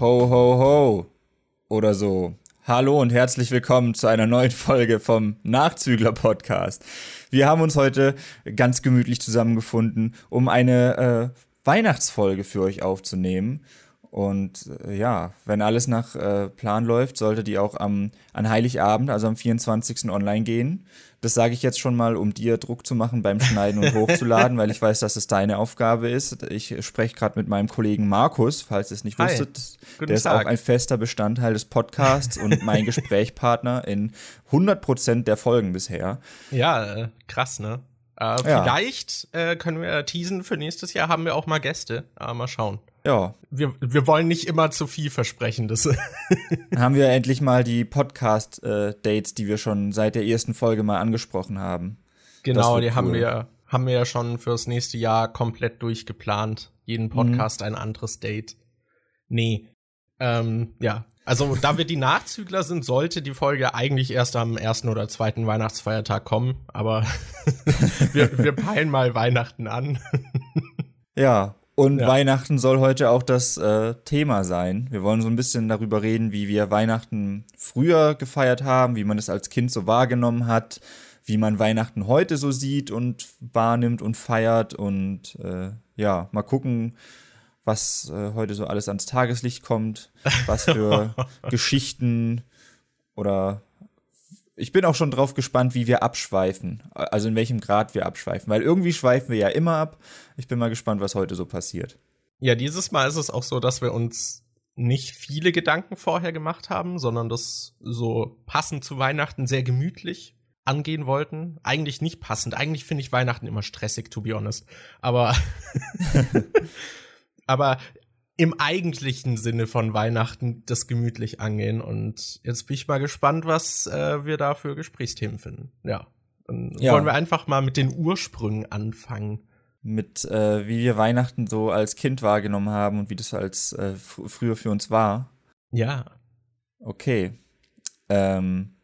Ho, ho, ho. Oder so. Hallo und herzlich willkommen zu einer neuen Folge vom Nachzügler Podcast. Wir haben uns heute ganz gemütlich zusammengefunden, um eine äh, Weihnachtsfolge für euch aufzunehmen. Und äh, ja, wenn alles nach äh, Plan läuft, sollte die auch am, an Heiligabend, also am 24. online gehen. Das sage ich jetzt schon mal, um dir Druck zu machen beim Schneiden und Hochzuladen, weil ich weiß, dass es deine Aufgabe ist. Ich spreche gerade mit meinem Kollegen Markus, falls ihr es nicht Hi. wusstet. Guten Der ist Tag. auch ein fester Bestandteil des Podcasts und mein Gesprächspartner in 100% der Folgen bisher. Ja, äh, krass, ne? Äh, vielleicht ja. äh, können wir teasen für nächstes Jahr haben wir auch mal Gäste. Aber mal schauen. Ja. Wir, wir wollen nicht immer zu viel versprechen. Das Dann haben wir endlich mal die Podcast-Dates, die wir schon seit der ersten Folge mal angesprochen haben. Genau, die cool. haben wir, haben wir ja schon fürs nächste Jahr komplett durchgeplant. Jeden mhm. Podcast mhm. ein anderes Date. Nee. Ähm, ja. Also, da wir die Nachzügler sind, sollte die Folge eigentlich erst am ersten oder zweiten Weihnachtsfeiertag kommen. Aber wir, wir peilen mal Weihnachten an. ja, und ja. Weihnachten soll heute auch das äh, Thema sein. Wir wollen so ein bisschen darüber reden, wie wir Weihnachten früher gefeiert haben, wie man es als Kind so wahrgenommen hat, wie man Weihnachten heute so sieht und wahrnimmt und feiert. Und äh, ja, mal gucken, was äh, heute so alles ans Tageslicht kommt, was für Geschichten oder ich bin auch schon drauf gespannt, wie wir abschweifen. Also in welchem Grad wir abschweifen. Weil irgendwie schweifen wir ja immer ab. Ich bin mal gespannt, was heute so passiert. Ja, dieses Mal ist es auch so, dass wir uns nicht viele Gedanken vorher gemacht haben, sondern das so passend zu Weihnachten sehr gemütlich angehen wollten. Eigentlich nicht passend. Eigentlich finde ich Weihnachten immer stressig, to be honest. Aber, aber im eigentlichen Sinne von Weihnachten das gemütlich angehen. Und jetzt bin ich mal gespannt, was äh, wir da für Gesprächsthemen finden. Ja. Dann ja. wollen wir einfach mal mit den Ursprüngen anfangen. Mit, äh, wie wir Weihnachten so als Kind wahrgenommen haben und wie das als äh, fr früher für uns war. Ja. Okay. Ähm,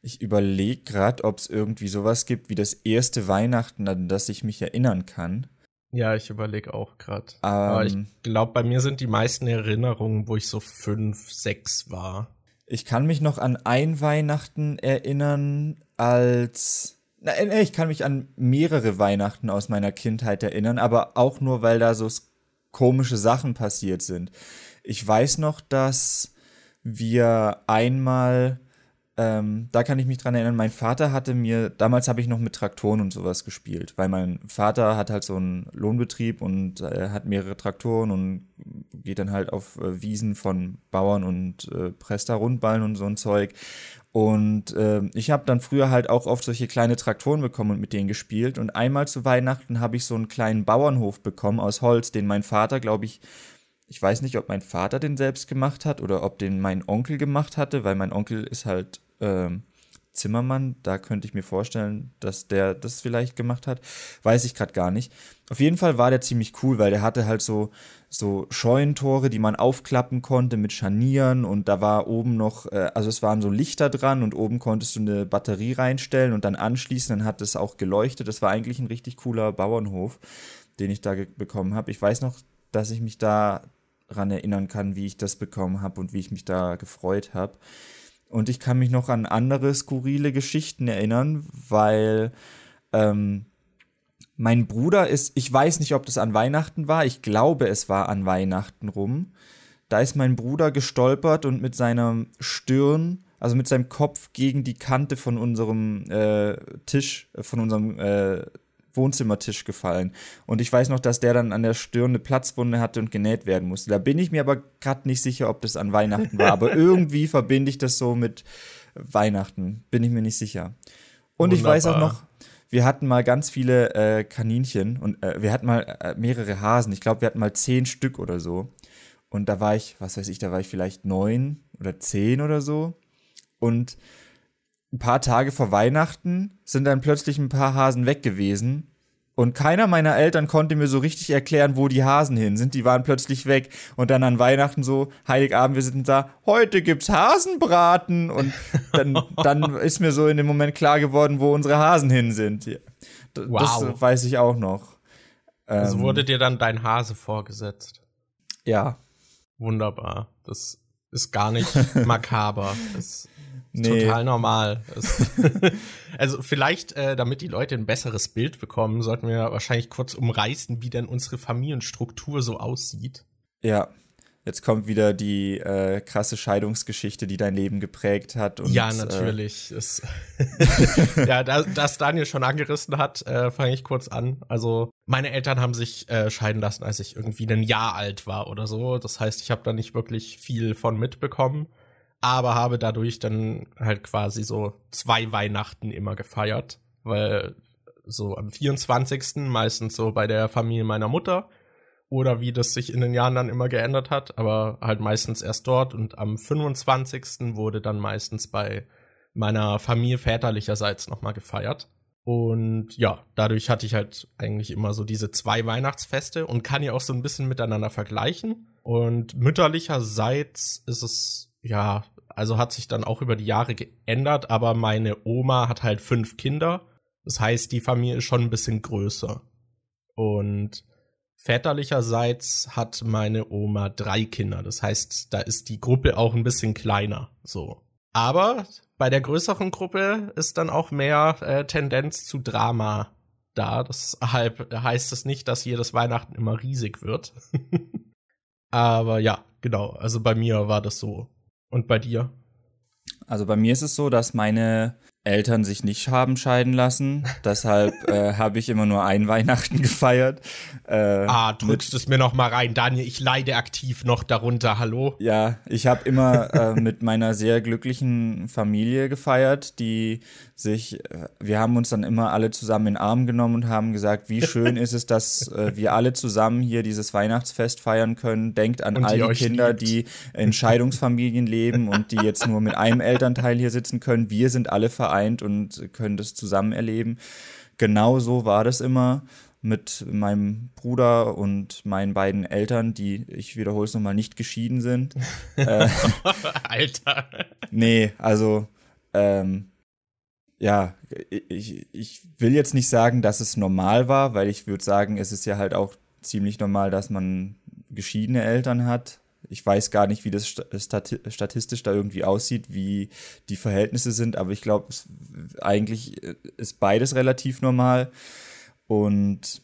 ich überlege gerade, ob es irgendwie sowas gibt wie das erste Weihnachten, an das ich mich erinnern kann. Ja, ich überlege auch gerade. Um, Aber ich ähm. glaube, bei mir sind die meisten Erinnerungen, wo ich so fünf, sechs war. Ich kann mich noch an ein Weihnachten erinnern, als. Na, ich kann mich an mehrere Weihnachten aus meiner Kindheit erinnern, aber auch nur, weil da so komische Sachen passiert sind. Ich weiß noch, dass wir einmal ähm, da kann ich mich dran erinnern, mein Vater hatte mir, damals habe ich noch mit Traktoren und sowas gespielt, weil mein Vater hat halt so einen Lohnbetrieb und äh, hat mehrere Traktoren und geht dann halt auf äh, Wiesen von Bauern und äh, presst Rundballen und so ein Zeug. Und äh, ich habe dann früher halt auch oft solche kleine Traktoren bekommen und mit denen gespielt. Und einmal zu Weihnachten habe ich so einen kleinen Bauernhof bekommen aus Holz, den mein Vater, glaube ich, ich weiß nicht, ob mein Vater den selbst gemacht hat oder ob den mein Onkel gemacht hatte, weil mein Onkel ist halt ähm, Zimmermann. Da könnte ich mir vorstellen, dass der das vielleicht gemacht hat. Weiß ich gerade gar nicht. Auf jeden Fall war der ziemlich cool, weil der hatte halt so, so Scheunentore, die man aufklappen konnte mit Scharnieren und da war oben noch, äh, also es waren so Lichter dran und oben konntest du eine Batterie reinstellen und dann anschließen, dann hat es auch geleuchtet. Das war eigentlich ein richtig cooler Bauernhof, den ich da bekommen habe. Ich weiß noch, dass ich mich da dran erinnern kann, wie ich das bekommen habe und wie ich mich da gefreut habe. Und ich kann mich noch an andere skurrile Geschichten erinnern, weil ähm, mein Bruder ist, ich weiß nicht, ob das an Weihnachten war, ich glaube, es war an Weihnachten rum. Da ist mein Bruder gestolpert und mit seiner Stirn, also mit seinem Kopf gegen die Kante von unserem äh, Tisch, von unserem äh, Wohnzimmertisch gefallen. Und ich weiß noch, dass der dann an der Stirn eine Platzwunde hatte und genäht werden musste. Da bin ich mir aber gerade nicht sicher, ob das an Weihnachten war. Aber irgendwie verbinde ich das so mit Weihnachten. Bin ich mir nicht sicher. Und Wunderbar. ich weiß auch noch, wir hatten mal ganz viele äh, Kaninchen und äh, wir hatten mal äh, mehrere Hasen. Ich glaube, wir hatten mal zehn Stück oder so. Und da war ich, was weiß ich, da war ich vielleicht neun oder zehn oder so. Und ein paar Tage vor Weihnachten sind dann plötzlich ein paar Hasen weg gewesen. Und keiner meiner Eltern konnte mir so richtig erklären, wo die Hasen hin sind. Die waren plötzlich weg. Und dann an Weihnachten so, Heiligabend, wir sind da, heute gibt's Hasenbraten. Und dann, dann ist mir so in dem Moment klar geworden, wo unsere Hasen hin sind. Das wow. weiß ich auch noch. Also ähm, wurde dir dann dein Hase vorgesetzt? Ja. wunderbar. Das ist gar nicht makaber. Das ist nee. total normal. Also vielleicht, äh, damit die Leute ein besseres Bild bekommen, sollten wir wahrscheinlich kurz umreißen, wie denn unsere Familienstruktur so aussieht. Ja, Jetzt kommt wieder die äh, krasse Scheidungsgeschichte, die dein Leben geprägt hat. Und, ja, äh, natürlich. Äh ja, da, das Daniel schon angerissen hat, äh, fange ich kurz an. Also meine Eltern haben sich äh, scheiden lassen, als ich irgendwie ein Jahr alt war oder so. Das heißt, ich habe da nicht wirklich viel von mitbekommen, aber habe dadurch dann halt quasi so zwei Weihnachten immer gefeiert, weil so am 24. meistens so bei der Familie meiner Mutter oder wie das sich in den Jahren dann immer geändert hat, aber halt meistens erst dort und am 25. wurde dann meistens bei meiner Familie väterlicherseits nochmal gefeiert. Und ja, dadurch hatte ich halt eigentlich immer so diese zwei Weihnachtsfeste und kann ja auch so ein bisschen miteinander vergleichen. Und mütterlicherseits ist es, ja, also hat sich dann auch über die Jahre geändert, aber meine Oma hat halt fünf Kinder. Das heißt, die Familie ist schon ein bisschen größer. Und Väterlicherseits hat meine Oma drei Kinder. Das heißt, da ist die Gruppe auch ein bisschen kleiner. So. Aber bei der größeren Gruppe ist dann auch mehr äh, Tendenz zu Drama da. Deshalb heißt es nicht, dass jedes Weihnachten immer riesig wird. Aber ja, genau. Also bei mir war das so. Und bei dir? Also bei mir ist es so, dass meine Eltern sich nicht haben scheiden lassen. Deshalb äh, habe ich immer nur ein Weihnachten gefeiert. Äh, ah, drückst es mir noch mal rein, Daniel. Ich leide aktiv noch darunter. Hallo. Ja, ich habe immer äh, mit meiner sehr glücklichen Familie gefeiert, die sich, äh, wir haben uns dann immer alle zusammen in den Arm genommen und haben gesagt, wie schön ist es, dass äh, wir alle zusammen hier dieses Weihnachtsfest feiern können. Denkt an all die Kinder, liebt. die in Scheidungsfamilien leben und die jetzt nur mit einem Elternteil hier sitzen können. Wir sind alle vereint und können das zusammen erleben. Genau so war das immer mit meinem Bruder und meinen beiden Eltern, die, ich wiederhole es nochmal, nicht geschieden sind. äh, Alter. Nee, also ähm, ja, ich, ich will jetzt nicht sagen, dass es normal war, weil ich würde sagen, es ist ja halt auch ziemlich normal, dass man geschiedene Eltern hat. Ich weiß gar nicht, wie das statistisch da irgendwie aussieht, wie die Verhältnisse sind, aber ich glaube, eigentlich ist beides relativ normal. Und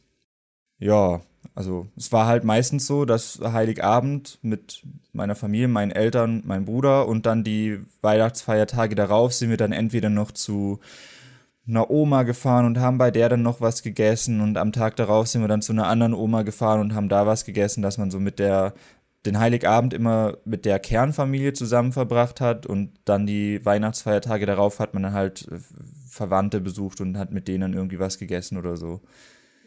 ja, also es war halt meistens so, dass Heiligabend mit meiner Familie, meinen Eltern, meinem Bruder und dann die Weihnachtsfeiertage darauf sind wir dann entweder noch zu einer Oma gefahren und haben bei der dann noch was gegessen und am Tag darauf sind wir dann zu einer anderen Oma gefahren und haben da was gegessen, dass man so mit der den Heiligabend immer mit der Kernfamilie zusammen verbracht hat und dann die Weihnachtsfeiertage darauf hat man dann halt Verwandte besucht und hat mit denen irgendwie was gegessen oder so.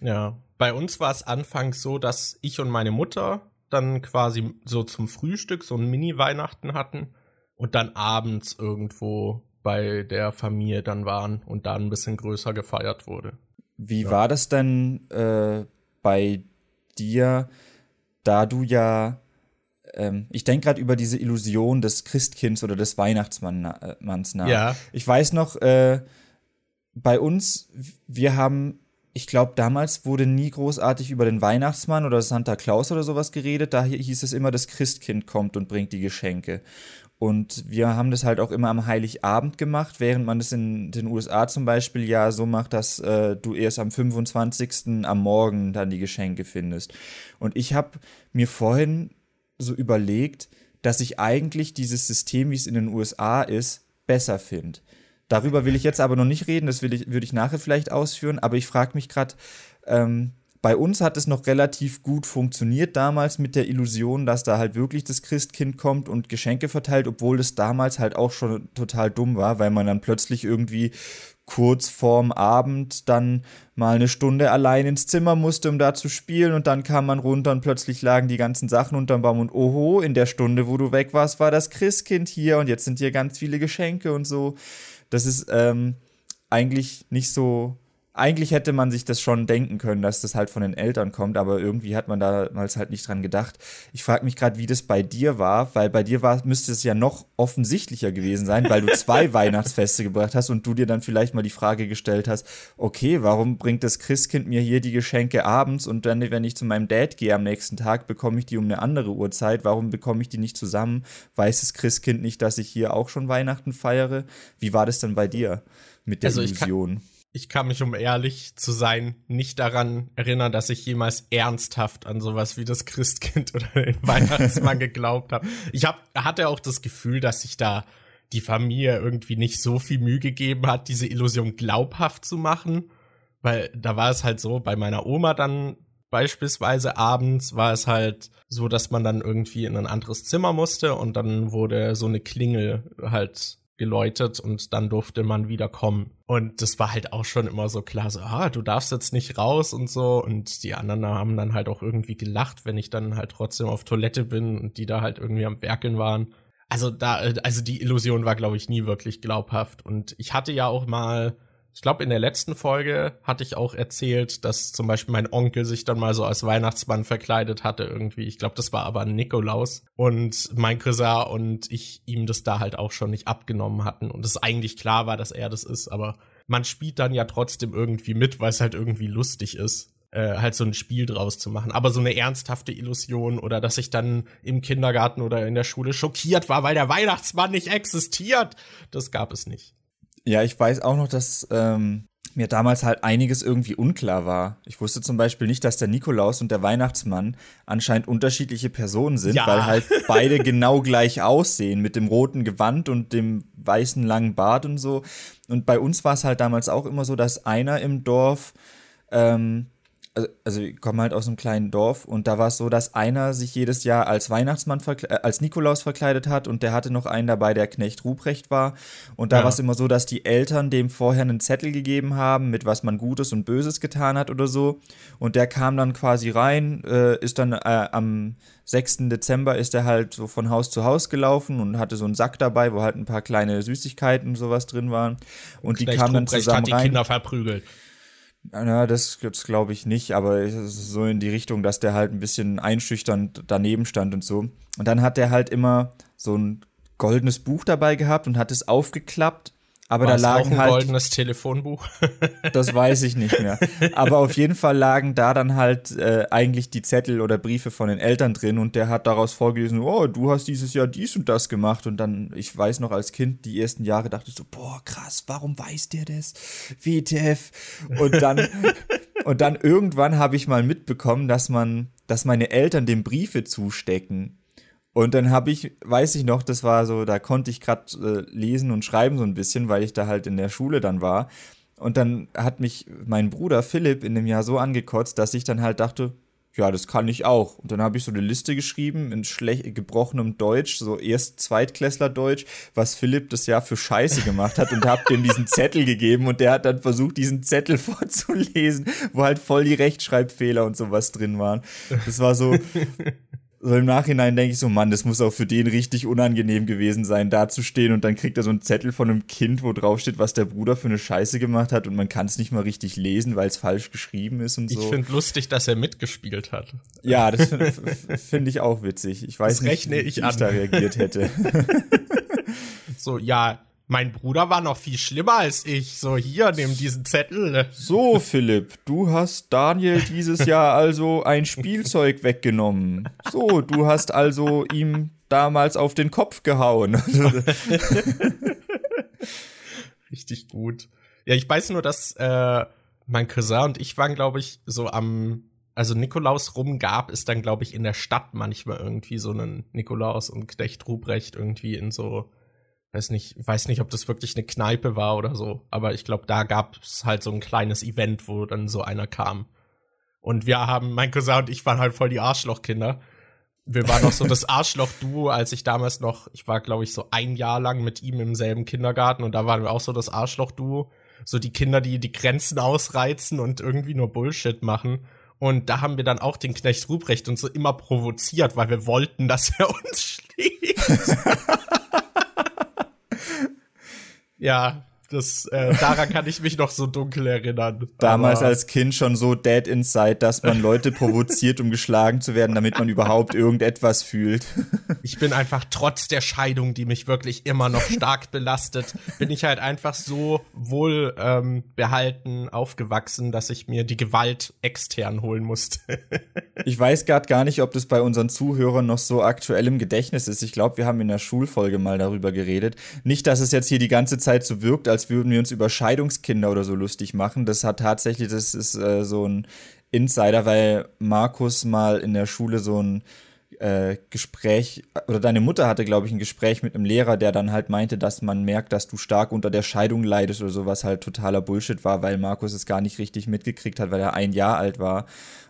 Ja, bei uns war es anfangs so, dass ich und meine Mutter dann quasi so zum Frühstück so ein Mini-Weihnachten hatten und dann abends irgendwo bei der Familie dann waren und da ein bisschen größer gefeiert wurde. Wie ja. war das denn äh, bei dir, da du ja, ähm, ich denke gerade über diese Illusion des Christkinds oder des Weihnachtsmanns nach. Ja. Ich weiß noch, äh, bei uns, wir haben ich glaube, damals wurde nie großartig über den Weihnachtsmann oder Santa Claus oder sowas geredet. Da hieß es immer, das Christkind kommt und bringt die Geschenke. Und wir haben das halt auch immer am Heiligabend gemacht, während man das in den USA zum Beispiel ja so macht, dass äh, du erst am 25. am Morgen dann die Geschenke findest. Und ich habe mir vorhin so überlegt, dass ich eigentlich dieses System, wie es in den USA ist, besser finde. Darüber will ich jetzt aber noch nicht reden, das will ich, würde ich nachher vielleicht ausführen, aber ich frage mich gerade, ähm, bei uns hat es noch relativ gut funktioniert damals mit der Illusion, dass da halt wirklich das Christkind kommt und Geschenke verteilt, obwohl es damals halt auch schon total dumm war, weil man dann plötzlich irgendwie kurz vorm Abend dann mal eine Stunde allein ins Zimmer musste, um da zu spielen und dann kam man runter und plötzlich lagen die ganzen Sachen unterm Baum und oho, in der Stunde, wo du weg warst, war das Christkind hier und jetzt sind hier ganz viele Geschenke und so das ist ähm, eigentlich nicht so eigentlich hätte man sich das schon denken können, dass das halt von den Eltern kommt, aber irgendwie hat man damals halt nicht dran gedacht. Ich frage mich gerade, wie das bei dir war, weil bei dir war, müsste es ja noch offensichtlicher gewesen sein, weil du zwei Weihnachtsfeste gebracht hast und du dir dann vielleicht mal die Frage gestellt hast, okay, warum bringt das Christkind mir hier die Geschenke abends und dann, wenn ich zu meinem Dad gehe am nächsten Tag, bekomme ich die um eine andere Uhrzeit, warum bekomme ich die nicht zusammen? Weiß das Christkind nicht, dass ich hier auch schon Weihnachten feiere? Wie war das denn bei dir mit der also Illusion? Ich kann mich, um ehrlich zu sein, nicht daran erinnern, dass ich jemals ernsthaft an sowas wie das Christkind oder den Weihnachtsmann geglaubt habe. Ich hab, hatte auch das Gefühl, dass sich da die Familie irgendwie nicht so viel Mühe gegeben hat, diese Illusion glaubhaft zu machen. Weil da war es halt so, bei meiner Oma dann beispielsweise abends war es halt so, dass man dann irgendwie in ein anderes Zimmer musste und dann wurde so eine Klingel halt geläutet und dann durfte man wieder kommen. Und das war halt auch schon immer so klar, so, ah, du darfst jetzt nicht raus und so. Und die anderen haben dann halt auch irgendwie gelacht, wenn ich dann halt trotzdem auf Toilette bin und die da halt irgendwie am Werkeln waren. Also da, also die Illusion war, glaube ich, nie wirklich glaubhaft. Und ich hatte ja auch mal ich glaube, in der letzten Folge hatte ich auch erzählt, dass zum Beispiel mein Onkel sich dann mal so als Weihnachtsmann verkleidet hatte irgendwie. Ich glaube, das war aber ein Nikolaus. Und mein Cousin und ich ihm das da halt auch schon nicht abgenommen hatten. Und es eigentlich klar war, dass er das ist. Aber man spielt dann ja trotzdem irgendwie mit, weil es halt irgendwie lustig ist. Äh, halt so ein Spiel draus zu machen. Aber so eine ernsthafte Illusion oder dass ich dann im Kindergarten oder in der Schule schockiert war, weil der Weihnachtsmann nicht existiert, das gab es nicht. Ja, ich weiß auch noch, dass ähm, mir damals halt einiges irgendwie unklar war. Ich wusste zum Beispiel nicht, dass der Nikolaus und der Weihnachtsmann anscheinend unterschiedliche Personen sind, ja. weil halt beide genau gleich aussehen, mit dem roten Gewand und dem weißen langen Bart und so. Und bei uns war es halt damals auch immer so, dass einer im Dorf ähm, also, also ich komme halt aus einem kleinen Dorf und da war es so, dass einer sich jedes Jahr als Weihnachtsmann, äh, als Nikolaus verkleidet hat und der hatte noch einen dabei, der Knecht Ruprecht war. Und da ja. war es immer so, dass die Eltern dem vorher einen Zettel gegeben haben, mit was man Gutes und Böses getan hat oder so. Und der kam dann quasi rein, äh, ist dann äh, am 6. Dezember ist er halt so von Haus zu Haus gelaufen und hatte so einen Sack dabei, wo halt ein paar kleine Süßigkeiten und sowas drin waren. Und, und die kamen dann zusammen hat die rein. Kinder verprügelt. Na, das gibt's glaube ich nicht, aber es ist so in die Richtung, dass der halt ein bisschen einschüchternd daneben stand und so. Und dann hat der halt immer so ein goldenes Buch dabei gehabt und hat es aufgeklappt aber War da lagen auch ein halt goldenes Telefonbuch. das weiß ich nicht mehr. Aber auf jeden Fall lagen da dann halt äh, eigentlich die Zettel oder Briefe von den Eltern drin und der hat daraus vorgelesen, oh, du hast dieses Jahr dies und das gemacht und dann, ich weiß noch als Kind, die ersten Jahre dachte ich so, boah, krass, warum weiß der das? WTF? Und dann und dann irgendwann habe ich mal mitbekommen, dass man, dass meine Eltern dem Briefe zustecken und dann habe ich, weiß ich noch, das war so, da konnte ich gerade äh, lesen und schreiben so ein bisschen, weil ich da halt in der Schule dann war. Und dann hat mich mein Bruder Philipp in dem Jahr so angekotzt, dass ich dann halt dachte, ja, das kann ich auch. Und dann habe ich so eine Liste geschrieben in schlecht gebrochenem Deutsch, so erst Zweitklässler Deutsch, was Philipp das Jahr für Scheiße gemacht hat und habe dem diesen Zettel gegeben und der hat dann versucht, diesen Zettel vorzulesen, wo halt voll die Rechtschreibfehler und sowas drin waren. Das war so, so im Nachhinein denke ich so, Mann, das muss auch für den richtig unangenehm gewesen sein, da zu stehen und dann kriegt er so einen Zettel von einem Kind, wo drauf steht, was der Bruder für eine Scheiße gemacht hat und man kann es nicht mal richtig lesen, weil es falsch geschrieben ist und so. Ich finde lustig, dass er mitgespielt hat. Ja, das finde find ich auch witzig. Ich weiß das nicht, wie ich, ich da reagiert hätte. so, ja, mein Bruder war noch viel schlimmer als ich. So, hier, nimm diesen Zettel. So, Philipp, du hast Daniel dieses Jahr also ein Spielzeug weggenommen. So, du hast also ihm damals auf den Kopf gehauen. Richtig gut. Ja, ich weiß nur, dass äh, mein Cousin und ich waren, glaube ich, so am also Nikolaus rum gab es dann, glaube ich, in der Stadt manchmal irgendwie so einen Nikolaus und Knecht Ruprecht irgendwie in so weiß nicht, weiß nicht, ob das wirklich eine Kneipe war oder so, aber ich glaube, da gab es halt so ein kleines Event, wo dann so einer kam. Und wir haben, mein Cousin und ich waren halt voll die Arschlochkinder. Wir waren noch so das Arschloch-Duo, als ich damals noch, ich war, glaube ich, so ein Jahr lang mit ihm im selben Kindergarten und da waren wir auch so das Arschloch-Duo. So die Kinder, die die Grenzen ausreizen und irgendwie nur Bullshit machen. Und da haben wir dann auch den Knecht Ruprecht und so immer provoziert, weil wir wollten, dass er uns schlägt. yeah Das, äh, daran kann ich mich noch so dunkel erinnern. Damals Aber als Kind schon so dead inside, dass man Leute provoziert, um geschlagen zu werden, damit man überhaupt irgendetwas fühlt. Ich bin einfach trotz der Scheidung, die mich wirklich immer noch stark belastet, bin ich halt einfach so wohl ähm, behalten aufgewachsen, dass ich mir die Gewalt extern holen musste. ich weiß gerade gar nicht, ob das bei unseren Zuhörern noch so aktuell im Gedächtnis ist. Ich glaube, wir haben in der Schulfolge mal darüber geredet. Nicht, dass es jetzt hier die ganze Zeit so wirkt, als würden wir uns über Scheidungskinder oder so lustig machen. Das hat tatsächlich, das ist äh, so ein Insider, weil Markus mal in der Schule so ein äh, Gespräch, oder deine Mutter hatte, glaube ich, ein Gespräch mit einem Lehrer, der dann halt meinte, dass man merkt, dass du stark unter der Scheidung leidest oder sowas halt totaler Bullshit war, weil Markus es gar nicht richtig mitgekriegt hat, weil er ein Jahr alt war.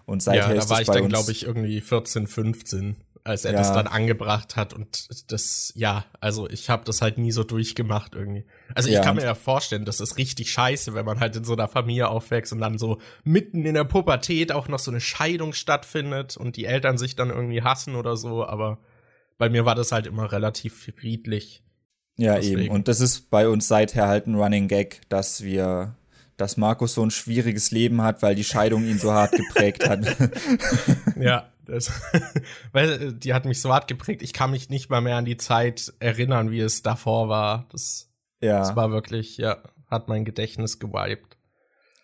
Und seither ja, da war ich dann, glaube ich, irgendwie 14, 15 als er ja. das dann angebracht hat und das ja, also ich habe das halt nie so durchgemacht irgendwie. Also ich ja. kann mir ja vorstellen, das ist richtig scheiße, wenn man halt in so einer Familie aufwächst und dann so mitten in der Pubertät auch noch so eine Scheidung stattfindet und die Eltern sich dann irgendwie hassen oder so, aber bei mir war das halt immer relativ friedlich. Ja, Deswegen. eben und das ist bei uns seither halt ein Running Gag, dass wir dass Markus so ein schwieriges Leben hat, weil die Scheidung ihn so hart geprägt hat. ja, das, weil äh, die hat mich so hart geprägt. Ich kann mich nicht mal mehr an die Zeit erinnern, wie es davor war. Das, ja. das war wirklich, ja, hat mein Gedächtnis gewiped.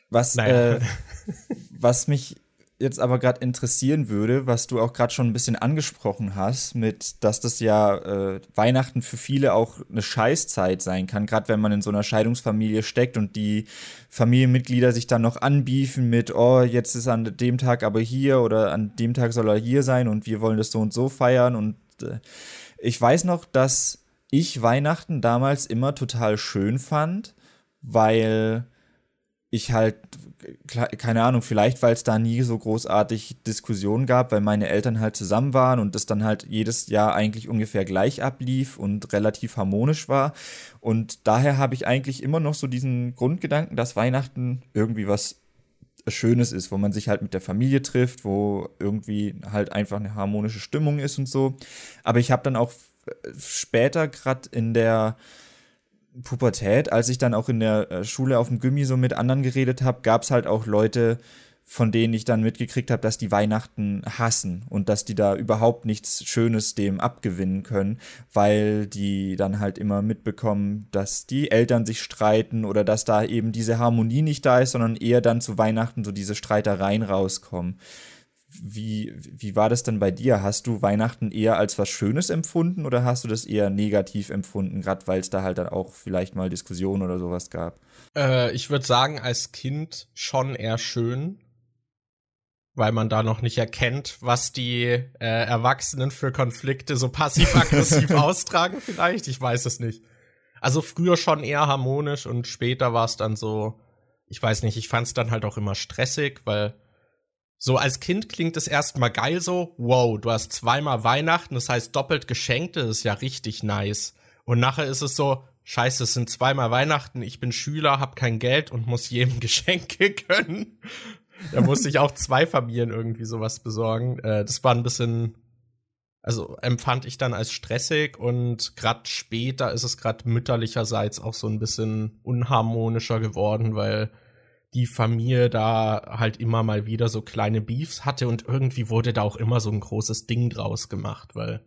Was, naja. äh, was mich jetzt aber gerade interessieren würde, was du auch gerade schon ein bisschen angesprochen hast, mit, dass das ja äh, Weihnachten für viele auch eine Scheißzeit sein kann, gerade wenn man in so einer Scheidungsfamilie steckt und die Familienmitglieder sich dann noch anbiefen mit, oh, jetzt ist an dem Tag aber hier oder an dem Tag soll er hier sein und wir wollen das so und so feiern und äh, ich weiß noch, dass ich Weihnachten damals immer total schön fand, weil ich halt, keine Ahnung, vielleicht weil es da nie so großartig Diskussionen gab, weil meine Eltern halt zusammen waren und das dann halt jedes Jahr eigentlich ungefähr gleich ablief und relativ harmonisch war. Und daher habe ich eigentlich immer noch so diesen Grundgedanken, dass Weihnachten irgendwie was Schönes ist, wo man sich halt mit der Familie trifft, wo irgendwie halt einfach eine harmonische Stimmung ist und so. Aber ich habe dann auch später gerade in der Pubertät, als ich dann auch in der äh, Schule auf dem Gimmi so mit anderen geredet habe, gab es halt auch Leute, von denen ich dann mitgekriegt habe, dass die Weihnachten hassen und dass die da überhaupt nichts Schönes dem abgewinnen können, weil die dann halt immer mitbekommen, dass die Eltern sich streiten oder dass da eben diese Harmonie nicht da ist, sondern eher dann zu Weihnachten so diese Streitereien rauskommen. Wie, wie war das denn bei dir? Hast du Weihnachten eher als was Schönes empfunden oder hast du das eher negativ empfunden, gerade weil es da halt dann auch vielleicht mal Diskussionen oder sowas gab? Äh, ich würde sagen, als Kind schon eher schön, weil man da noch nicht erkennt, was die äh, Erwachsenen für Konflikte so passiv-aggressiv austragen vielleicht. Ich weiß es nicht. Also früher schon eher harmonisch und später war es dann so, ich weiß nicht, ich fand es dann halt auch immer stressig, weil so als Kind klingt es erstmal geil so, wow, du hast zweimal Weihnachten, das heißt doppelt Geschenkte, das ist ja richtig nice. Und nachher ist es so, scheiße, es sind zweimal Weihnachten, ich bin Schüler, hab kein Geld und muss jedem Geschenke gönnen. da musste ich auch zwei Familien irgendwie sowas besorgen. Äh, das war ein bisschen, also empfand ich dann als stressig und grad später ist es grad mütterlicherseits auch so ein bisschen unharmonischer geworden, weil die Familie da halt immer mal wieder so kleine Beefs hatte und irgendwie wurde da auch immer so ein großes Ding draus gemacht, weil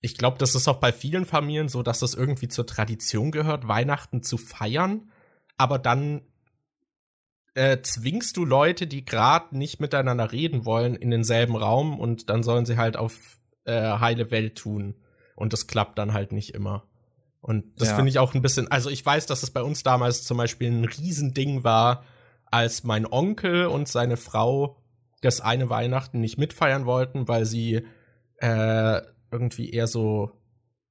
ich glaube, das ist auch bei vielen Familien so, dass das irgendwie zur Tradition gehört, Weihnachten zu feiern, aber dann äh, zwingst du Leute, die gerade nicht miteinander reden wollen, in denselben Raum und dann sollen sie halt auf äh, heile Welt tun. Und das klappt dann halt nicht immer. Und das ja. finde ich auch ein bisschen, also ich weiß, dass es bei uns damals zum Beispiel ein Riesending war, als mein Onkel und seine Frau das eine Weihnachten nicht mitfeiern wollten, weil sie äh, irgendwie eher so,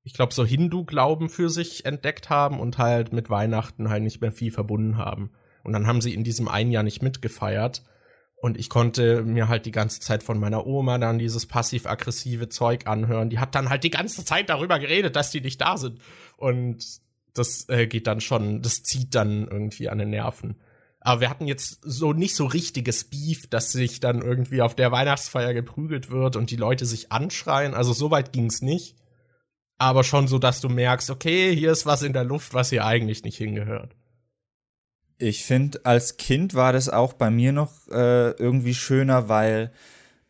ich glaube, so Hindu-Glauben für sich entdeckt haben und halt mit Weihnachten halt nicht mehr viel verbunden haben. Und dann haben sie in diesem einen Jahr nicht mitgefeiert. Und ich konnte mir halt die ganze Zeit von meiner Oma dann dieses passiv-aggressive Zeug anhören. Die hat dann halt die ganze Zeit darüber geredet, dass die nicht da sind. Und das äh, geht dann schon, das zieht dann irgendwie an den Nerven. Aber wir hatten jetzt so nicht so richtiges Beef, dass sich dann irgendwie auf der Weihnachtsfeier geprügelt wird und die Leute sich anschreien. Also so weit ging's nicht. Aber schon so, dass du merkst, okay, hier ist was in der Luft, was hier eigentlich nicht hingehört. Ich finde, als Kind war das auch bei mir noch äh, irgendwie schöner, weil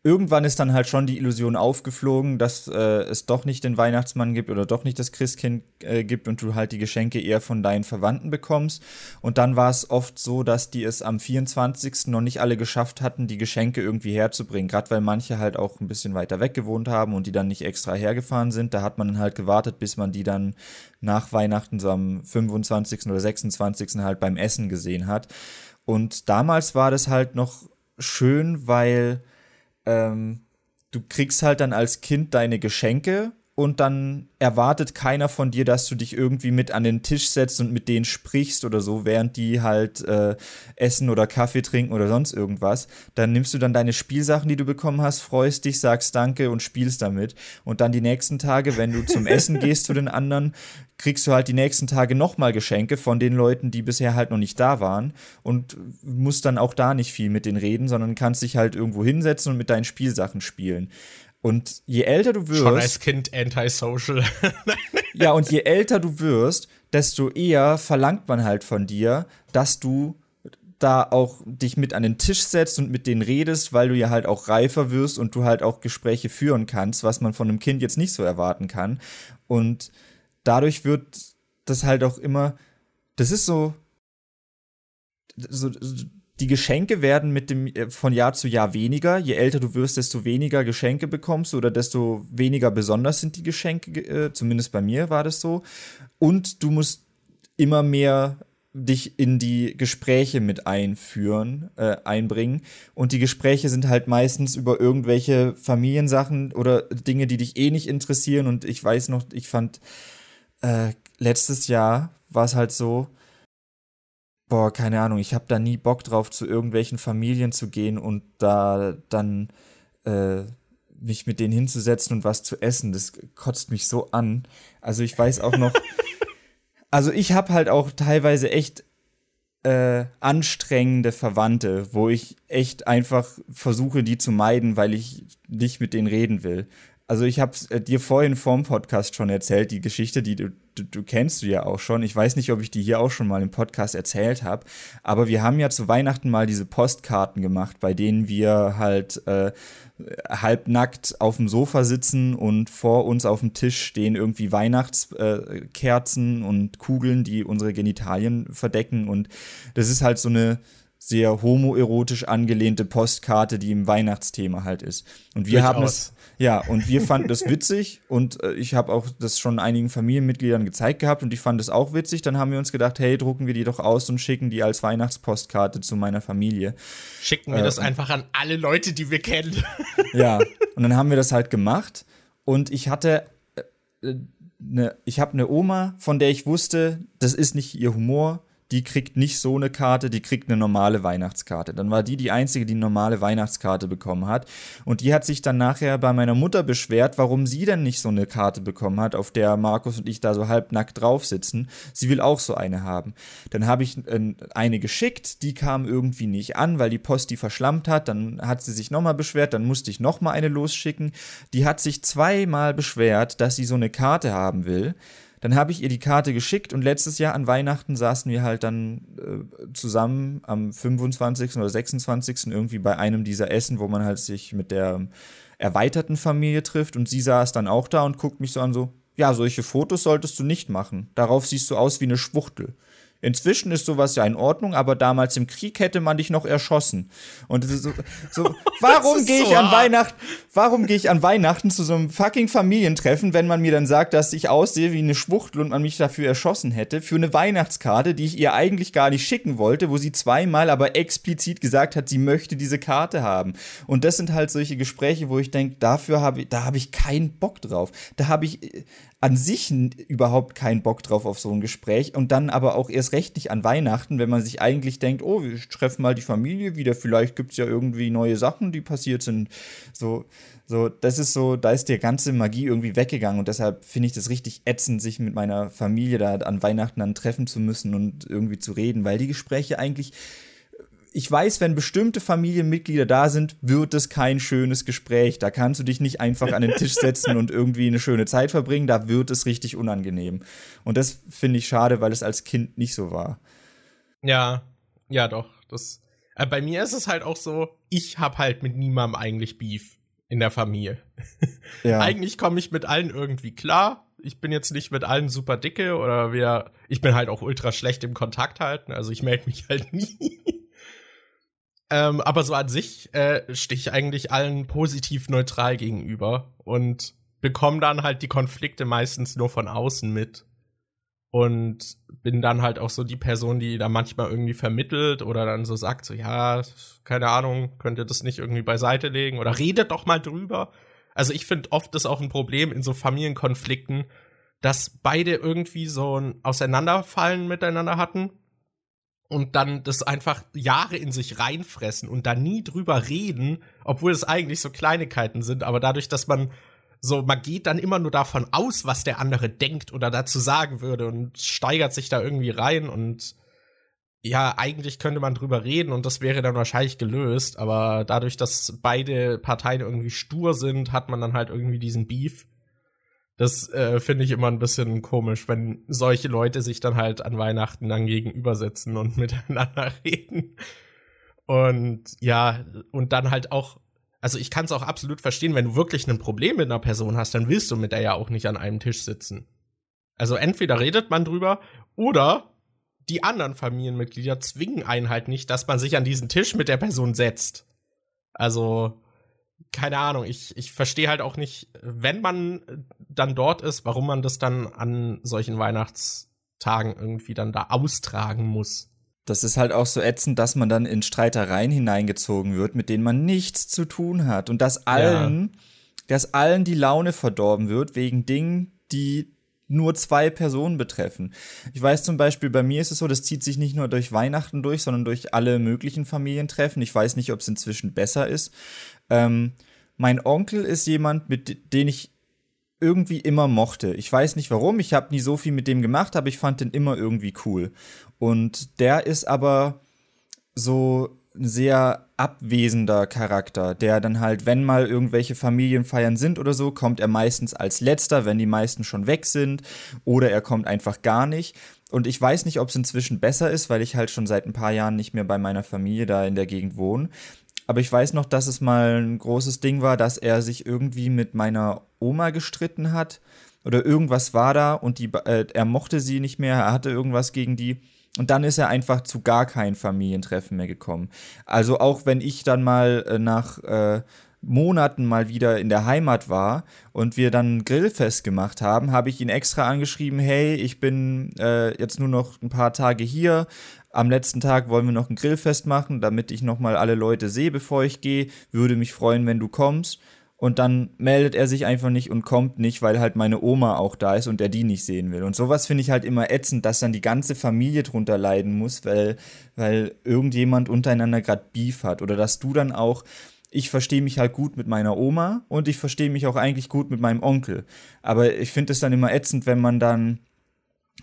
irgendwann ist dann halt schon die Illusion aufgeflogen, dass äh, es doch nicht den Weihnachtsmann gibt oder doch nicht das Christkind äh, gibt und du halt die Geschenke eher von deinen Verwandten bekommst. Und dann war es oft so, dass die es am 24. noch nicht alle geschafft hatten, die Geschenke irgendwie herzubringen. Gerade weil manche halt auch ein bisschen weiter weg gewohnt haben und die dann nicht extra hergefahren sind. Da hat man dann halt gewartet, bis man die dann nach Weihnachten so am 25. oder 26. halt beim Essen gesehen hat. Und damals war das halt noch schön, weil ähm, du kriegst halt dann als Kind deine Geschenke und dann erwartet keiner von dir, dass du dich irgendwie mit an den Tisch setzt und mit denen sprichst oder so, während die halt äh, essen oder Kaffee trinken oder sonst irgendwas. Dann nimmst du dann deine Spielsachen, die du bekommen hast, freust dich, sagst Danke und spielst damit. Und dann die nächsten Tage, wenn du zum Essen gehst zu den anderen, kriegst du halt die nächsten Tage nochmal Geschenke von den Leuten, die bisher halt noch nicht da waren und musst dann auch da nicht viel mit denen reden, sondern kannst dich halt irgendwo hinsetzen und mit deinen Spielsachen spielen. Und je älter du wirst. Schon als Kind antisocial. ja, und je älter du wirst, desto eher verlangt man halt von dir, dass du da auch dich mit an den Tisch setzt und mit denen redest, weil du ja halt auch reifer wirst und du halt auch Gespräche führen kannst, was man von einem Kind jetzt nicht so erwarten kann. Und dadurch wird das halt auch immer, das ist so, so, die Geschenke werden mit dem äh, von Jahr zu Jahr weniger. Je älter du wirst, desto weniger Geschenke bekommst du oder desto weniger besonders sind die Geschenke. Äh, zumindest bei mir war das so. Und du musst immer mehr dich in die Gespräche mit einführen, äh, einbringen. Und die Gespräche sind halt meistens über irgendwelche Familiensachen oder Dinge, die dich eh nicht interessieren. Und ich weiß noch, ich fand, äh, letztes Jahr war es halt so, boah, keine Ahnung, ich habe da nie Bock drauf, zu irgendwelchen Familien zu gehen und da dann äh, mich mit denen hinzusetzen und was zu essen. Das kotzt mich so an. Also ich weiß auch noch, also ich habe halt auch teilweise echt äh, anstrengende Verwandte, wo ich echt einfach versuche, die zu meiden, weil ich nicht mit denen reden will. Also ich habe äh, dir vorhin vorm Podcast schon erzählt, die Geschichte, die du, du, du kennst du ja auch schon. Ich weiß nicht, ob ich die hier auch schon mal im Podcast erzählt habe, aber wir haben ja zu Weihnachten mal diese Postkarten gemacht, bei denen wir halt äh, halbnackt auf dem Sofa sitzen und vor uns auf dem Tisch stehen irgendwie Weihnachtskerzen äh, und Kugeln, die unsere Genitalien verdecken und das ist halt so eine sehr homoerotisch angelehnte Postkarte, die im Weihnachtsthema halt ist. Und wir Durchaus. haben es ja, und wir fanden das witzig und äh, ich habe auch das schon einigen Familienmitgliedern gezeigt gehabt und die fanden das auch witzig. Dann haben wir uns gedacht, hey, drucken wir die doch aus und schicken die als Weihnachtspostkarte zu meiner Familie. Schicken wir äh, das einfach an alle Leute, die wir kennen. Ja, und dann haben wir das halt gemacht und ich hatte äh, ne, ich habe eine Oma, von der ich wusste, das ist nicht ihr Humor die kriegt nicht so eine Karte, die kriegt eine normale Weihnachtskarte. Dann war die die einzige, die eine normale Weihnachtskarte bekommen hat. Und die hat sich dann nachher bei meiner Mutter beschwert, warum sie denn nicht so eine Karte bekommen hat, auf der Markus und ich da so halbnackt drauf sitzen. Sie will auch so eine haben. Dann habe ich äh, eine geschickt, die kam irgendwie nicht an, weil die Post die verschlammt hat. Dann hat sie sich nochmal beschwert, dann musste ich nochmal eine losschicken. Die hat sich zweimal beschwert, dass sie so eine Karte haben will. Dann habe ich ihr die Karte geschickt und letztes Jahr an Weihnachten saßen wir halt dann äh, zusammen am 25. oder 26. irgendwie bei einem dieser Essen, wo man halt sich mit der erweiterten Familie trifft und sie saß dann auch da und guckt mich so an so, ja, solche Fotos solltest du nicht machen. Darauf siehst du aus wie eine Schwuchtel. Inzwischen ist sowas ja in Ordnung, aber damals im Krieg hätte man dich noch erschossen. Und so, so warum gehe ich so an Weihnachten, warum gehe ich an Weihnachten zu so einem fucking Familientreffen, wenn man mir dann sagt, dass ich aussehe wie eine Schwuchtel und man mich dafür erschossen hätte, für eine Weihnachtskarte, die ich ihr eigentlich gar nicht schicken wollte, wo sie zweimal aber explizit gesagt hat, sie möchte diese Karte haben. Und das sind halt solche Gespräche, wo ich denke, dafür habe ich, da habe ich keinen Bock drauf. Da habe ich äh, an sich überhaupt keinen Bock drauf auf so ein Gespräch und dann aber auch erst recht nicht an Weihnachten, wenn man sich eigentlich denkt, oh, wir treffen mal die Familie wieder, vielleicht gibt es ja irgendwie neue Sachen, die passiert sind. So, so, das ist so, da ist die ganze Magie irgendwie weggegangen und deshalb finde ich das richtig ätzend, sich mit meiner Familie da an Weihnachten dann treffen zu müssen und irgendwie zu reden, weil die Gespräche eigentlich ich weiß, wenn bestimmte Familienmitglieder da sind, wird es kein schönes Gespräch. Da kannst du dich nicht einfach an den Tisch setzen und irgendwie eine schöne Zeit verbringen. Da wird es richtig unangenehm. Und das finde ich schade, weil es als Kind nicht so war. Ja, Ja, doch. Das, äh, bei mir ist es halt auch so, ich hab halt mit niemandem eigentlich Beef in der Familie. Ja. eigentlich komme ich mit allen irgendwie klar. Ich bin jetzt nicht mit allen super dicke oder wir, ich bin halt auch ultra schlecht im Kontakt halten, also ich melde mich halt nie. Ähm, aber so an sich äh, stehe ich eigentlich allen positiv neutral gegenüber und bekomme dann halt die Konflikte meistens nur von außen mit und bin dann halt auch so die Person, die da manchmal irgendwie vermittelt oder dann so sagt, so ja, keine Ahnung, könnt ihr das nicht irgendwie beiseite legen oder redet doch mal drüber. Also ich finde oft ist auch ein Problem in so Familienkonflikten, dass beide irgendwie so ein Auseinanderfallen miteinander hatten und dann das einfach Jahre in sich reinfressen und da nie drüber reden, obwohl es eigentlich so Kleinigkeiten sind, aber dadurch, dass man so, man geht dann immer nur davon aus, was der andere denkt oder dazu sagen würde und steigert sich da irgendwie rein und ja, eigentlich könnte man drüber reden und das wäre dann wahrscheinlich gelöst, aber dadurch, dass beide Parteien irgendwie stur sind, hat man dann halt irgendwie diesen Beef. Das äh, finde ich immer ein bisschen komisch, wenn solche Leute sich dann halt an Weihnachten dann gegenübersetzen und miteinander reden. Und ja, und dann halt auch also ich kann es auch absolut verstehen, wenn du wirklich ein Problem mit einer Person hast, dann willst du mit der ja auch nicht an einem Tisch sitzen. Also entweder redet man drüber oder die anderen Familienmitglieder zwingen einen halt nicht, dass man sich an diesen Tisch mit der Person setzt. Also, keine Ahnung, ich, ich verstehe halt auch nicht, wenn man dann dort ist, warum man das dann an solchen Weihnachtstagen irgendwie dann da austragen muss. Das ist halt auch so ätzend, dass man dann in Streitereien hineingezogen wird, mit denen man nichts zu tun hat. Und dass allen, ja. dass allen die Laune verdorben wird wegen Dingen, die nur zwei Personen betreffen. Ich weiß zum Beispiel, bei mir ist es so, das zieht sich nicht nur durch Weihnachten durch, sondern durch alle möglichen Familientreffen. Ich weiß nicht, ob es inzwischen besser ist. Ähm, mein Onkel ist jemand, mit dem ich irgendwie immer mochte. Ich weiß nicht warum, ich habe nie so viel mit dem gemacht, aber ich fand den immer irgendwie cool. Und der ist aber so sehr abwesender Charakter, der dann halt, wenn mal irgendwelche Familienfeiern sind oder so, kommt er meistens als letzter, wenn die meisten schon weg sind, oder er kommt einfach gar nicht. Und ich weiß nicht, ob es inzwischen besser ist, weil ich halt schon seit ein paar Jahren nicht mehr bei meiner Familie da in der Gegend wohne. Aber ich weiß noch, dass es mal ein großes Ding war, dass er sich irgendwie mit meiner Oma gestritten hat. Oder irgendwas war da und die, äh, er mochte sie nicht mehr, er hatte irgendwas gegen die. Und dann ist er einfach zu gar kein Familientreffen mehr gekommen. Also auch wenn ich dann mal äh, nach äh, Monaten mal wieder in der Heimat war und wir dann Grillfest gemacht haben, habe ich ihn extra angeschrieben, hey, ich bin äh, jetzt nur noch ein paar Tage hier. Am letzten Tag wollen wir noch ein Grillfest machen, damit ich nochmal alle Leute sehe, bevor ich gehe. Würde mich freuen, wenn du kommst und dann meldet er sich einfach nicht und kommt nicht, weil halt meine Oma auch da ist und er die nicht sehen will. Und sowas finde ich halt immer ätzend, dass dann die ganze Familie drunter leiden muss, weil, weil irgendjemand untereinander gerade Beef hat. Oder dass du dann auch, ich verstehe mich halt gut mit meiner Oma und ich verstehe mich auch eigentlich gut mit meinem Onkel. Aber ich finde es dann immer ätzend, wenn man dann,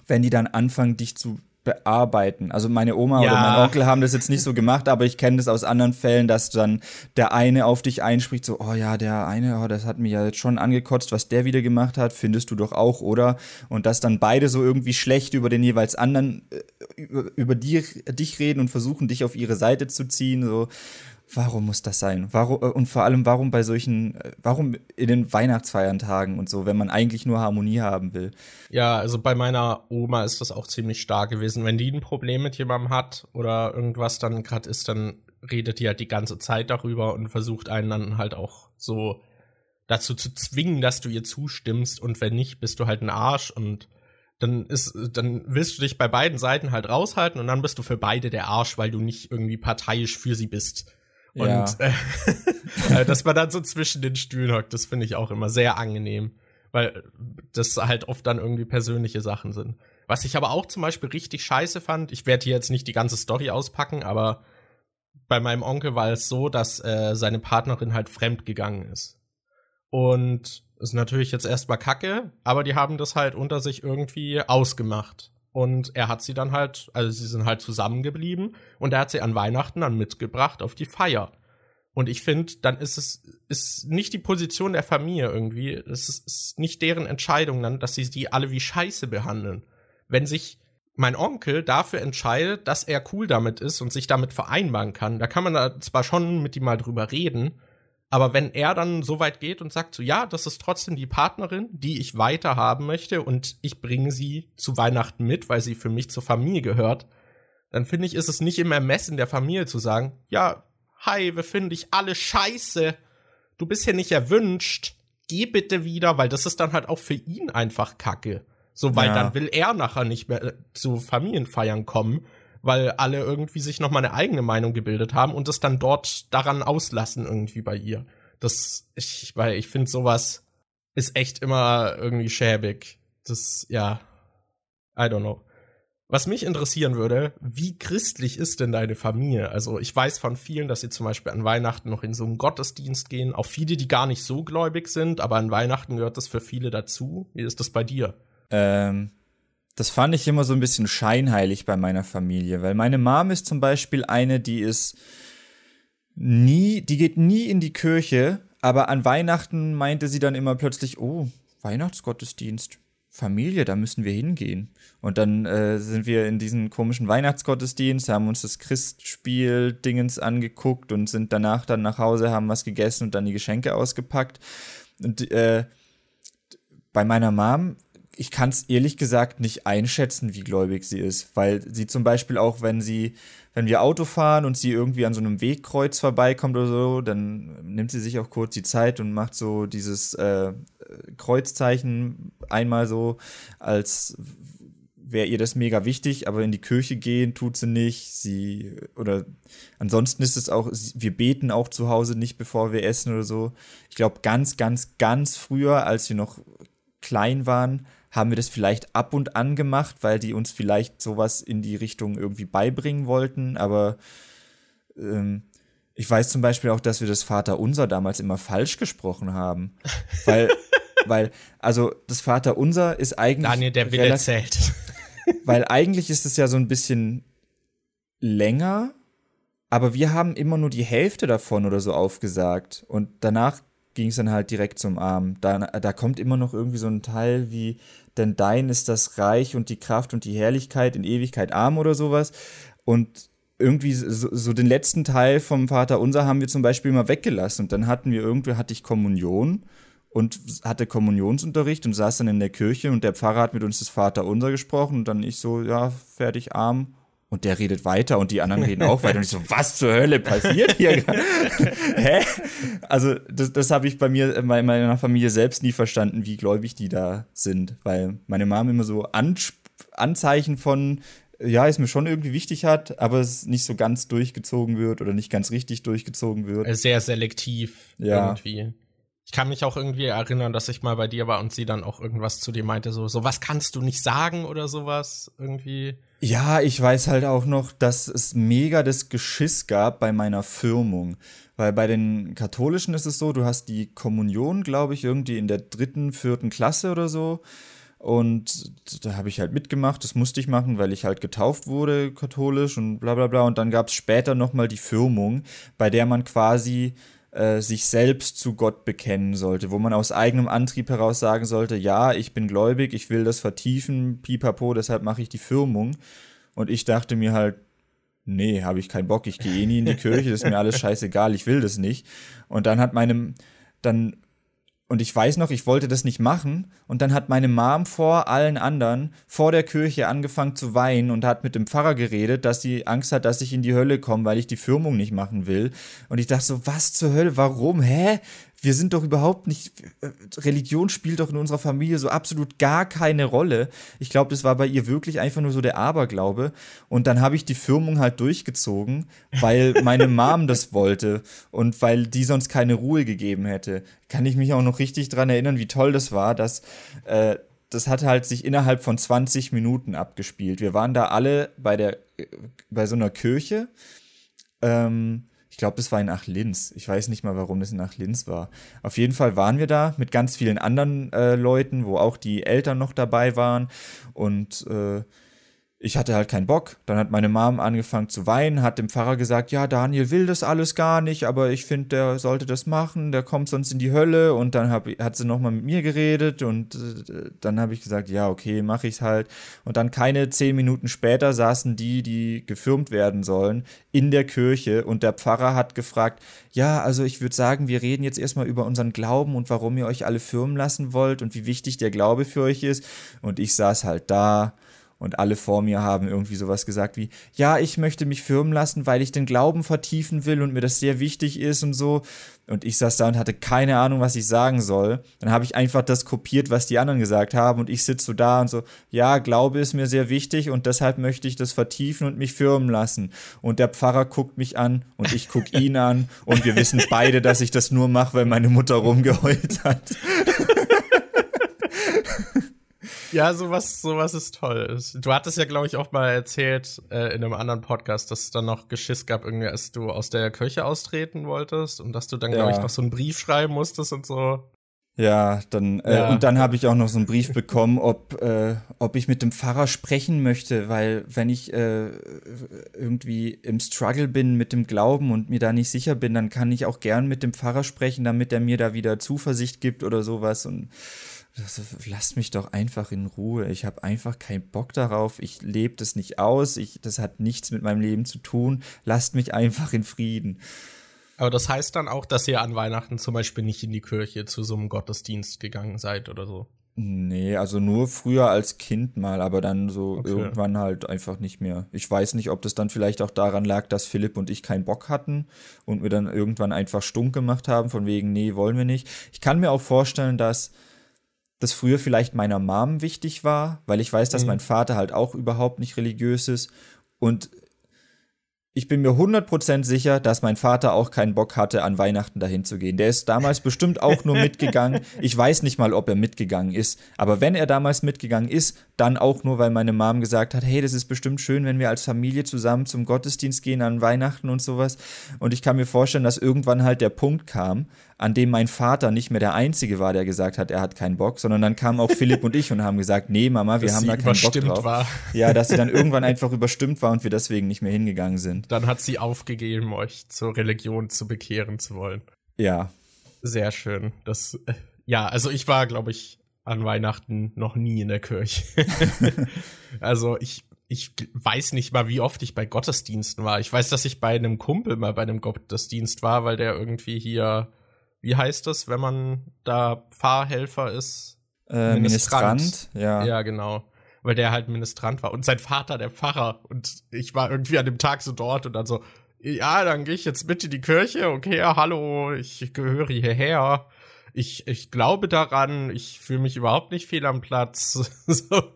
wenn die dann anfangen, dich zu bearbeiten. Also meine Oma ja. oder mein Onkel haben das jetzt nicht so gemacht, aber ich kenne das aus anderen Fällen, dass dann der eine auf dich einspricht, so, oh ja, der eine, oh, das hat mir ja jetzt schon angekotzt, was der wieder gemacht hat, findest du doch auch, oder? Und dass dann beide so irgendwie schlecht über den jeweils anderen, äh, über, über die, dich reden und versuchen, dich auf ihre Seite zu ziehen, so warum muss das sein? Warum, äh, und vor allem, warum bei solchen, äh, warum in den Weihnachtsfeiertagen und so, wenn man eigentlich nur Harmonie haben will? Ja, also bei meiner Oma ist das auch ziemlich stark gewesen. Wenn die ein Problem mit jemandem hat oder irgendwas dann gerade ist, dann redet die halt die ganze Zeit darüber und versucht einen dann halt auch so dazu zu zwingen, dass du ihr zustimmst und wenn nicht, bist du halt ein Arsch und dann ist, dann willst du dich bei beiden Seiten halt raushalten und dann bist du für beide der Arsch, weil du nicht irgendwie parteiisch für sie bist. Und ja. äh, dass man dann so zwischen den Stühlen hockt, das finde ich auch immer sehr angenehm, weil das halt oft dann irgendwie persönliche Sachen sind. Was ich aber auch zum Beispiel richtig scheiße fand, ich werde hier jetzt nicht die ganze Story auspacken, aber bei meinem Onkel war es so, dass äh, seine Partnerin halt fremd gegangen ist. Und ist natürlich jetzt erstmal kacke, aber die haben das halt unter sich irgendwie ausgemacht. Und er hat sie dann halt, also sie sind halt zusammengeblieben und er hat sie an Weihnachten dann mitgebracht auf die Feier. Und ich finde, dann ist es ist nicht die Position der Familie irgendwie. Es ist, ist nicht deren Entscheidung dann, dass sie die alle wie Scheiße behandeln. Wenn sich mein Onkel dafür entscheidet, dass er cool damit ist und sich damit vereinbaren kann. Da kann man da zwar schon mit ihm mal drüber reden, aber wenn er dann so weit geht und sagt so, ja, das ist trotzdem die Partnerin, die ich weiter haben möchte und ich bringe sie zu Weihnachten mit, weil sie für mich zur Familie gehört, dann finde ich, ist es nicht im Ermessen der Familie zu sagen, ja, hi, wir finden dich alle scheiße, du bist hier nicht erwünscht, geh bitte wieder, weil das ist dann halt auch für ihn einfach Kacke. So, weil ja. dann will er nachher nicht mehr äh, zu Familienfeiern kommen, weil alle irgendwie sich noch mal eine eigene Meinung gebildet haben und es dann dort daran auslassen irgendwie bei ihr. Das, ich, weil ich finde sowas ist echt immer irgendwie schäbig. Das, ja, I don't know. Was mich interessieren würde, wie christlich ist denn deine Familie? Also ich weiß von vielen, dass sie zum Beispiel an Weihnachten noch in so einen Gottesdienst gehen. Auch viele, die gar nicht so gläubig sind, aber an Weihnachten gehört das für viele dazu. Wie ist das bei dir? Ähm, das fand ich immer so ein bisschen scheinheilig bei meiner Familie, weil meine Mom ist zum Beispiel eine, die ist nie, die geht nie in die Kirche, aber an Weihnachten meinte sie dann immer plötzlich, oh, Weihnachtsgottesdienst. Familie, da müssen wir hingehen. Und dann äh, sind wir in diesen komischen Weihnachtsgottesdienst, haben uns das Christspiel-Dingens angeguckt und sind danach dann nach Hause, haben was gegessen und dann die Geschenke ausgepackt. Und äh, bei meiner Mom, ich kann es ehrlich gesagt nicht einschätzen, wie gläubig sie ist, weil sie zum Beispiel auch, wenn sie wenn wir Auto fahren und sie irgendwie an so einem Wegkreuz vorbeikommt oder so, dann nimmt sie sich auch kurz die Zeit und macht so dieses äh, Kreuzzeichen einmal so, als wäre ihr das mega wichtig, aber in die Kirche gehen tut sie nicht. Sie oder ansonsten ist es auch, wir beten auch zu Hause nicht, bevor wir essen oder so. Ich glaube, ganz, ganz, ganz früher, als wir noch klein waren, haben wir das vielleicht ab und an gemacht, weil die uns vielleicht sowas in die Richtung irgendwie beibringen wollten. Aber ähm, ich weiß zum Beispiel auch, dass wir das Vaterunser damals immer falsch gesprochen haben. Weil, weil, also das Vaterunser ist eigentlich. Daniel, der Wille zählt. Weil eigentlich ist es ja so ein bisschen länger, aber wir haben immer nur die Hälfte davon oder so aufgesagt. Und danach ging es dann halt direkt zum Arm. Da, da kommt immer noch irgendwie so ein Teil wie, denn dein ist das Reich und die Kraft und die Herrlichkeit in Ewigkeit arm oder sowas. Und irgendwie so, so, den letzten Teil vom Vater Unser haben wir zum Beispiel mal weggelassen. Und dann hatten wir irgendwie, hatte ich Kommunion und hatte Kommunionsunterricht und saß dann in der Kirche und der Pfarrer hat mit uns das Vater Unser gesprochen und dann ich so, ja, fertig, arm, und der redet weiter und die anderen reden auch weiter. Und ich so, was zur Hölle passiert hier? Hä? Also, das, das habe ich bei mir, in meiner Familie selbst nie verstanden, wie gläubig die da sind. Weil meine Mom immer so An Anzeichen von, ja, ist mir schon irgendwie wichtig hat, aber es nicht so ganz durchgezogen wird oder nicht ganz richtig durchgezogen wird. Sehr selektiv ja. irgendwie. Ich kann mich auch irgendwie erinnern, dass ich mal bei dir war und sie dann auch irgendwas zu dir meinte, so, so was kannst du nicht sagen oder sowas irgendwie. Ja, ich weiß halt auch noch, dass es mega das Geschiss gab bei meiner Firmung. Weil bei den Katholischen ist es so, du hast die Kommunion, glaube ich, irgendwie in der dritten, vierten Klasse oder so. Und da habe ich halt mitgemacht, das musste ich machen, weil ich halt getauft wurde, katholisch und bla bla bla. Und dann gab es später nochmal die Firmung, bei der man quasi äh, sich selbst zu Gott bekennen sollte, wo man aus eigenem Antrieb heraus sagen sollte, ja, ich bin gläubig, ich will das vertiefen, pipapo, deshalb mache ich die Firmung. Und ich dachte mir halt, nee, habe ich keinen Bock, ich gehe eh nie in die Kirche, das ist mir alles scheißegal, ich will das nicht. Und dann hat meinem, dann und ich weiß noch, ich wollte das nicht machen. Und dann hat meine Mom vor allen anderen vor der Kirche angefangen zu weinen und hat mit dem Pfarrer geredet, dass sie Angst hat, dass ich in die Hölle komme, weil ich die Firmung nicht machen will. Und ich dachte so, was zur Hölle, warum? Hä? Wir sind doch überhaupt nicht, äh, Religion spielt doch in unserer Familie so absolut gar keine Rolle. Ich glaube, das war bei ihr wirklich einfach nur so der Aberglaube. Und dann habe ich die Firmung halt durchgezogen, weil meine Mom das wollte und weil die sonst keine Ruhe gegeben hätte. Kann ich mich auch noch richtig dran erinnern, wie toll das war, dass äh, das hat halt sich innerhalb von 20 Minuten abgespielt. Wir waren da alle bei der, äh, bei so einer Kirche. Ähm, ich glaube, das war in Ach-Linz. Ich weiß nicht mal, warum das in Ach-Linz war. Auf jeden Fall waren wir da mit ganz vielen anderen äh, Leuten, wo auch die Eltern noch dabei waren. Und äh, ich hatte halt keinen Bock. Dann hat meine Mom angefangen zu weinen, hat dem Pfarrer gesagt, ja, Daniel will das alles gar nicht, aber ich finde, der sollte das machen, der kommt sonst in die Hölle. Und dann hab, hat sie nochmal mit mir geredet und äh, dann habe ich gesagt, ja, okay, mache ich's halt. Und dann keine zehn Minuten später saßen die, die gefirmt werden sollen, in der Kirche und der Pfarrer hat gefragt, ja, also ich würde sagen, wir reden jetzt erstmal über unseren Glauben und warum ihr euch alle firmen lassen wollt und wie wichtig der Glaube für euch ist. Und ich saß halt da und alle vor mir haben irgendwie sowas gesagt wie, ja, ich möchte mich firmen lassen, weil ich den Glauben vertiefen will und mir das sehr wichtig ist und so. Und ich saß da und hatte keine Ahnung, was ich sagen soll. Dann habe ich einfach das kopiert, was die anderen gesagt haben und ich sitze so da und so, ja, Glaube ist mir sehr wichtig und deshalb möchte ich das vertiefen und mich firmen lassen. Und der Pfarrer guckt mich an und ich gucke ihn an und wir wissen beide, dass ich das nur mache, weil meine Mutter rumgeheult hat. Ja, sowas, sowas ist toll. Du hattest ja, glaube ich, auch mal erzählt äh, in einem anderen Podcast, dass es dann noch Geschiss gab, irgendwie, als du aus der Kirche austreten wolltest und dass du dann, ja. glaube ich, noch so einen Brief schreiben musstest und so. Ja, dann äh, ja. und dann habe ich auch noch so einen Brief bekommen, ob äh, ob ich mit dem Pfarrer sprechen möchte, weil wenn ich äh, irgendwie im Struggle bin mit dem Glauben und mir da nicht sicher bin, dann kann ich auch gern mit dem Pfarrer sprechen, damit er mir da wieder Zuversicht gibt oder sowas und lasst mich doch einfach in Ruhe. Ich habe einfach keinen Bock darauf. Ich lebe das nicht aus. Ich, das hat nichts mit meinem Leben zu tun. Lasst mich einfach in Frieden. Aber das heißt dann auch, dass ihr an Weihnachten zum Beispiel nicht in die Kirche zu so einem Gottesdienst gegangen seid oder so? Nee, also nur früher als Kind mal, aber dann so okay. irgendwann halt einfach nicht mehr. Ich weiß nicht, ob das dann vielleicht auch daran lag, dass Philipp und ich keinen Bock hatten und wir dann irgendwann einfach stunk gemacht haben, von wegen, nee, wollen wir nicht. Ich kann mir auch vorstellen, dass das früher vielleicht meiner Mom wichtig war, weil ich weiß, dass mhm. mein Vater halt auch überhaupt nicht religiös ist und ich bin mir 100% sicher, dass mein Vater auch keinen Bock hatte, an Weihnachten dahin zu gehen. Der ist damals bestimmt auch nur mitgegangen. Ich weiß nicht mal, ob er mitgegangen ist. Aber wenn er damals mitgegangen ist, dann auch nur, weil meine Mom gesagt hat, hey, das ist bestimmt schön, wenn wir als Familie zusammen zum Gottesdienst gehen an Weihnachten und sowas. Und ich kann mir vorstellen, dass irgendwann halt der Punkt kam, an dem mein Vater nicht mehr der Einzige war, der gesagt hat, er hat keinen Bock, sondern dann kamen auch Philipp und ich und haben gesagt, nee, Mama, wir dass haben da keinen Bock drauf. War. Ja, dass sie dann irgendwann einfach überstimmt war und wir deswegen nicht mehr hingegangen sind. Dann hat sie aufgegeben, euch zur Religion zu bekehren zu wollen. Ja. Sehr schön. Das, ja, also ich war, glaube ich, an Weihnachten noch nie in der Kirche. also ich, ich weiß nicht mal, wie oft ich bei Gottesdiensten war. Ich weiß, dass ich bei einem Kumpel mal bei einem Gottesdienst war, weil der irgendwie hier wie heißt das, wenn man da Pfarrhelfer ist? Äh, Ministrant. Ministrant, ja. Ja, genau. Weil der halt Ministrant war und sein Vater der Pfarrer. Und ich war irgendwie an dem Tag so dort und dann so, ja, dann gehe ich jetzt mit in die Kirche. Okay, ja, hallo, ich gehöre hierher. Ich, ich glaube daran, ich fühle mich überhaupt nicht fehl am Platz. so.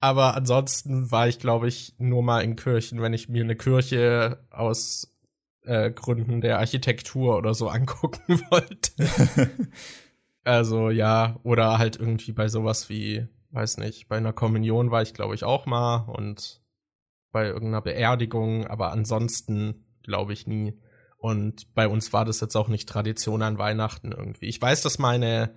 Aber ansonsten war ich, glaube ich, nur mal in Kirchen, wenn ich mir eine Kirche aus äh, Gründen der Architektur oder so angucken wollte. also ja, oder halt irgendwie bei sowas wie, weiß nicht, bei einer Kommunion war ich glaube ich auch mal und bei irgendeiner Beerdigung, aber ansonsten glaube ich nie. Und bei uns war das jetzt auch nicht Tradition an Weihnachten irgendwie. Ich weiß, dass meine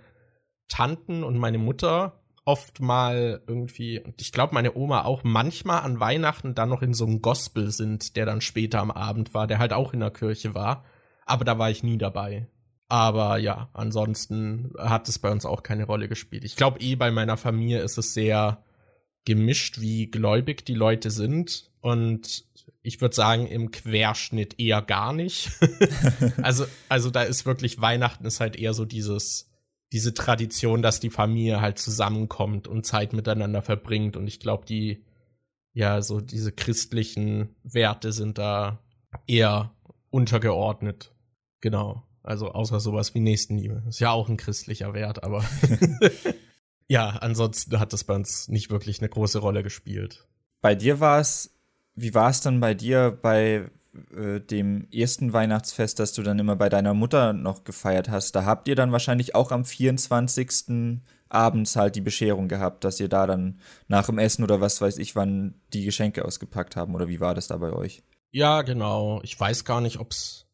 Tanten und meine Mutter oft mal irgendwie, und ich glaube, meine Oma auch manchmal an Weihnachten dann noch in so einem Gospel sind, der dann später am Abend war, der halt auch in der Kirche war. Aber da war ich nie dabei. Aber ja, ansonsten hat es bei uns auch keine Rolle gespielt. Ich glaube eh bei meiner Familie ist es sehr gemischt, wie gläubig die Leute sind. Und ich würde sagen, im Querschnitt eher gar nicht. also, also da ist wirklich Weihnachten ist halt eher so dieses diese Tradition, dass die Familie halt zusammenkommt und Zeit miteinander verbringt. Und ich glaube, die, ja, so diese christlichen Werte sind da eher untergeordnet. Genau. Also außer sowas wie Nächstenliebe. Ist ja auch ein christlicher Wert, aber ja, ansonsten hat das bei uns nicht wirklich eine große Rolle gespielt. Bei dir war es, wie war es dann bei dir bei äh, dem ersten Weihnachtsfest, das du dann immer bei deiner Mutter noch gefeiert hast, da habt ihr dann wahrscheinlich auch am 24. abends halt die Bescherung gehabt, dass ihr da dann nach dem Essen oder was weiß ich, wann die Geschenke ausgepackt haben oder wie war das da bei euch? Ja, genau. Ich weiß gar nicht, ob's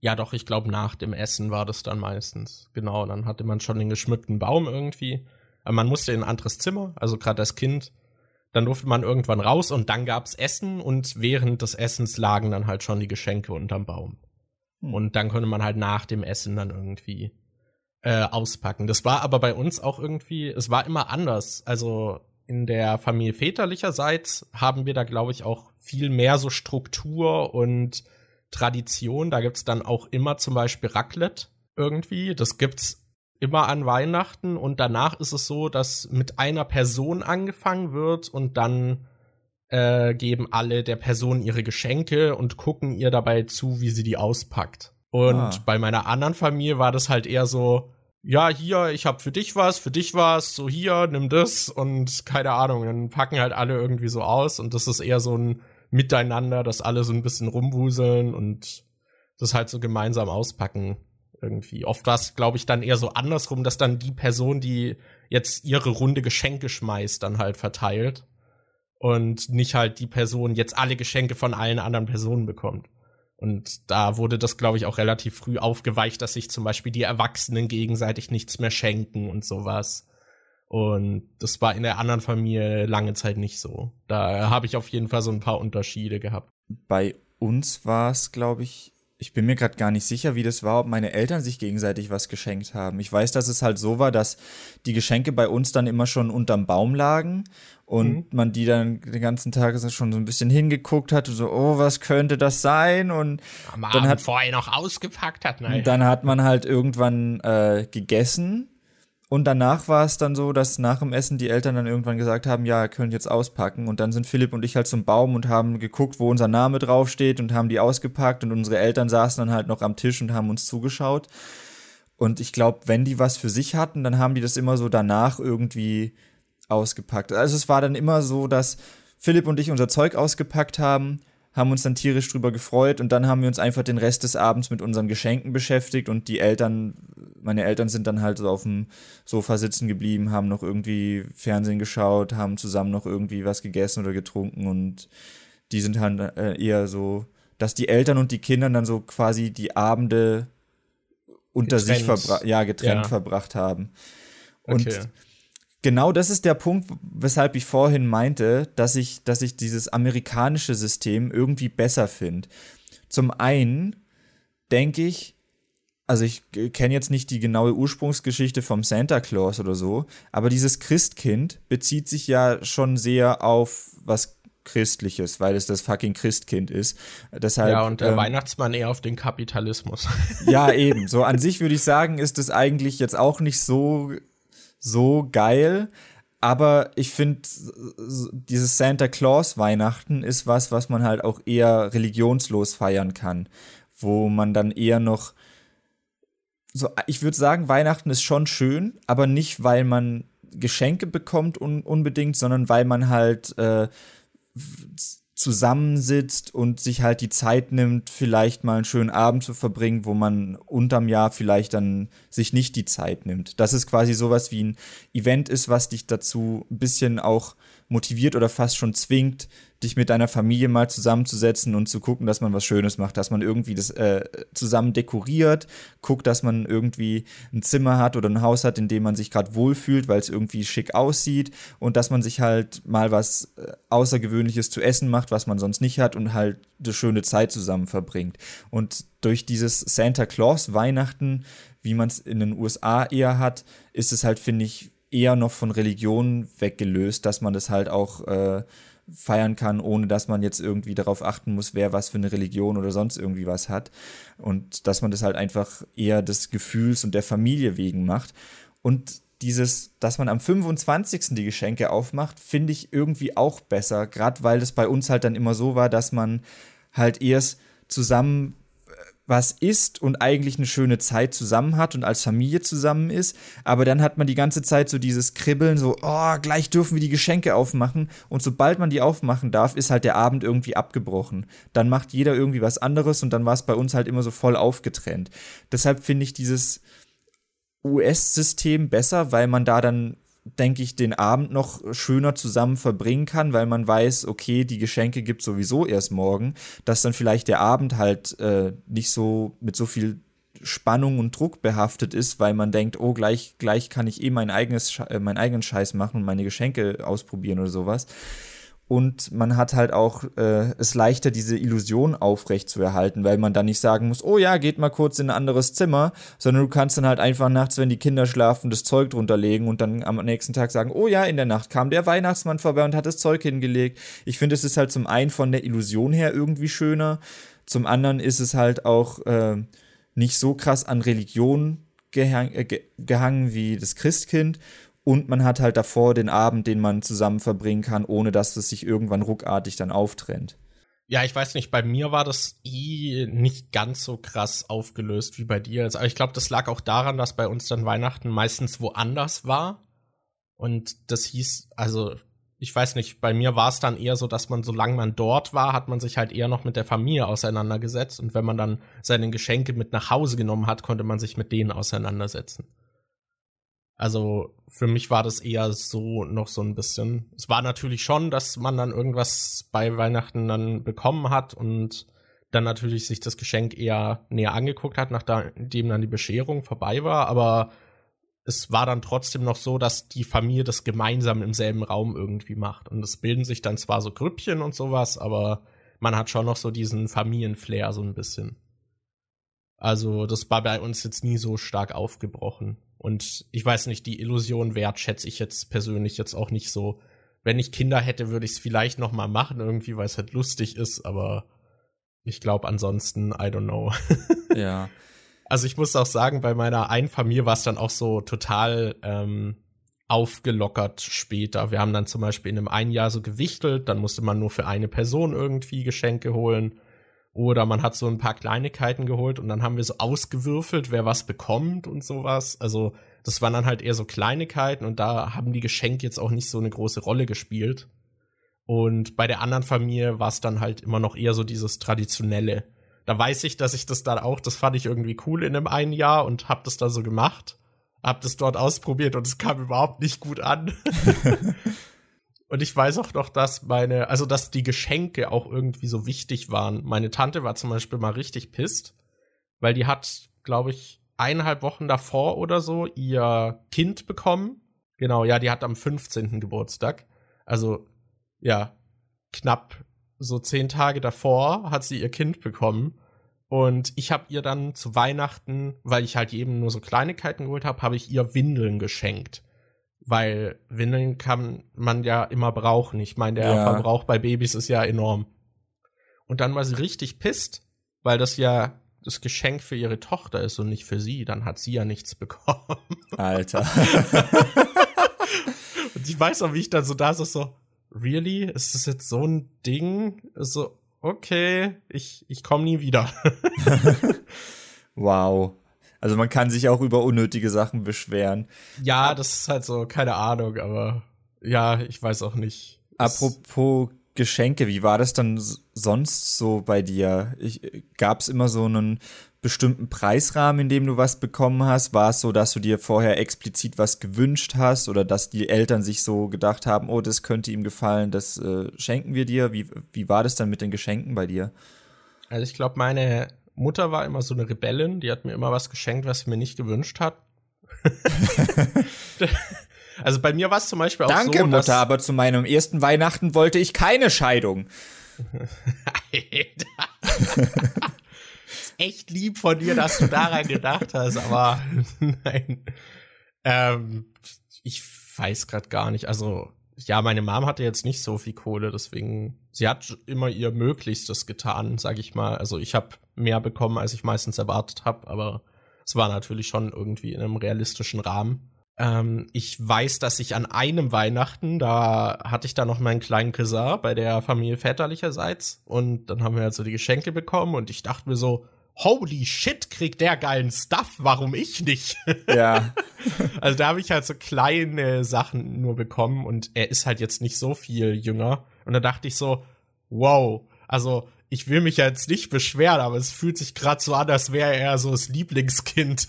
ja, doch, ich glaube, nach dem Essen war das dann meistens. Genau, dann hatte man schon den geschmückten Baum irgendwie. Aber man musste in ein anderes Zimmer, also gerade als Kind Dann durfte man irgendwann raus und dann gab's Essen und während des Essens lagen dann halt schon die Geschenke unterm Baum. Hm. Und dann konnte man halt nach dem Essen dann irgendwie äh, auspacken. Das war aber bei uns auch irgendwie, es war immer anders. Also in der Familie väterlicherseits haben wir da, glaube ich, auch viel mehr so Struktur und Tradition. Da gibt's dann auch immer zum Beispiel Raclette irgendwie. Das gibt's immer an Weihnachten und danach ist es so, dass mit einer Person angefangen wird und dann äh, geben alle der Person ihre Geschenke und gucken ihr dabei zu, wie sie die auspackt. Und ah. bei meiner anderen Familie war das halt eher so, ja, hier, ich hab für dich was, für dich was, so hier, nimm das und keine Ahnung, dann packen halt alle irgendwie so aus und das ist eher so ein Miteinander, dass alle so ein bisschen rumwuseln und das halt so gemeinsam auspacken irgendwie. Oft war es, glaube ich, dann eher so andersrum, dass dann die Person, die jetzt ihre Runde Geschenke schmeißt, dann halt verteilt und nicht halt die Person jetzt alle Geschenke von allen anderen Personen bekommt. Und da wurde das, glaube ich, auch relativ früh aufgeweicht, dass sich zum Beispiel die Erwachsenen gegenseitig nichts mehr schenken und sowas. Und das war in der anderen Familie lange Zeit nicht so. Da habe ich auf jeden Fall so ein paar Unterschiede gehabt. Bei uns war es, glaube ich, ich bin mir gerade gar nicht sicher, wie das war, ob meine Eltern sich gegenseitig was geschenkt haben. Ich weiß, dass es halt so war, dass die Geschenke bei uns dann immer schon unterm Baum lagen und mhm. man die dann den ganzen Tag schon so ein bisschen hingeguckt hat, so, oh, was könnte das sein? Und Am dann Abend hat vorher noch ausgepackt hat, nein. Dann hat man halt irgendwann äh, gegessen und danach war es dann so, dass nach dem Essen die Eltern dann irgendwann gesagt haben, ja, könnt jetzt auspacken. Und dann sind Philipp und ich halt zum Baum und haben geguckt, wo unser Name draufsteht und haben die ausgepackt. Und unsere Eltern saßen dann halt noch am Tisch und haben uns zugeschaut. Und ich glaube, wenn die was für sich hatten, dann haben die das immer so danach irgendwie ausgepackt. Also es war dann immer so, dass Philipp und ich unser Zeug ausgepackt haben haben uns dann tierisch drüber gefreut und dann haben wir uns einfach den Rest des Abends mit unseren Geschenken beschäftigt und die Eltern, meine Eltern sind dann halt so auf dem Sofa sitzen geblieben, haben noch irgendwie Fernsehen geschaut, haben zusammen noch irgendwie was gegessen oder getrunken und die sind halt eher so, dass die Eltern und die Kinder dann so quasi die Abende unter getrennt. sich verbracht, ja, getrennt ja. verbracht haben. Und okay genau das ist der Punkt, weshalb ich vorhin meinte, dass ich, dass ich dieses amerikanische System irgendwie besser finde. Zum einen denke ich, also ich kenne jetzt nicht die genaue Ursprungsgeschichte vom Santa Claus oder so, aber dieses Christkind bezieht sich ja schon sehr auf was Christliches, weil es das fucking Christkind ist. Deshalb, ja, und der ähm, Weihnachtsmann eher auf den Kapitalismus. Ja, eben. So an sich würde ich sagen, ist es eigentlich jetzt auch nicht so so geil. Aber ich finde, dieses Santa Claus Weihnachten ist was, was man halt auch eher religionslos feiern kann. Wo man dann eher noch so, ich würde sagen, Weihnachten ist schon schön, aber nicht, weil man Geschenke bekommt un unbedingt, sondern weil man halt äh, zusammensitzt und sich halt die Zeit nimmt, vielleicht mal einen schönen Abend zu verbringen, wo man unterm Jahr vielleicht dann sich nicht die Zeit nimmt. Das ist quasi sowas wie ein Event ist, was dich dazu ein bisschen auch motiviert oder fast schon zwingt, dich mit deiner Familie mal zusammenzusetzen und zu gucken, dass man was Schönes macht, dass man irgendwie das äh, zusammen dekoriert, guckt, dass man irgendwie ein Zimmer hat oder ein Haus hat, in dem man sich gerade wohlfühlt, weil es irgendwie schick aussieht und dass man sich halt mal was äh, Außergewöhnliches zu essen macht, was man sonst nicht hat und halt eine schöne Zeit zusammen verbringt. Und durch dieses Santa Claus Weihnachten, wie man es in den USA eher hat, ist es halt, finde ich, eher noch von Religion weggelöst, dass man das halt auch äh, feiern kann, ohne dass man jetzt irgendwie darauf achten muss, wer was für eine Religion oder sonst irgendwie was hat. Und dass man das halt einfach eher des Gefühls und der Familie wegen macht. Und dieses, dass man am 25. die Geschenke aufmacht, finde ich irgendwie auch besser, gerade weil es bei uns halt dann immer so war, dass man halt erst zusammen was isst und eigentlich eine schöne Zeit zusammen hat und als Familie zusammen ist. Aber dann hat man die ganze Zeit so dieses Kribbeln, so, oh, gleich dürfen wir die Geschenke aufmachen. Und sobald man die aufmachen darf, ist halt der Abend irgendwie abgebrochen. Dann macht jeder irgendwie was anderes und dann war es bei uns halt immer so voll aufgetrennt. Deshalb finde ich dieses US-System besser, weil man da dann denke ich, den Abend noch schöner zusammen verbringen kann, weil man weiß, okay, die Geschenke gibt sowieso erst morgen, dass dann vielleicht der Abend halt äh, nicht so mit so viel Spannung und Druck behaftet ist, weil man denkt, oh, gleich, gleich kann ich eh mein eigenes, äh, meinen eigenen Scheiß machen und meine Geschenke ausprobieren oder sowas und man hat halt auch äh, es leichter, diese Illusion aufrecht zu erhalten, weil man dann nicht sagen muss, oh ja, geht mal kurz in ein anderes Zimmer, sondern du kannst dann halt einfach nachts, wenn die Kinder schlafen, das Zeug drunter legen und dann am nächsten Tag sagen, oh ja, in der Nacht kam der Weihnachtsmann vorbei und hat das Zeug hingelegt. Ich finde, es ist halt zum einen von der Illusion her irgendwie schöner, zum anderen ist es halt auch äh, nicht so krass an Religion gehang, äh, gehangen wie das Christkind und man hat halt davor den Abend, den man zusammen verbringen kann, ohne dass es sich irgendwann ruckartig dann auftrennt. Ja, ich weiß nicht, bei mir war das eh nicht ganz so krass aufgelöst wie bei dir. Aber ich glaube, das lag auch daran, dass bei uns dann Weihnachten meistens woanders war. Und das hieß, also, ich weiß nicht, bei mir war es dann eher so, dass man, solange man dort war, hat man sich halt eher noch mit der Familie auseinandergesetzt. Und wenn man dann seine Geschenke mit nach Hause genommen hat, konnte man sich mit denen auseinandersetzen. Also für mich war das eher so noch so ein bisschen. Es war natürlich schon, dass man dann irgendwas bei Weihnachten dann bekommen hat und dann natürlich sich das Geschenk eher näher angeguckt hat, nachdem dann die Bescherung vorbei war. Aber es war dann trotzdem noch so, dass die Familie das gemeinsam im selben Raum irgendwie macht. Und es bilden sich dann zwar so Grüppchen und sowas, aber man hat schon noch so diesen Familienflair so ein bisschen. Also das war bei uns jetzt nie so stark aufgebrochen. Und ich weiß nicht, die Illusion wertschätze ich jetzt persönlich jetzt auch nicht so. Wenn ich Kinder hätte, würde ich es vielleicht noch mal machen, irgendwie, weil es halt lustig ist, aber ich glaube ansonsten, I don't know. ja. Also ich muss auch sagen, bei meiner einen Familie war es dann auch so total ähm, aufgelockert später. Wir haben dann zum Beispiel in einem einen Jahr so gewichtelt, dann musste man nur für eine Person irgendwie Geschenke holen. Oder man hat so ein paar Kleinigkeiten geholt und dann haben wir so ausgewürfelt, wer was bekommt und sowas. Also das waren dann halt eher so Kleinigkeiten und da haben die Geschenke jetzt auch nicht so eine große Rolle gespielt. Und bei der anderen Familie war es dann halt immer noch eher so dieses Traditionelle. Da weiß ich, dass ich das dann auch, das fand ich irgendwie cool in einem einen Jahr und hab das da so gemacht. Hab das dort ausprobiert und es kam überhaupt nicht gut an. Und ich weiß auch noch, dass meine, also dass die Geschenke auch irgendwie so wichtig waren. Meine Tante war zum Beispiel mal richtig pisst, weil die hat, glaube ich, eineinhalb Wochen davor oder so ihr Kind bekommen. Genau, ja, die hat am 15. Geburtstag. Also, ja, knapp so zehn Tage davor hat sie ihr Kind bekommen. Und ich habe ihr dann zu Weihnachten, weil ich halt eben nur so Kleinigkeiten geholt habe, habe ich ihr Windeln geschenkt weil Windeln kann man ja immer brauchen. Ich meine, der ja. Verbrauch bei Babys ist ja enorm. Und dann war sie richtig pisst, weil das ja das Geschenk für ihre Tochter ist und nicht für sie. Dann hat sie ja nichts bekommen. Alter. und ich weiß auch, wie ich dann so da so, so, really? Ist das jetzt so ein Ding? So, okay, ich, ich komme nie wieder. wow. Also man kann sich auch über unnötige Sachen beschweren. Ja, das ist halt so, keine Ahnung, aber ja, ich weiß auch nicht. Apropos Geschenke, wie war das dann sonst so bei dir? Gab es immer so einen bestimmten Preisrahmen, in dem du was bekommen hast? War es so, dass du dir vorher explizit was gewünscht hast oder dass die Eltern sich so gedacht haben, oh, das könnte ihm gefallen, das äh, schenken wir dir? Wie, wie war das dann mit den Geschenken bei dir? Also ich glaube, meine Mutter war immer so eine Rebellin, die hat mir immer was geschenkt, was sie mir nicht gewünscht hat. also bei mir war es zum Beispiel auch Danke, so. Danke, Mutter, aber zu meinem ersten Weihnachten wollte ich keine Scheidung. Alter. echt lieb von dir, dass du daran gedacht hast, aber nein. Ähm, ich weiß gerade gar nicht. Also ja, meine Mom hatte jetzt nicht so viel Kohle, deswegen, sie hat immer ihr Möglichstes getan, sag ich mal. Also ich habe mehr bekommen, als ich meistens erwartet habe, aber es war natürlich schon irgendwie in einem realistischen Rahmen. Ähm, ich weiß, dass ich an einem Weihnachten, da hatte ich da noch meinen kleinen Cousin bei der Familie väterlicherseits und dann haben wir also die Geschenke bekommen und ich dachte mir so, holy shit, kriegt der geilen Stuff, warum ich nicht? Ja. also da habe ich halt so kleine Sachen nur bekommen und er ist halt jetzt nicht so viel jünger. Und da dachte ich so, wow, also ich will mich ja jetzt nicht beschweren, aber es fühlt sich gerade so an, als wäre er so das Lieblingskind.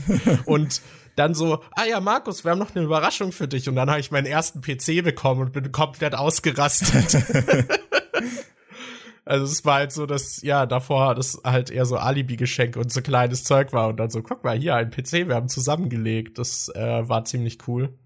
und dann so, ah ja, Markus, wir haben noch eine Überraschung für dich. Und dann habe ich meinen ersten PC bekommen und bin komplett ausgerastet. Also es war halt so, dass, ja, davor das halt eher so Alibi-Geschenk und so kleines Zeug war und dann so, guck mal, hier ein PC, wir haben zusammengelegt. Das äh, war ziemlich cool.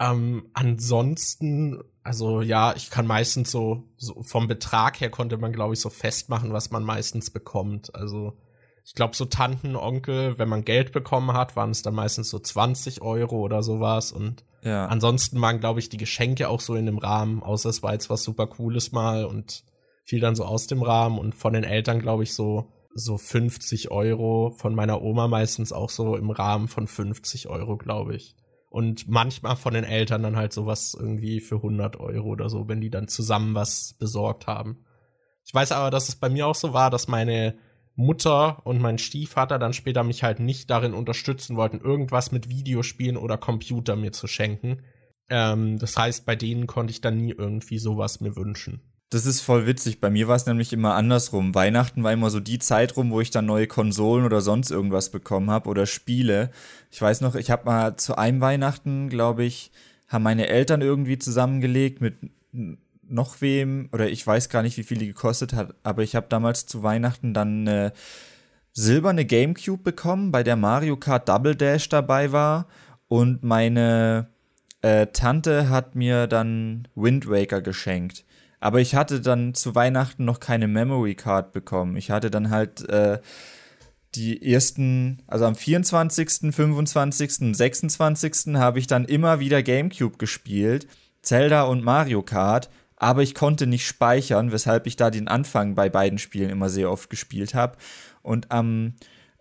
Ähm, ansonsten, also ja, ich kann meistens so, so vom Betrag her konnte man, glaube ich, so festmachen, was man meistens bekommt. Also ich glaube, so Tanten, Onkel, wenn man Geld bekommen hat, waren es dann meistens so 20 Euro oder sowas. Und ja. ansonsten waren, glaube ich, die Geschenke auch so in dem Rahmen, außer es war jetzt was super Cooles mal und fiel dann so aus dem Rahmen. Und von den Eltern, glaube ich, so, so 50 Euro. Von meiner Oma meistens auch so im Rahmen von 50 Euro, glaube ich. Und manchmal von den Eltern dann halt sowas irgendwie für 100 Euro oder so, wenn die dann zusammen was besorgt haben. Ich weiß aber, dass es bei mir auch so war, dass meine Mutter und mein Stiefvater dann später mich halt nicht darin unterstützen wollten, irgendwas mit Videospielen oder Computer mir zu schenken. Ähm, das heißt, bei denen konnte ich dann nie irgendwie sowas mir wünschen. Das ist voll witzig. Bei mir war es nämlich immer andersrum. Weihnachten war immer so die Zeit rum, wo ich dann neue Konsolen oder sonst irgendwas bekommen habe oder Spiele. Ich weiß noch, ich habe mal zu einem Weihnachten, glaube ich, haben meine Eltern irgendwie zusammengelegt mit noch wem oder ich weiß gar nicht, wie viel die gekostet hat, aber ich habe damals zu Weihnachten dann eine silberne Gamecube bekommen, bei der Mario Kart Double Dash dabei war und meine äh, Tante hat mir dann Wind Waker geschenkt. Aber ich hatte dann zu Weihnachten noch keine Memory Card bekommen. Ich hatte dann halt äh, die ersten, also am 24., 25. und 26. habe ich dann immer wieder GameCube gespielt, Zelda und Mario Kart, aber ich konnte nicht speichern, weshalb ich da den Anfang bei beiden Spielen immer sehr oft gespielt habe. Und am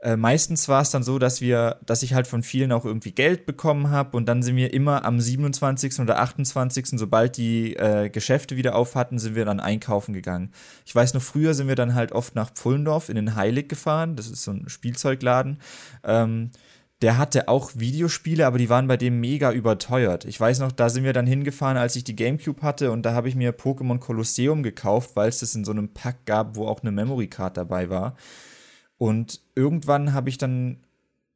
äh, meistens war es dann so, dass wir, dass ich halt von vielen auch irgendwie Geld bekommen habe und dann sind wir immer am 27. oder 28. sobald die äh, Geschäfte wieder auf hatten, sind wir dann einkaufen gegangen. Ich weiß noch, früher sind wir dann halt oft nach Pfullendorf in den Heilig gefahren, das ist so ein Spielzeugladen. Ähm, der hatte auch Videospiele, aber die waren bei dem mega überteuert. Ich weiß noch, da sind wir dann hingefahren, als ich die GameCube hatte und da habe ich mir Pokémon Colosseum gekauft, weil es das in so einem Pack gab, wo auch eine Memory Card dabei war. Und irgendwann habe ich dann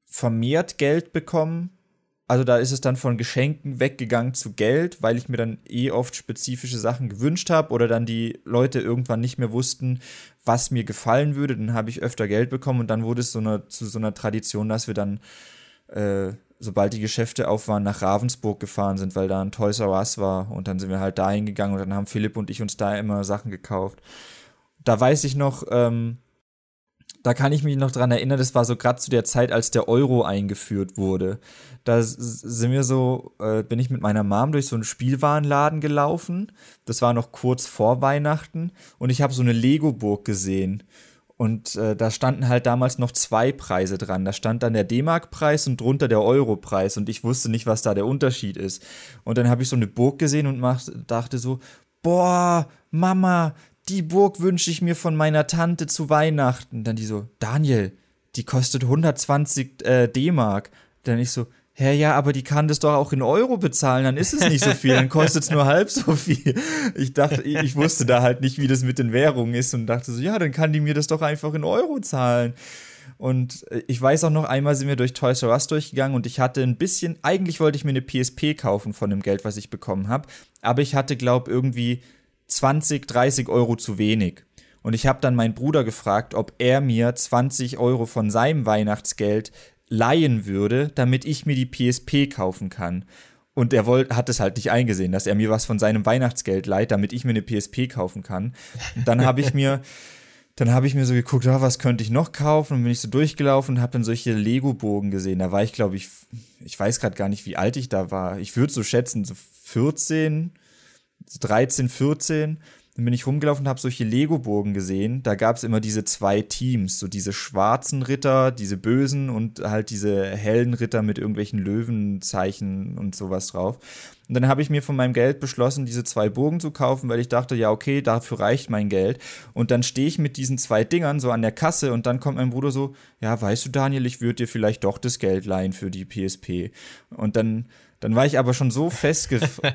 vermehrt Geld bekommen. Also da ist es dann von Geschenken weggegangen zu Geld, weil ich mir dann eh oft spezifische Sachen gewünscht habe oder dann die Leute irgendwann nicht mehr wussten, was mir gefallen würde. Dann habe ich öfter Geld bekommen und dann wurde es so eine, zu so einer Tradition, dass wir dann, äh, sobald die Geschäfte auf waren, nach Ravensburg gefahren sind, weil da ein Toys R Us war. Und dann sind wir halt dahin gegangen und dann haben Philipp und ich uns da immer Sachen gekauft. Da weiß ich noch, ähm, da kann ich mich noch dran erinnern, das war so gerade zu der Zeit, als der Euro eingeführt wurde. Da sind wir so, äh, bin ich mit meiner Mom durch so einen Spielwarenladen gelaufen. Das war noch kurz vor Weihnachten und ich habe so eine Lego-Burg gesehen. Und äh, da standen halt damals noch zwei Preise dran. Da stand dann der D-Mark-Preis und drunter der Euro-Preis. Und ich wusste nicht, was da der Unterschied ist. Und dann habe ich so eine Burg gesehen und dachte so, boah, Mama, die Burg wünsche ich mir von meiner Tante zu Weihnachten. Dann die so, Daniel, die kostet 120 äh, D-Mark. Dann ich so, hä, ja, aber die kann das doch auch in Euro bezahlen, dann ist es nicht so viel, dann kostet es nur halb so viel. Ich dachte, ich wusste da halt nicht, wie das mit den Währungen ist und dachte so, ja, dann kann die mir das doch einfach in Euro zahlen. Und äh, ich weiß auch noch, einmal sind wir durch Toys R Us durchgegangen und ich hatte ein bisschen, eigentlich wollte ich mir eine PSP kaufen von dem Geld, was ich bekommen habe, aber ich hatte, glaube irgendwie 20, 30 Euro zu wenig. Und ich habe dann meinen Bruder gefragt, ob er mir 20 Euro von seinem Weihnachtsgeld leihen würde, damit ich mir die PSP kaufen kann. Und er wollt, hat es halt nicht eingesehen, dass er mir was von seinem Weihnachtsgeld leiht, damit ich mir eine PSP kaufen kann. Und dann habe ich mir, dann habe ich mir so geguckt, ja, was könnte ich noch kaufen? Und bin ich so durchgelaufen und habe dann solche Lego-Bogen gesehen. Da war ich, glaube ich, ich weiß gerade gar nicht, wie alt ich da war. Ich würde so schätzen, so 14, 13, 14, dann bin ich rumgelaufen und habe solche Lego-Burgen gesehen. Da gab es immer diese zwei Teams, so diese schwarzen Ritter, diese bösen und halt diese hellen Ritter mit irgendwelchen Löwenzeichen und sowas drauf. Und dann habe ich mir von meinem Geld beschlossen, diese zwei Burgen zu kaufen, weil ich dachte, ja, okay, dafür reicht mein Geld. Und dann stehe ich mit diesen zwei Dingern so an der Kasse und dann kommt mein Bruder so, ja, weißt du, Daniel, ich würde dir vielleicht doch das Geld leihen für die PSP. Und dann dann war ich aber schon so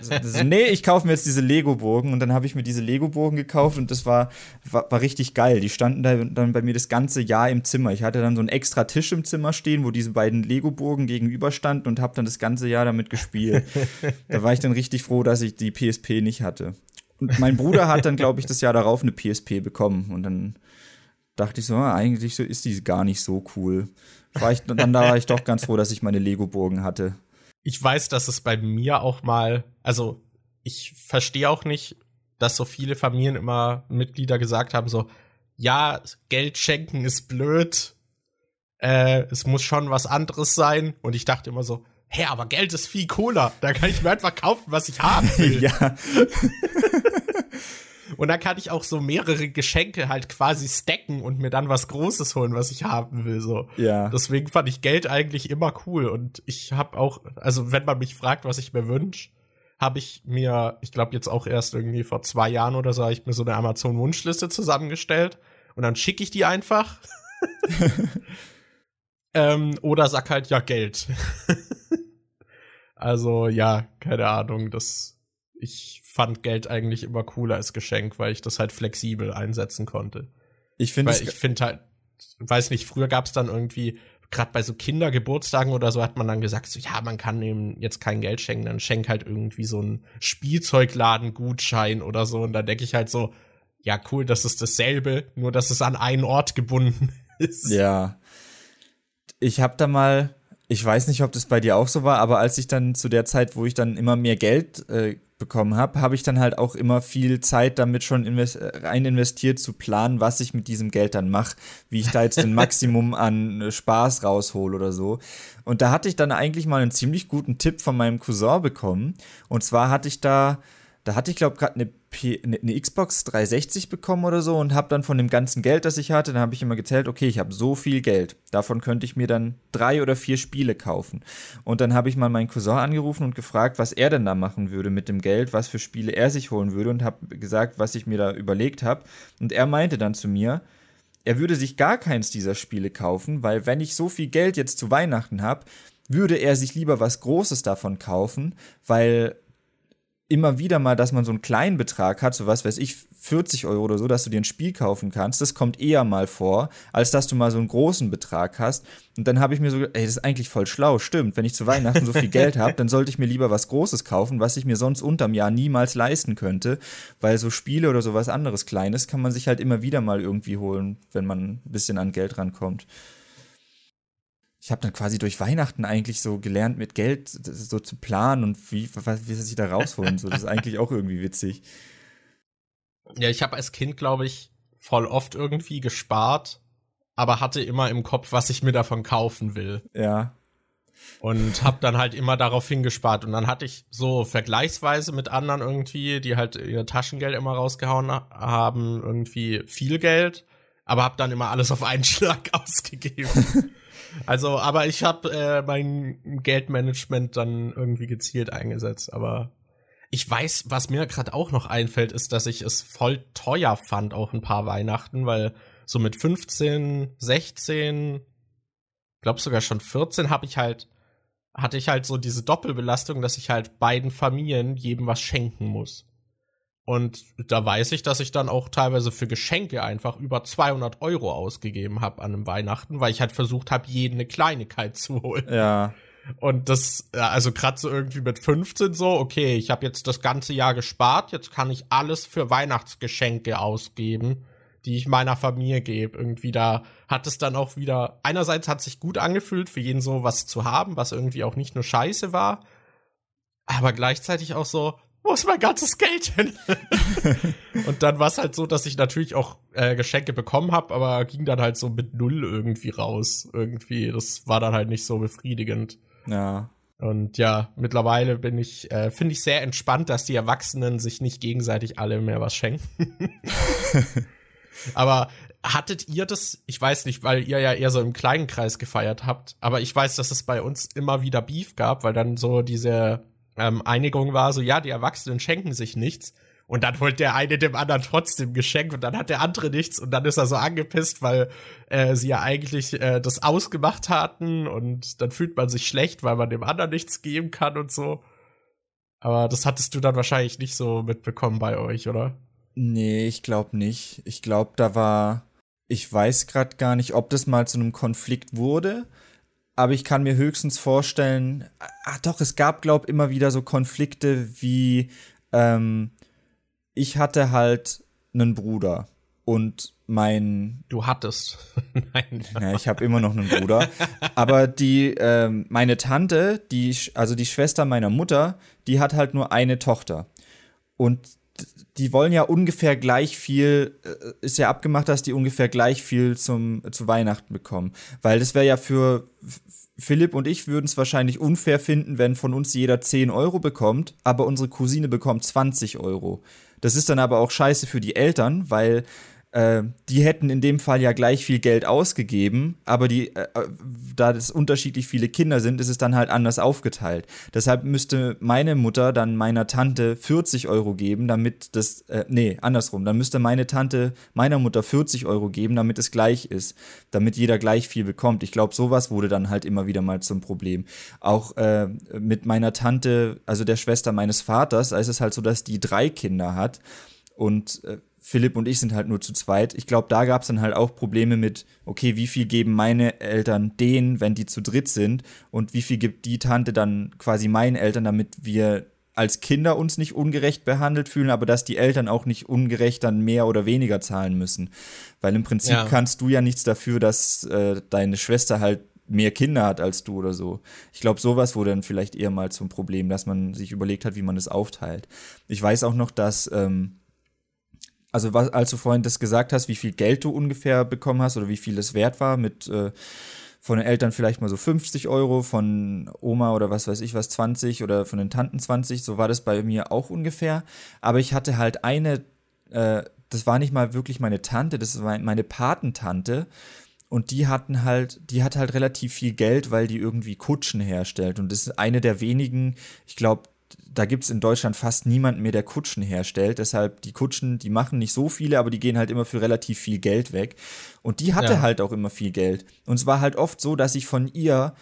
so, nee, ich kaufe mir jetzt diese Lego-Burgen. Und dann habe ich mir diese Lego-Burgen gekauft und das war, war, war, richtig geil. Die standen da dann bei mir das ganze Jahr im Zimmer. Ich hatte dann so einen extra Tisch im Zimmer stehen, wo diese beiden Lego-Burgen gegenüberstanden und habe dann das ganze Jahr damit gespielt. da war ich dann richtig froh, dass ich die PSP nicht hatte. Und mein Bruder hat dann, glaube ich, das Jahr darauf eine PSP bekommen. Und dann dachte ich so, ah, eigentlich ist die gar nicht so cool. War ich, dann war ich doch ganz froh, dass ich meine Lego-Burgen hatte. Ich weiß, dass es bei mir auch mal, also ich verstehe auch nicht, dass so viele Familien immer Mitglieder gesagt haben, so, ja, Geld schenken ist blöd, äh, es muss schon was anderes sein. Und ich dachte immer so, hä, aber Geld ist viel cooler. Da kann ich mir einfach kaufen, was ich haben will. ja. und dann kann ich auch so mehrere Geschenke halt quasi stacken und mir dann was Großes holen, was ich haben will. So. Ja. Deswegen fand ich Geld eigentlich immer cool. Und ich habe auch, also wenn man mich fragt, was ich mir wünsche, habe ich mir, ich glaube jetzt auch erst irgendwie vor zwei Jahren oder so, habe ich mir so eine Amazon-Wunschliste zusammengestellt und dann schicke ich die einfach. ähm, oder sag halt ja Geld. also ja, keine Ahnung, das ich fand Geld eigentlich immer cooler als Geschenk, weil ich das halt flexibel einsetzen konnte. Ich finde ich finde halt weiß nicht, früher gab es dann irgendwie gerade bei so Kindergeburtstagen oder so hat man dann gesagt, so ja, man kann eben jetzt kein Geld schenken, dann schenk halt irgendwie so einen Spielzeugladen-Gutschein oder so. Und da denke ich halt so, ja, cool, das ist dasselbe, nur dass es an einen Ort gebunden ist. Ja. Ich habe da mal, ich weiß nicht, ob das bei dir auch so war, aber als ich dann zu der Zeit, wo ich dann immer mehr Geld äh, bekommen habe, habe ich dann halt auch immer viel Zeit damit schon invest rein investiert zu planen, was ich mit diesem Geld dann mache, wie ich da jetzt den Maximum an äh, Spaß raushol oder so. Und da hatte ich dann eigentlich mal einen ziemlich guten Tipp von meinem Cousin bekommen. Und zwar hatte ich da da hatte ich glaube gerade eine, eine, eine, Xbox 360 bekommen oder so und habe dann von dem ganzen Geld, das ich hatte, dann habe ich immer gezählt, okay, ich habe so viel Geld, davon könnte ich mir dann drei oder vier Spiele kaufen. Und dann habe ich mal meinen Cousin angerufen und gefragt, was er denn da machen würde mit dem Geld, was für Spiele er sich holen würde und habe gesagt, was ich mir da überlegt habe. Und er meinte dann zu mir, er würde sich gar keins dieser Spiele kaufen, weil wenn ich so viel Geld jetzt zu Weihnachten habe, würde er sich lieber was Großes davon kaufen, weil immer wieder mal, dass man so einen kleinen Betrag hat, so was weiß ich, 40 Euro oder so, dass du dir ein Spiel kaufen kannst. Das kommt eher mal vor, als dass du mal so einen großen Betrag hast. Und dann habe ich mir so, ey, das ist eigentlich voll schlau, stimmt. Wenn ich zu Weihnachten so viel Geld habe, dann sollte ich mir lieber was Großes kaufen, was ich mir sonst unterm Jahr niemals leisten könnte. Weil so Spiele oder so was anderes Kleines kann man sich halt immer wieder mal irgendwie holen, wenn man ein bisschen an Geld rankommt ich habe dann quasi durch Weihnachten eigentlich so gelernt, mit Geld so zu planen und wie, was, wie sie da rausholen. So, das ist eigentlich auch irgendwie witzig. Ja, ich habe als Kind, glaube ich, voll oft irgendwie gespart, aber hatte immer im Kopf, was ich mir davon kaufen will. Ja. Und habe dann halt immer darauf hingespart. Und dann hatte ich so vergleichsweise mit anderen irgendwie, die halt ihr Taschengeld immer rausgehauen haben, irgendwie viel Geld, aber habe dann immer alles auf einen Schlag ausgegeben. Also, aber ich habe äh, mein Geldmanagement dann irgendwie gezielt eingesetzt. Aber ich weiß, was mir gerade auch noch einfällt, ist, dass ich es voll teuer fand, auch ein paar Weihnachten, weil so mit 15, 16, glaub sogar schon 14 habe ich halt hatte ich halt so diese Doppelbelastung, dass ich halt beiden Familien jedem was schenken muss. Und da weiß ich, dass ich dann auch teilweise für Geschenke einfach über 200 Euro ausgegeben habe an einem Weihnachten, weil ich halt versucht habe, jeden eine Kleinigkeit zu holen. Ja. Und das, also gerade so irgendwie mit 15 so, okay, ich habe jetzt das ganze Jahr gespart, jetzt kann ich alles für Weihnachtsgeschenke ausgeben, die ich meiner Familie gebe. Irgendwie da hat es dann auch wieder, einerseits hat sich gut angefühlt, für jeden so was zu haben, was irgendwie auch nicht nur scheiße war, aber gleichzeitig auch so, wo ist mein ganzes Geld hin? und dann war es halt so, dass ich natürlich auch äh, Geschenke bekommen habe, aber ging dann halt so mit null irgendwie raus. Irgendwie, das war dann halt nicht so befriedigend. Ja. Und ja, mittlerweile bin ich, äh, finde ich sehr entspannt, dass die Erwachsenen sich nicht gegenseitig alle mehr was schenken. aber hattet ihr das, ich weiß nicht, weil ihr ja eher so im kleinen Kreis gefeiert habt, aber ich weiß, dass es bei uns immer wieder Beef gab, weil dann so diese ähm, Einigung war so, ja, die Erwachsenen schenken sich nichts. Und dann holt der eine dem anderen trotzdem Geschenk und dann hat der andere nichts und dann ist er so angepisst, weil äh, sie ja eigentlich äh, das ausgemacht hatten und dann fühlt man sich schlecht, weil man dem anderen nichts geben kann und so. Aber das hattest du dann wahrscheinlich nicht so mitbekommen bei euch, oder? Nee, ich glaube nicht. Ich glaube, da war. Ich weiß gerade gar nicht, ob das mal zu einem Konflikt wurde aber ich kann mir höchstens vorstellen, ah doch, es gab, glaube ich, immer wieder so Konflikte wie, ähm, ich hatte halt einen Bruder und mein. Du hattest. Nein. Ja, ich habe immer noch einen Bruder. Aber die, äh, meine Tante, die, also die Schwester meiner Mutter, die hat halt nur eine Tochter. Und die wollen ja ungefähr gleich viel, äh, ist ja abgemacht, dass die ungefähr gleich viel zum, zu Weihnachten bekommen. Weil das wäre ja für Philipp und ich würden es wahrscheinlich unfair finden, wenn von uns jeder 10 Euro bekommt, aber unsere Cousine bekommt 20 Euro. Das ist dann aber auch scheiße für die Eltern, weil äh, die hätten in dem Fall ja gleich viel Geld ausgegeben, aber die, äh, äh, da es unterschiedlich viele Kinder sind, ist es dann halt anders aufgeteilt. Deshalb müsste meine Mutter dann meiner Tante 40 Euro geben, damit das, äh, nee, andersrum, dann müsste meine Tante meiner Mutter 40 Euro geben, damit es gleich ist, damit jeder gleich viel bekommt. Ich glaube, sowas wurde dann halt immer wieder mal zum Problem. Auch äh, mit meiner Tante, also der Schwester meines Vaters, da ist es halt so, dass die drei Kinder hat und äh, Philipp und ich sind halt nur zu zweit. Ich glaube, da gab es dann halt auch Probleme mit, okay, wie viel geben meine Eltern denen, wenn die zu dritt sind und wie viel gibt die Tante dann quasi meinen Eltern, damit wir als Kinder uns nicht ungerecht behandelt fühlen, aber dass die Eltern auch nicht ungerecht dann mehr oder weniger zahlen müssen. Weil im Prinzip ja. kannst du ja nichts dafür, dass äh, deine Schwester halt mehr Kinder hat als du oder so. Ich glaube, sowas wurde dann vielleicht eher mal zum Problem, dass man sich überlegt hat, wie man es aufteilt. Ich weiß auch noch, dass ähm, also was, als du vorhin das gesagt hast, wie viel Geld du ungefähr bekommen hast oder wie viel es wert war, mit äh, von den Eltern vielleicht mal so 50 Euro, von Oma oder was weiß ich was 20 oder von den Tanten 20, so war das bei mir auch ungefähr. Aber ich hatte halt eine, äh, das war nicht mal wirklich meine Tante, das war meine Patentante. Und die hatten halt, die hat halt relativ viel Geld, weil die irgendwie Kutschen herstellt. Und das ist eine der wenigen, ich glaube, da gibt es in Deutschland fast niemanden mehr, der Kutschen herstellt. Deshalb, die Kutschen, die machen nicht so viele, aber die gehen halt immer für relativ viel Geld weg. Und die hatte ja. halt auch immer viel Geld. Und es war halt oft so, dass ich von ihr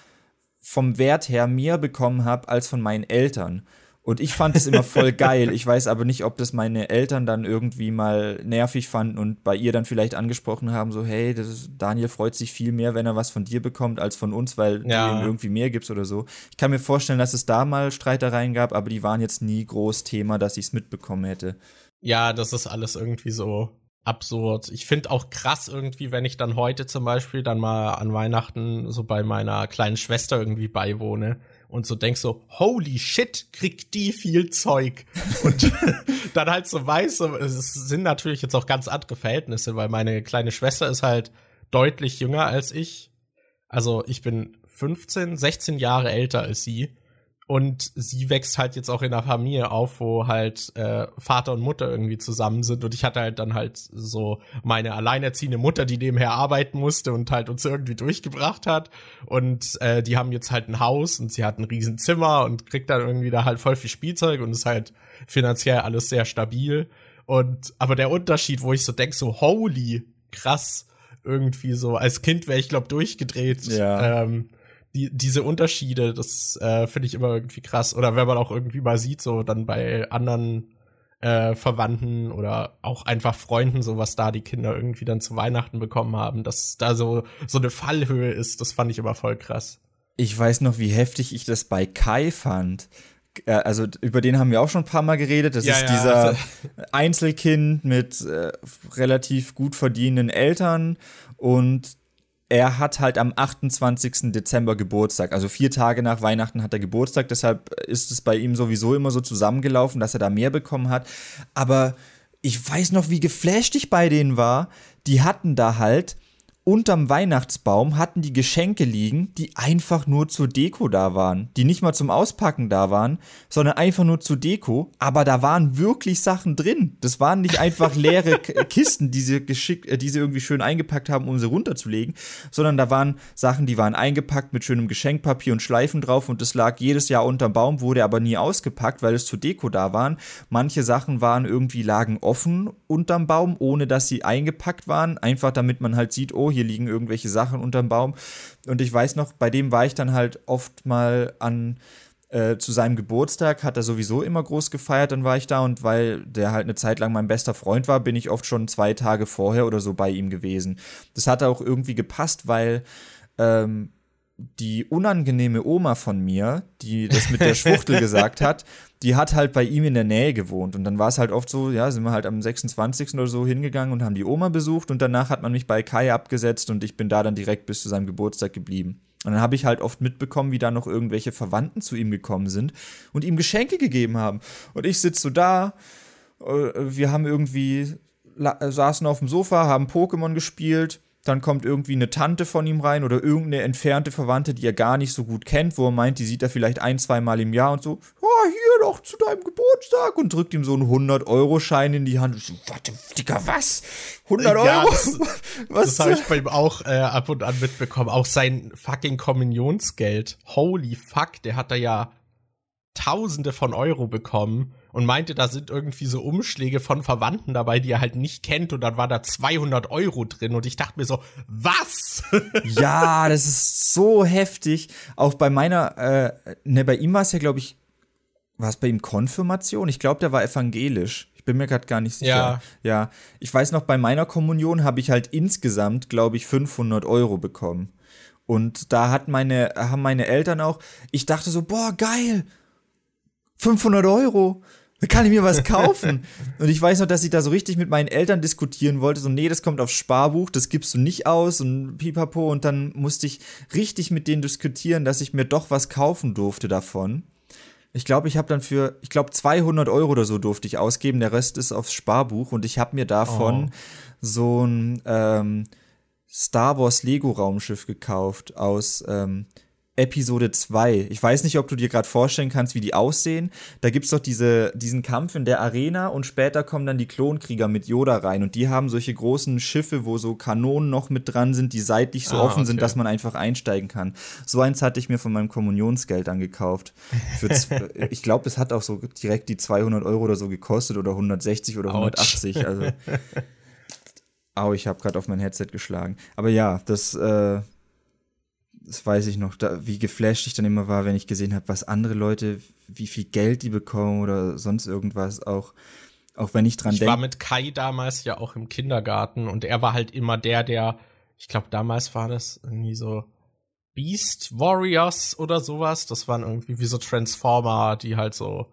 vom Wert her mehr bekommen habe als von meinen Eltern. Und ich fand es immer voll geil. Ich weiß aber nicht, ob das meine Eltern dann irgendwie mal nervig fanden und bei ihr dann vielleicht angesprochen haben, so, hey, ist, Daniel freut sich viel mehr, wenn er was von dir bekommt, als von uns, weil ja. du ihm irgendwie mehr gibst oder so. Ich kann mir vorstellen, dass es da mal Streitereien gab, aber die waren jetzt nie groß Thema, dass ich es mitbekommen hätte. Ja, das ist alles irgendwie so absurd. Ich finde auch krass irgendwie, wenn ich dann heute zum Beispiel dann mal an Weihnachten so bei meiner kleinen Schwester irgendwie beiwohne und so denkst so, holy shit, kriegt die viel Zeug. Und dann halt so weiß, es sind natürlich jetzt auch ganz andere Verhältnisse, weil meine kleine Schwester ist halt deutlich jünger als ich. Also ich bin 15, 16 Jahre älter als sie. Und sie wächst halt jetzt auch in einer Familie auf, wo halt äh, Vater und Mutter irgendwie zusammen sind. Und ich hatte halt dann halt so meine alleinerziehende Mutter, die nebenher arbeiten musste und halt uns irgendwie durchgebracht hat. Und äh, die haben jetzt halt ein Haus und sie hat ein Riesenzimmer und kriegt dann irgendwie da halt voll viel Spielzeug und ist halt finanziell alles sehr stabil. Und aber der Unterschied, wo ich so denk, so holy krass, irgendwie so als Kind wäre ich glaube durchgedreht. Ja. Ähm, die, diese Unterschiede, das äh, finde ich immer irgendwie krass. Oder wenn man auch irgendwie mal sieht, so dann bei anderen äh, Verwandten oder auch einfach Freunden, so was da die Kinder irgendwie dann zu Weihnachten bekommen haben, dass da so, so eine Fallhöhe ist, das fand ich immer voll krass. Ich weiß noch, wie heftig ich das bei Kai fand. Äh, also über den haben wir auch schon ein paar Mal geredet. Das ja, ist ja, dieser also Einzelkind mit äh, relativ gut verdienenden Eltern und er hat halt am 28. Dezember Geburtstag. Also vier Tage nach Weihnachten hat er Geburtstag. Deshalb ist es bei ihm sowieso immer so zusammengelaufen, dass er da mehr bekommen hat. Aber ich weiß noch, wie geflasht ich bei denen war. Die hatten da halt unterm Weihnachtsbaum hatten die Geschenke liegen, die einfach nur zur Deko da waren, die nicht mal zum Auspacken da waren, sondern einfach nur zur Deko, aber da waren wirklich Sachen drin. Das waren nicht einfach leere Kisten, die sie, geschickt, äh, die sie irgendwie schön eingepackt haben, um sie runterzulegen, sondern da waren Sachen, die waren eingepackt mit schönem Geschenkpapier und Schleifen drauf und das lag jedes Jahr unterm Baum, wurde aber nie ausgepackt, weil es zur Deko da waren. Manche Sachen waren irgendwie lagen offen unterm Baum, ohne dass sie eingepackt waren, einfach damit man halt sieht, oh, hier liegen irgendwelche Sachen unterm Baum. Und ich weiß noch, bei dem war ich dann halt oft mal an äh, zu seinem Geburtstag hat er sowieso immer groß gefeiert, dann war ich da und weil der halt eine Zeit lang mein bester Freund war, bin ich oft schon zwei Tage vorher oder so bei ihm gewesen. Das hat auch irgendwie gepasst, weil ähm, die unangenehme Oma von mir, die das mit der Schwuchtel gesagt hat, die hat halt bei ihm in der Nähe gewohnt. Und dann war es halt oft so, ja, sind wir halt am 26. oder so hingegangen und haben die Oma besucht und danach hat man mich bei Kai abgesetzt und ich bin da dann direkt bis zu seinem Geburtstag geblieben. Und dann habe ich halt oft mitbekommen, wie da noch irgendwelche Verwandten zu ihm gekommen sind und ihm Geschenke gegeben haben. Und ich sitze so da, äh, wir haben irgendwie, saßen auf dem Sofa, haben Pokémon gespielt dann kommt irgendwie eine Tante von ihm rein oder irgendeine entfernte Verwandte, die er gar nicht so gut kennt, wo er meint, die sieht er vielleicht ein, zwei Mal im Jahr und so, oh, hier doch zu deinem Geburtstag und drückt ihm so einen 100-Euro-Schein in die Hand. Und so, warte, Digga, was? 100 Euro? Ja, das, was? Das habe ich bei ihm auch äh, ab und an mitbekommen. Auch sein fucking Kommunionsgeld. Holy fuck, der hat da ja Tausende von Euro bekommen und meinte, da sind irgendwie so Umschläge von Verwandten dabei, die er halt nicht kennt und dann war da 200 Euro drin und ich dachte mir so, was? ja, das ist so heftig. Auch bei meiner, äh, ne, bei ihm war es ja, glaube ich, war es bei ihm Konfirmation? Ich glaube, der war evangelisch. Ich bin mir gerade gar nicht sicher. Ja. ja. Ich weiß noch, bei meiner Kommunion habe ich halt insgesamt, glaube ich, 500 Euro bekommen. Und da hat meine, haben meine Eltern auch, ich dachte so, boah, geil, 500 Euro da kann ich mir was kaufen. und ich weiß noch, dass ich da so richtig mit meinen Eltern diskutieren wollte, so, nee, das kommt aufs Sparbuch, das gibst du nicht aus und pipapo. Und dann musste ich richtig mit denen diskutieren, dass ich mir doch was kaufen durfte davon. Ich glaube, ich habe dann für, ich glaube, 200 Euro oder so durfte ich ausgeben. Der Rest ist aufs Sparbuch und ich habe mir davon oh. so ein ähm, Star Wars Lego Raumschiff gekauft aus ähm, Episode 2. Ich weiß nicht, ob du dir gerade vorstellen kannst, wie die aussehen. Da gibt es doch diese, diesen Kampf in der Arena und später kommen dann die Klonkrieger mit Yoda rein und die haben solche großen Schiffe, wo so Kanonen noch mit dran sind, die seitlich so ah, offen okay. sind, dass man einfach einsteigen kann. So eins hatte ich mir von meinem Kommunionsgeld angekauft. ich glaube, es hat auch so direkt die 200 Euro oder so gekostet oder 160 oder 180. Ouch. Also, au, ich habe gerade auf mein Headset geschlagen. Aber ja, das äh, das weiß ich noch, da, wie geflasht ich dann immer war, wenn ich gesehen habe, was andere Leute, wie viel Geld die bekommen oder sonst irgendwas, auch, auch wenn ich dran denke. Ich war mit Kai damals ja auch im Kindergarten und er war halt immer der, der, ich glaube, damals war das irgendwie so Beast Warriors oder sowas. Das waren irgendwie wie so Transformer, die halt so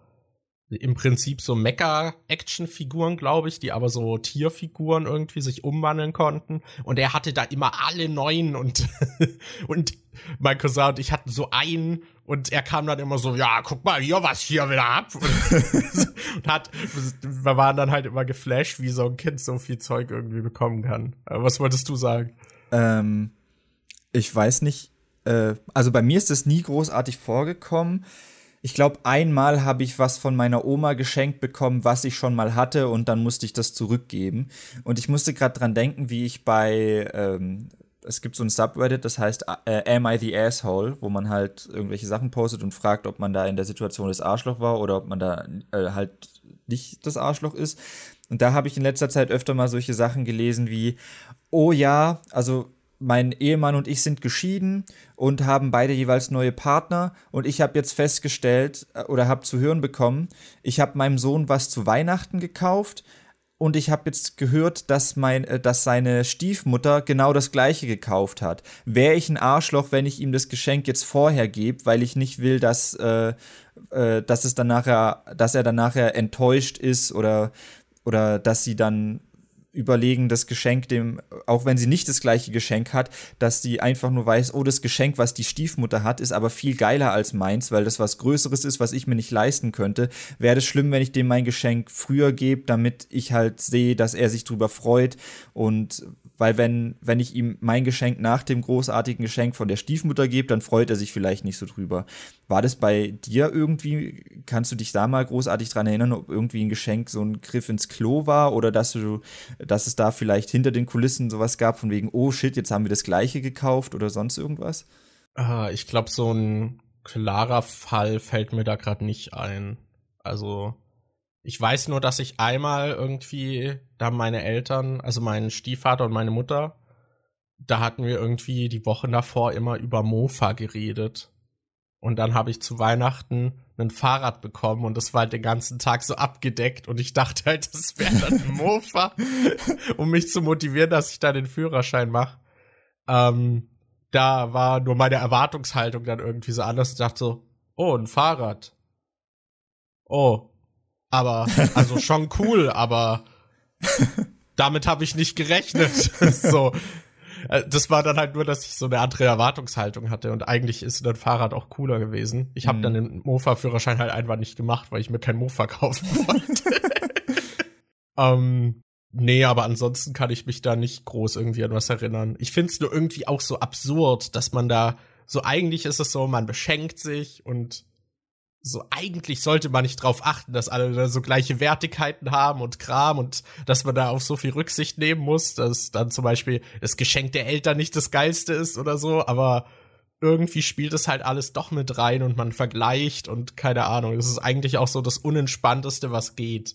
im Prinzip so Mecha-Action-Figuren, glaube ich, die aber so Tierfiguren irgendwie sich umwandeln konnten. Und er hatte da immer alle neuen und, und mein Cousin und ich hatten so einen und er kam dann immer so, ja, guck mal hier, was hier wieder. Und, und hat, wir waren dann halt immer geflasht, wie so ein Kind so viel Zeug irgendwie bekommen kann. Was wolltest du sagen? Ähm, ich weiß nicht, äh, also bei mir ist das nie großartig vorgekommen ich glaube, einmal habe ich was von meiner Oma geschenkt bekommen, was ich schon mal hatte, und dann musste ich das zurückgeben. Und ich musste gerade dran denken, wie ich bei, ähm, es gibt so ein Subreddit, das heißt äh, Am I the Asshole, wo man halt irgendwelche Sachen postet und fragt, ob man da in der Situation das Arschloch war oder ob man da äh, halt nicht das Arschloch ist. Und da habe ich in letzter Zeit öfter mal solche Sachen gelesen wie, oh ja, also mein Ehemann und ich sind geschieden und haben beide jeweils neue Partner und ich habe jetzt festgestellt äh, oder habe zu hören bekommen, ich habe meinem Sohn was zu Weihnachten gekauft und ich habe jetzt gehört, dass mein äh, dass seine Stiefmutter genau das gleiche gekauft hat. Wäre ich ein Arschloch, wenn ich ihm das Geschenk jetzt vorher gebe, weil ich nicht will, dass äh, äh, dass es dann nachher, dass er dann nachher enttäuscht ist oder oder dass sie dann überlegen, das Geschenk dem, auch wenn sie nicht das gleiche Geschenk hat, dass sie einfach nur weiß, oh, das Geschenk, was die Stiefmutter hat, ist aber viel geiler als meins, weil das was Größeres ist, was ich mir nicht leisten könnte. Wäre das schlimm, wenn ich dem mein Geschenk früher gebe, damit ich halt sehe, dass er sich drüber freut und weil wenn, wenn ich ihm mein Geschenk nach dem großartigen Geschenk von der Stiefmutter gebe, dann freut er sich vielleicht nicht so drüber. War das bei dir irgendwie, kannst du dich da mal großartig dran erinnern, ob irgendwie ein Geschenk so ein Griff ins Klo war oder dass du, dass es da vielleicht hinter den Kulissen sowas gab von wegen, oh shit, jetzt haben wir das gleiche gekauft oder sonst irgendwas? Ah, ich glaube, so ein klarer Fall fällt mir da gerade nicht ein. Also, ich weiß nur, dass ich einmal irgendwie, da meine Eltern, also mein Stiefvater und meine Mutter, da hatten wir irgendwie die Wochen davor immer über Mofa geredet. Und dann habe ich zu Weihnachten ein Fahrrad bekommen und das war halt den ganzen Tag so abgedeckt und ich dachte halt, das wäre dann ein Mofa, um mich zu motivieren, dass ich da den Führerschein mache. Ähm, da war nur meine Erwartungshaltung dann irgendwie so anders. Ich dachte so, oh, ein Fahrrad. Oh, aber, also schon cool, aber damit habe ich nicht gerechnet. so. Äh, das war dann halt nur, dass ich so eine andere Erwartungshaltung hatte und eigentlich ist ein Fahrrad auch cooler gewesen. Ich habe mhm. dann den Mofa-Führerschein halt einfach nicht gemacht, weil ich mir kein Mofa kaufen wollte. ähm, nee, aber ansonsten kann ich mich da nicht groß irgendwie an was erinnern. Ich find's nur irgendwie auch so absurd, dass man da so eigentlich ist es so, man beschenkt sich und so eigentlich sollte man nicht drauf achten, dass alle da so gleiche Wertigkeiten haben und Kram und dass man da auf so viel Rücksicht nehmen muss, dass dann zum Beispiel das Geschenk der Eltern nicht das geilste ist oder so, aber irgendwie spielt es halt alles doch mit rein und man vergleicht und keine Ahnung. Es ist eigentlich auch so das Unentspannteste, was geht.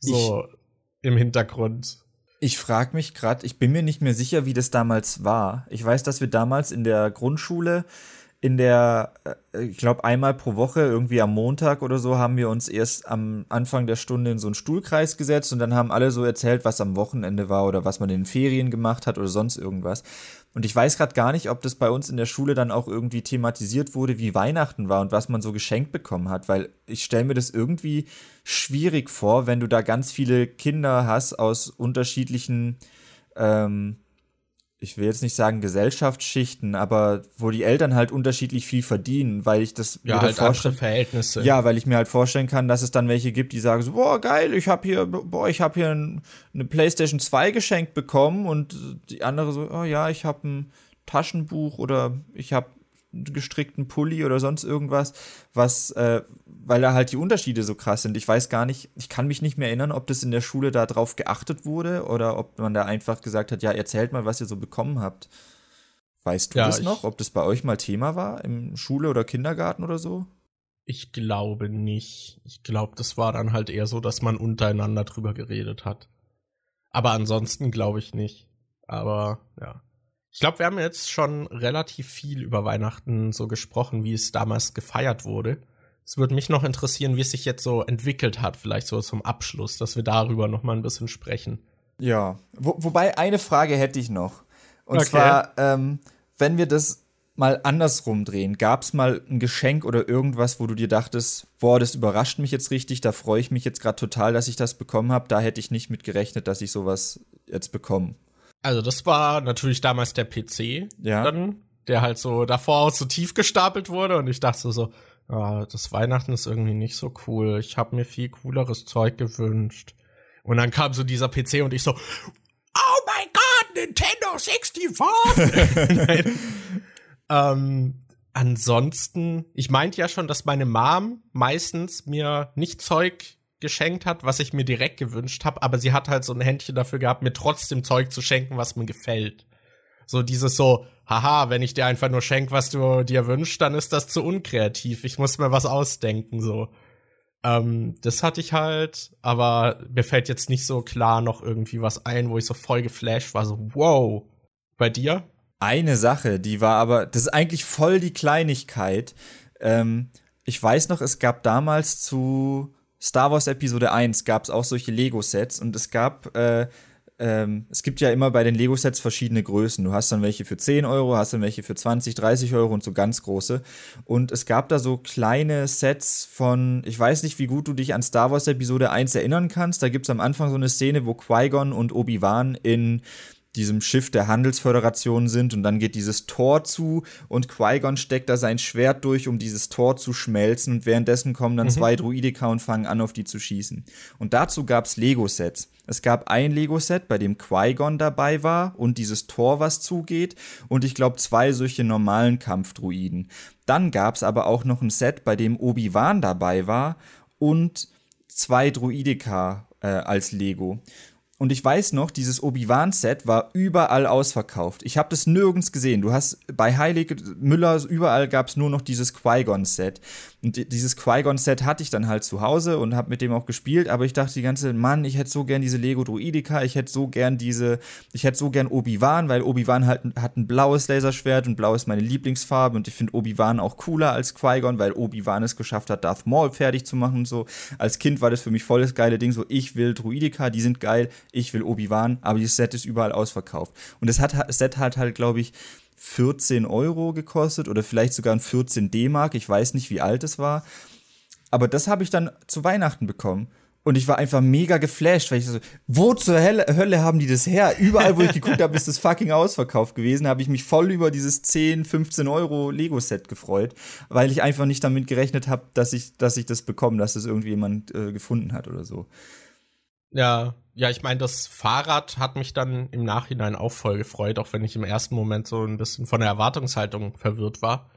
So ich, im Hintergrund. Ich frage mich gerade, ich bin mir nicht mehr sicher, wie das damals war. Ich weiß, dass wir damals in der Grundschule in der, äh, ich glaube, einmal pro Woche, irgendwie am Montag oder so, haben wir uns erst am Anfang der Stunde in so einen Stuhlkreis gesetzt und dann haben alle so erzählt, was am Wochenende war oder was man in den Ferien gemacht hat oder sonst irgendwas. Und ich weiß gerade gar nicht, ob das bei uns in der Schule dann auch irgendwie thematisiert wurde, wie Weihnachten war und was man so geschenkt bekommen hat, weil ich stelle mir das irgendwie schwierig vor, wenn du da ganz viele Kinder hast aus unterschiedlichen ähm, ich will jetzt nicht sagen Gesellschaftsschichten, aber wo die Eltern halt unterschiedlich viel verdienen, weil ich das ja halt andere Verhältnisse. Ja, weil ich mir halt vorstellen kann, dass es dann welche gibt, die sagen so, boah geil, ich habe hier, boah, ich habe hier ein, eine PlayStation 2 geschenkt bekommen und die andere so, oh ja, ich habe ein Taschenbuch oder ich habe gestrickten Pulli oder sonst irgendwas, was, äh, weil da halt die Unterschiede so krass sind. Ich weiß gar nicht, ich kann mich nicht mehr erinnern, ob das in der Schule da drauf geachtet wurde oder ob man da einfach gesagt hat, ja, erzählt mal, was ihr so bekommen habt. Weißt du ja, das noch, ob das bei euch mal Thema war im Schule oder Kindergarten oder so? Ich glaube nicht. Ich glaube, das war dann halt eher so, dass man untereinander drüber geredet hat. Aber ansonsten glaube ich nicht. Aber ja. Ich glaube, wir haben jetzt schon relativ viel über Weihnachten so gesprochen, wie es damals gefeiert wurde. Es würde mich noch interessieren, wie es sich jetzt so entwickelt hat, vielleicht so zum Abschluss, dass wir darüber noch mal ein bisschen sprechen. Ja, Wo, wobei eine Frage hätte ich noch. Und okay. zwar, ähm, wenn wir das mal andersrum drehen, gab es mal ein Geschenk oder irgendwas, wo du dir dachtest, boah, das überrascht mich jetzt richtig, da freue ich mich jetzt gerade total, dass ich das bekommen habe, da hätte ich nicht mit gerechnet, dass ich sowas jetzt bekomme. Also das war natürlich damals der PC, ja. dann, der halt so davor auch so tief gestapelt wurde und ich dachte so, ah, das Weihnachten ist irgendwie nicht so cool. Ich habe mir viel cooleres Zeug gewünscht. Und dann kam so dieser PC und ich so, oh mein Gott, Nintendo 64! Nein. ähm, ansonsten, ich meinte ja schon, dass meine Mom meistens mir nicht Zeug geschenkt hat, was ich mir direkt gewünscht habe, aber sie hat halt so ein Händchen dafür gehabt, mir trotzdem Zeug zu schenken, was mir gefällt. So dieses so, haha, wenn ich dir einfach nur schenk, was du dir wünschst, dann ist das zu unkreativ. Ich muss mir was ausdenken, so. Ähm, das hatte ich halt, aber mir fällt jetzt nicht so klar noch irgendwie was ein, wo ich so voll geflasht war, so, wow. Bei dir? Eine Sache, die war aber, das ist eigentlich voll die Kleinigkeit. Ähm, ich weiß noch, es gab damals zu Star Wars Episode 1 gab es auch solche Lego-Sets und es gab, äh, ähm, es gibt ja immer bei den Lego-Sets verschiedene Größen. Du hast dann welche für 10 Euro, hast dann welche für 20, 30 Euro und so ganz große. Und es gab da so kleine Sets von, ich weiß nicht, wie gut du dich an Star Wars Episode 1 erinnern kannst. Da gibt es am Anfang so eine Szene, wo Qui-Gon und Obi-Wan in diesem Schiff der Handelsföderation sind und dann geht dieses Tor zu und Qui-Gon steckt da sein Schwert durch, um dieses Tor zu schmelzen und währenddessen kommen dann mhm. zwei Druidika und fangen an, auf die zu schießen. Und dazu gab's Lego-Sets. Es gab ein Lego-Set, bei dem Qui-Gon dabei war und dieses Tor, was zugeht und ich glaube zwei solche normalen Kampfdruiden. Dann gab's aber auch noch ein Set, bei dem Obi-Wan dabei war und zwei Druidika äh, als Lego. Und ich weiß noch, dieses Obi-Wan-Set war überall ausverkauft. Ich habe das nirgends gesehen. Du hast bei Heilig Müller, überall gab es nur noch dieses Qui-Gon-Set. Und dieses Qui-Gon-Set hatte ich dann halt zu Hause und habe mit dem auch gespielt, aber ich dachte die ganze Mann, ich hätte so gern diese Lego Druidika, ich hätte so gern diese, ich hätte so gern Obi-Wan, weil Obi-Wan halt hat ein blaues Laserschwert und blau ist meine Lieblingsfarbe und ich finde Obi-Wan auch cooler als Qui-Gon, weil Obi-Wan es geschafft hat, Darth Maul fertig zu machen und so. Als Kind war das für mich voll das geile Ding, so ich will Druidika, die sind geil, ich will Obi-Wan, aber dieses Set ist überall ausverkauft. Und das hat, das Set hat halt, glaube ich, 14 Euro gekostet oder vielleicht sogar ein 14 D-Mark. Ich weiß nicht, wie alt es war. Aber das habe ich dann zu Weihnachten bekommen. Und ich war einfach mega geflasht, weil ich so, wo zur Hölle, Hölle haben die das her? Überall, wo ich geguckt habe, ist das fucking ausverkauft gewesen. habe ich mich voll über dieses 10, 15 Euro Lego-Set gefreut, weil ich einfach nicht damit gerechnet habe, dass ich, dass ich das bekomme, dass das irgendwie jemand äh, gefunden hat oder so. Ja, ja, ich meine, das Fahrrad hat mich dann im Nachhinein auch voll gefreut, auch wenn ich im ersten Moment so ein bisschen von der Erwartungshaltung verwirrt war.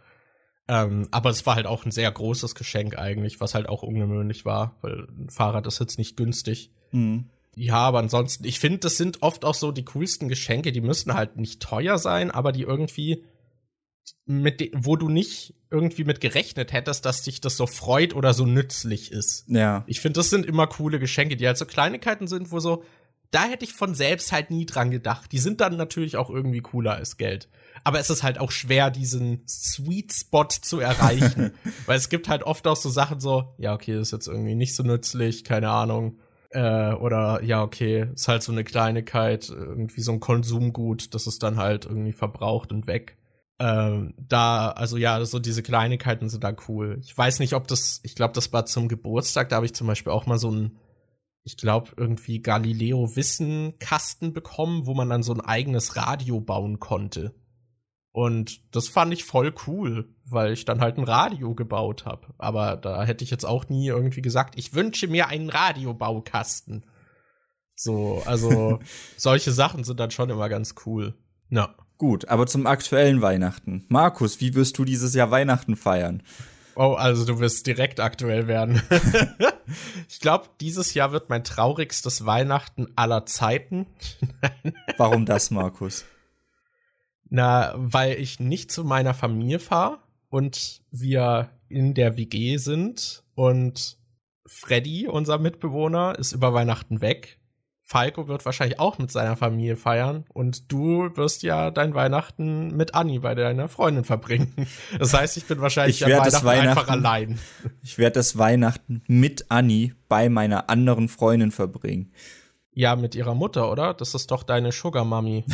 Ähm, aber es war halt auch ein sehr großes Geschenk eigentlich, was halt auch ungewöhnlich war, weil ein Fahrrad ist jetzt nicht günstig. Mhm. Ja, aber ansonsten, ich finde, das sind oft auch so die coolsten Geschenke, die müssen halt nicht teuer sein, aber die irgendwie mit wo du nicht irgendwie mit gerechnet hättest, dass dich das so freut oder so nützlich ist. Ja. Ich finde, das sind immer coole Geschenke, die halt so Kleinigkeiten sind, wo so, da hätte ich von selbst halt nie dran gedacht. Die sind dann natürlich auch irgendwie cooler als Geld. Aber es ist halt auch schwer, diesen Sweet Spot zu erreichen. Weil es gibt halt oft auch so Sachen so, ja, okay, das ist jetzt irgendwie nicht so nützlich, keine Ahnung. Äh, oder ja, okay, ist halt so eine Kleinigkeit, irgendwie so ein Konsumgut, das ist dann halt irgendwie verbraucht und weg. Ähm, da, also ja, so diese Kleinigkeiten sind da cool. Ich weiß nicht, ob das, ich glaube, das war zum Geburtstag, da habe ich zum Beispiel auch mal so ein, ich glaube, irgendwie Galileo Wissen Kasten bekommen, wo man dann so ein eigenes Radio bauen konnte. Und das fand ich voll cool, weil ich dann halt ein Radio gebaut habe. Aber da hätte ich jetzt auch nie irgendwie gesagt, ich wünsche mir einen Radiobaukasten. So, also solche Sachen sind dann schon immer ganz cool. Ja. Gut, aber zum aktuellen Weihnachten. Markus, wie wirst du dieses Jahr Weihnachten feiern? Oh, also du wirst direkt aktuell werden. ich glaube, dieses Jahr wird mein traurigstes Weihnachten aller Zeiten. Warum das, Markus? Na, weil ich nicht zu meiner Familie fahre und wir in der WG sind und Freddy, unser Mitbewohner, ist über Weihnachten weg Falco wird wahrscheinlich auch mit seiner Familie feiern und du wirst ja dein Weihnachten mit Anni bei deiner Freundin verbringen. Das heißt, ich bin wahrscheinlich ich Weihnachten, Weihnachten, einfach allein. Ich werde das Weihnachten mit Anni bei meiner anderen Freundin verbringen. Ja, mit ihrer Mutter, oder? Das ist doch deine Sugar Mami.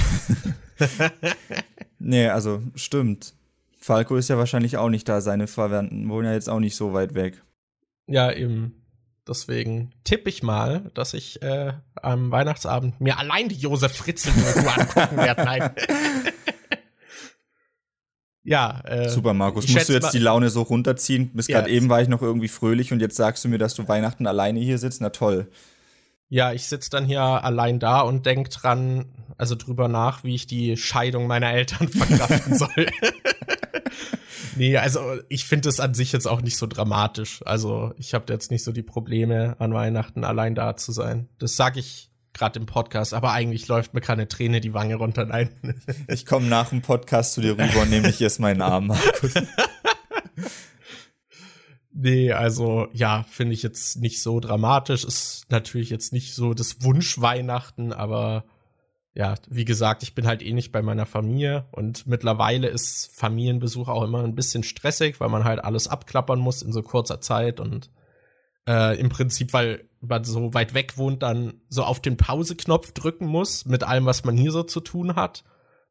nee, also stimmt. Falco ist ja wahrscheinlich auch nicht da. Seine Verwandten wohnen ja jetzt auch nicht so weit weg. Ja, eben. Deswegen tippe ich mal, dass ich äh, am Weihnachtsabend mir allein die Josef Fritzl-Doku angucken werde. Nein. ja. Äh, Super, Markus. Musst du jetzt die Laune so runterziehen? Bis gerade ja, eben war ich noch irgendwie fröhlich und jetzt sagst du mir, dass du Weihnachten alleine hier sitzt? Na toll. Ja, ich sitze dann hier allein da und denk dran, also drüber nach, wie ich die Scheidung meiner Eltern verkraften soll. Nee, also ich finde es an sich jetzt auch nicht so dramatisch. Also ich habe jetzt nicht so die Probleme, an Weihnachten allein da zu sein. Das sage ich gerade im Podcast, aber eigentlich läuft mir keine Träne die Wange runter. Nein. Ich komme nach dem Podcast zu dir rüber und nehme dich jetzt meinen Arm, Markus. Nee, also ja, finde ich jetzt nicht so dramatisch. Ist natürlich jetzt nicht so das Wunschweihnachten, aber ja, wie gesagt, ich bin halt eh nicht bei meiner Familie und mittlerweile ist Familienbesuch auch immer ein bisschen stressig, weil man halt alles abklappern muss in so kurzer Zeit und äh, im Prinzip, weil man so weit weg wohnt, dann so auf den Pause-Knopf drücken muss mit allem, was man hier so zu tun hat.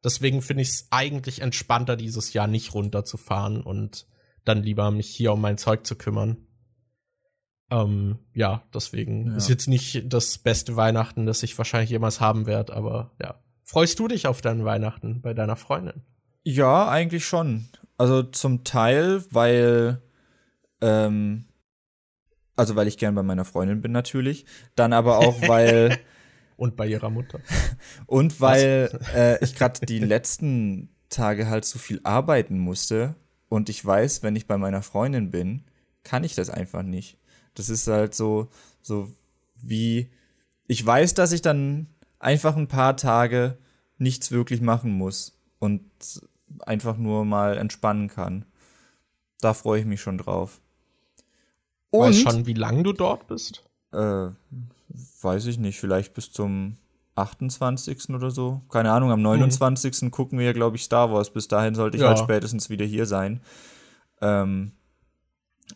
Deswegen finde ich es eigentlich entspannter, dieses Jahr nicht runterzufahren und dann lieber mich hier um mein Zeug zu kümmern. Ähm, ja, deswegen ja. ist jetzt nicht das beste Weihnachten, das ich wahrscheinlich jemals haben werde, aber ja. Freust du dich auf deinen Weihnachten bei deiner Freundin? Ja, eigentlich schon. Also zum Teil, weil, ähm, also weil ich gern bei meiner Freundin bin natürlich, dann aber auch, weil und bei ihrer Mutter und weil äh, ich gerade die letzten Tage halt so viel arbeiten musste und ich weiß, wenn ich bei meiner Freundin bin, kann ich das einfach nicht. Das ist halt so, so wie, ich weiß, dass ich dann einfach ein paar Tage nichts wirklich machen muss und einfach nur mal entspannen kann. Da freue ich mich schon drauf. Und, weißt schon, wie lange du dort bist? Äh, weiß ich nicht, vielleicht bis zum 28. oder so. Keine Ahnung, am 29. Mhm. gucken wir ja, glaube ich, Star Wars. Bis dahin sollte ich ja. halt spätestens wieder hier sein. Ähm,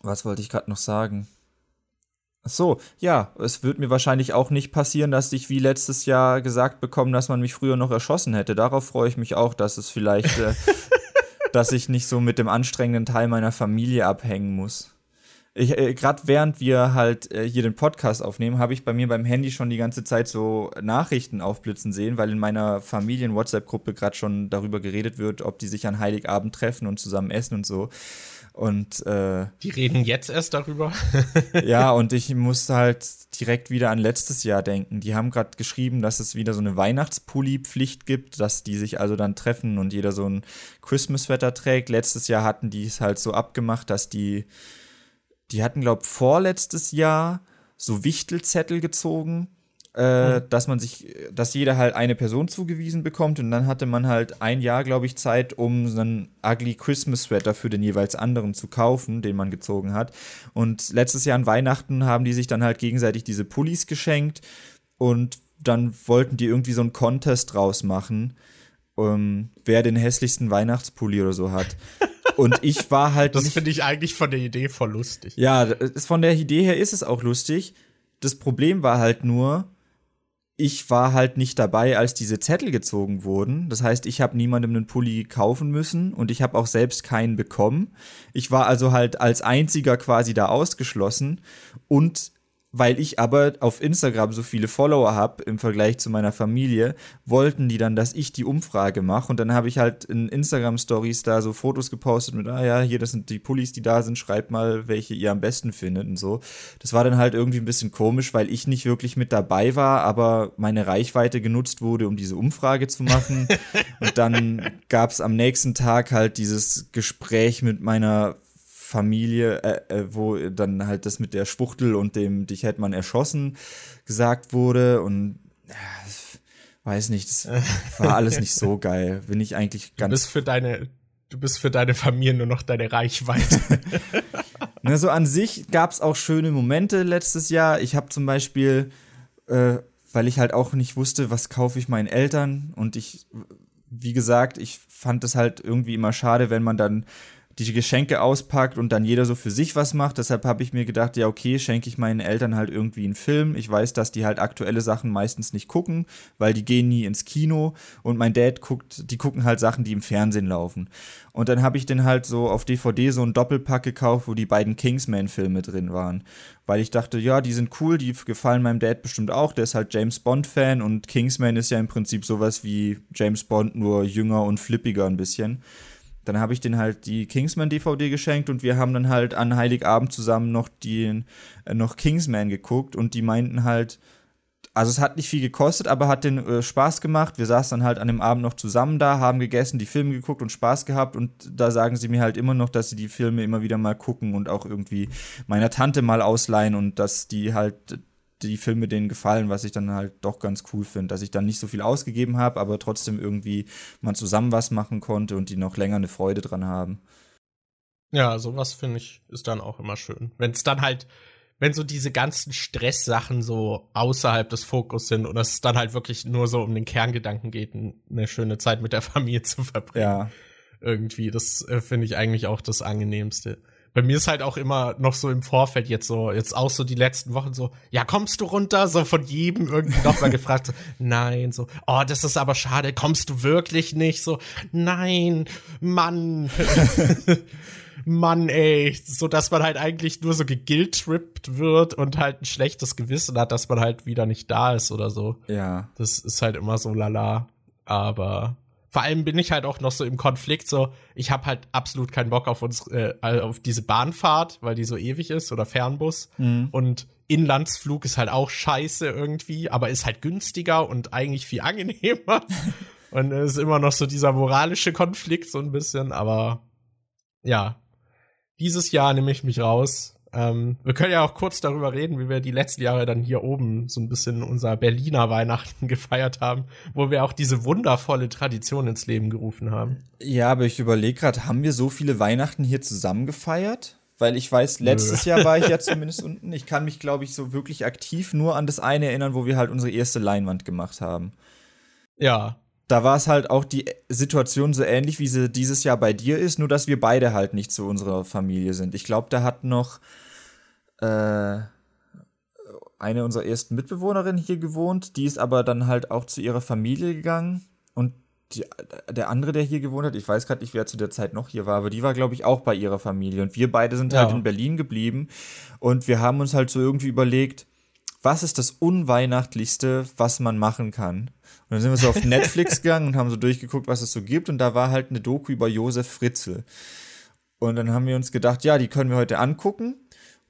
was wollte ich gerade noch sagen? So, ja, es wird mir wahrscheinlich auch nicht passieren, dass ich wie letztes Jahr gesagt bekomme, dass man mich früher noch erschossen hätte. Darauf freue ich mich auch, dass es vielleicht, äh, dass ich nicht so mit dem anstrengenden Teil meiner Familie abhängen muss. Ich, äh, Gerade während wir halt äh, hier den Podcast aufnehmen, habe ich bei mir beim Handy schon die ganze Zeit so Nachrichten aufblitzen sehen, weil in meiner Familien-WhatsApp-Gruppe gerade schon darüber geredet wird, ob die sich an Heiligabend treffen und zusammen essen und so. Und äh, die reden jetzt erst darüber. ja, und ich musste halt direkt wieder an letztes Jahr denken. Die haben gerade geschrieben, dass es wieder so eine Weihnachtspulli-Pflicht gibt, dass die sich also dann treffen und jeder so ein Christmas-Wetter trägt. Letztes Jahr hatten die es halt so abgemacht, dass die, die hatten, glaube vorletztes Jahr so Wichtelzettel gezogen äh, mhm. dass man sich, dass jeder halt eine Person zugewiesen bekommt und dann hatte man halt ein Jahr, glaube ich, Zeit, um so einen ugly Christmas Sweater für den jeweils anderen zu kaufen, den man gezogen hat. Und letztes Jahr an Weihnachten haben die sich dann halt gegenseitig diese Pullis geschenkt und dann wollten die irgendwie so einen Contest draus machen, um, wer den hässlichsten Weihnachtspulli oder so hat. Und ich war halt. Das finde ich eigentlich von der Idee voll lustig. Ja, von der Idee her ist es auch lustig. Das Problem war halt nur, ich war halt nicht dabei, als diese Zettel gezogen wurden. Das heißt, ich habe niemandem einen Pulli kaufen müssen und ich habe auch selbst keinen bekommen. Ich war also halt als einziger quasi da ausgeschlossen und weil ich aber auf Instagram so viele Follower habe im Vergleich zu meiner Familie, wollten die dann, dass ich die Umfrage mache. Und dann habe ich halt in Instagram-Stories da so Fotos gepostet mit, ah ja, hier, das sind die Pullis, die da sind, schreibt mal, welche ihr am besten findet und so. Das war dann halt irgendwie ein bisschen komisch, weil ich nicht wirklich mit dabei war, aber meine Reichweite genutzt wurde, um diese Umfrage zu machen. und dann gab es am nächsten Tag halt dieses Gespräch mit meiner Familie, äh, äh, wo dann halt das mit der Schwuchtel und dem dich hätte man erschossen gesagt wurde und äh, weiß nicht, das war alles nicht so geil. Bin ich eigentlich ganz. Du bist für deine, du bist für deine Familie nur noch deine Reichweite. ne, so an sich gab es auch schöne Momente letztes Jahr. Ich habe zum Beispiel, äh, weil ich halt auch nicht wusste, was kaufe ich meinen Eltern und ich, wie gesagt, ich fand es halt irgendwie immer schade, wenn man dann die Geschenke auspackt und dann jeder so für sich was macht. Deshalb habe ich mir gedacht, ja, okay, schenke ich meinen Eltern halt irgendwie einen Film. Ich weiß, dass die halt aktuelle Sachen meistens nicht gucken, weil die gehen nie ins Kino und mein Dad guckt, die gucken halt Sachen, die im Fernsehen laufen. Und dann habe ich den halt so auf DVD so einen Doppelpack gekauft, wo die beiden Kingsman-Filme drin waren. Weil ich dachte, ja, die sind cool, die gefallen meinem Dad bestimmt auch. Der ist halt James Bond-Fan und Kingsman ist ja im Prinzip sowas wie James Bond, nur jünger und flippiger ein bisschen dann habe ich den halt die Kingsman DVD geschenkt und wir haben dann halt an Heiligabend zusammen noch den äh, noch Kingsman geguckt und die meinten halt also es hat nicht viel gekostet, aber hat den äh, Spaß gemacht. Wir saßen dann halt an dem Abend noch zusammen da, haben gegessen, die Filme geguckt und Spaß gehabt und da sagen sie mir halt immer noch, dass sie die Filme immer wieder mal gucken und auch irgendwie meiner Tante mal ausleihen und dass die halt die Filme denen gefallen, was ich dann halt doch ganz cool finde, dass ich dann nicht so viel ausgegeben habe, aber trotzdem irgendwie man zusammen was machen konnte und die noch länger eine Freude dran haben. Ja, sowas finde ich ist dann auch immer schön. Wenn es dann halt, wenn so diese ganzen Stresssachen so außerhalb des Fokus sind und es dann halt wirklich nur so um den Kerngedanken geht, eine schöne Zeit mit der Familie zu verbringen. Ja. Irgendwie, das äh, finde ich eigentlich auch das angenehmste bei mir ist halt auch immer noch so im Vorfeld jetzt so, jetzt auch so die letzten Wochen so, ja, kommst du runter? So von jedem irgendwie nochmal gefragt, so, nein, so, oh, das ist aber schade, kommst du wirklich nicht? So, nein, Mann. Mann, ey, so dass man halt eigentlich nur so gegiltrippt wird und halt ein schlechtes Gewissen hat, dass man halt wieder nicht da ist oder so. Ja. Das ist halt immer so lala. Aber vor allem bin ich halt auch noch so im Konflikt, so ich habe halt absolut keinen Bock auf uns äh, auf diese Bahnfahrt, weil die so ewig ist oder Fernbus mhm. und Inlandsflug ist halt auch scheiße irgendwie, aber ist halt günstiger und eigentlich viel angenehmer. und es ist immer noch so dieser moralische Konflikt so ein bisschen, aber ja, dieses Jahr nehme ich mich raus ähm, wir können ja auch kurz darüber reden, wie wir die letzten Jahre dann hier oben so ein bisschen unser Berliner Weihnachten gefeiert haben, wo wir auch diese wundervolle Tradition ins Leben gerufen haben. Ja, aber ich überlege gerade, haben wir so viele Weihnachten hier zusammen gefeiert? Weil ich weiß, letztes Nö. Jahr war ich ja zumindest unten. Ich kann mich, glaube ich, so wirklich aktiv nur an das eine erinnern, wo wir halt unsere erste Leinwand gemacht haben. Ja, da war es halt auch die Situation so ähnlich, wie sie dieses Jahr bei dir ist, nur dass wir beide halt nicht zu unserer Familie sind. Ich glaube, da hat noch äh, eine unserer ersten Mitbewohnerinnen hier gewohnt. Die ist aber dann halt auch zu ihrer Familie gegangen. Und die, der andere, der hier gewohnt hat, ich weiß gerade nicht, wer zu der Zeit noch hier war, aber die war, glaube ich, auch bei ihrer Familie. Und wir beide sind halt ja. halt in Berlin geblieben. Und wir haben uns halt so irgendwie überlegt, was ist das Unweihnachtlichste, was man machen kann? Und dann sind wir so auf Netflix gegangen und haben so durchgeguckt, was es so gibt. Und da war halt eine Doku über Josef Fritzl. Und dann haben wir uns gedacht, ja, die können wir heute angucken.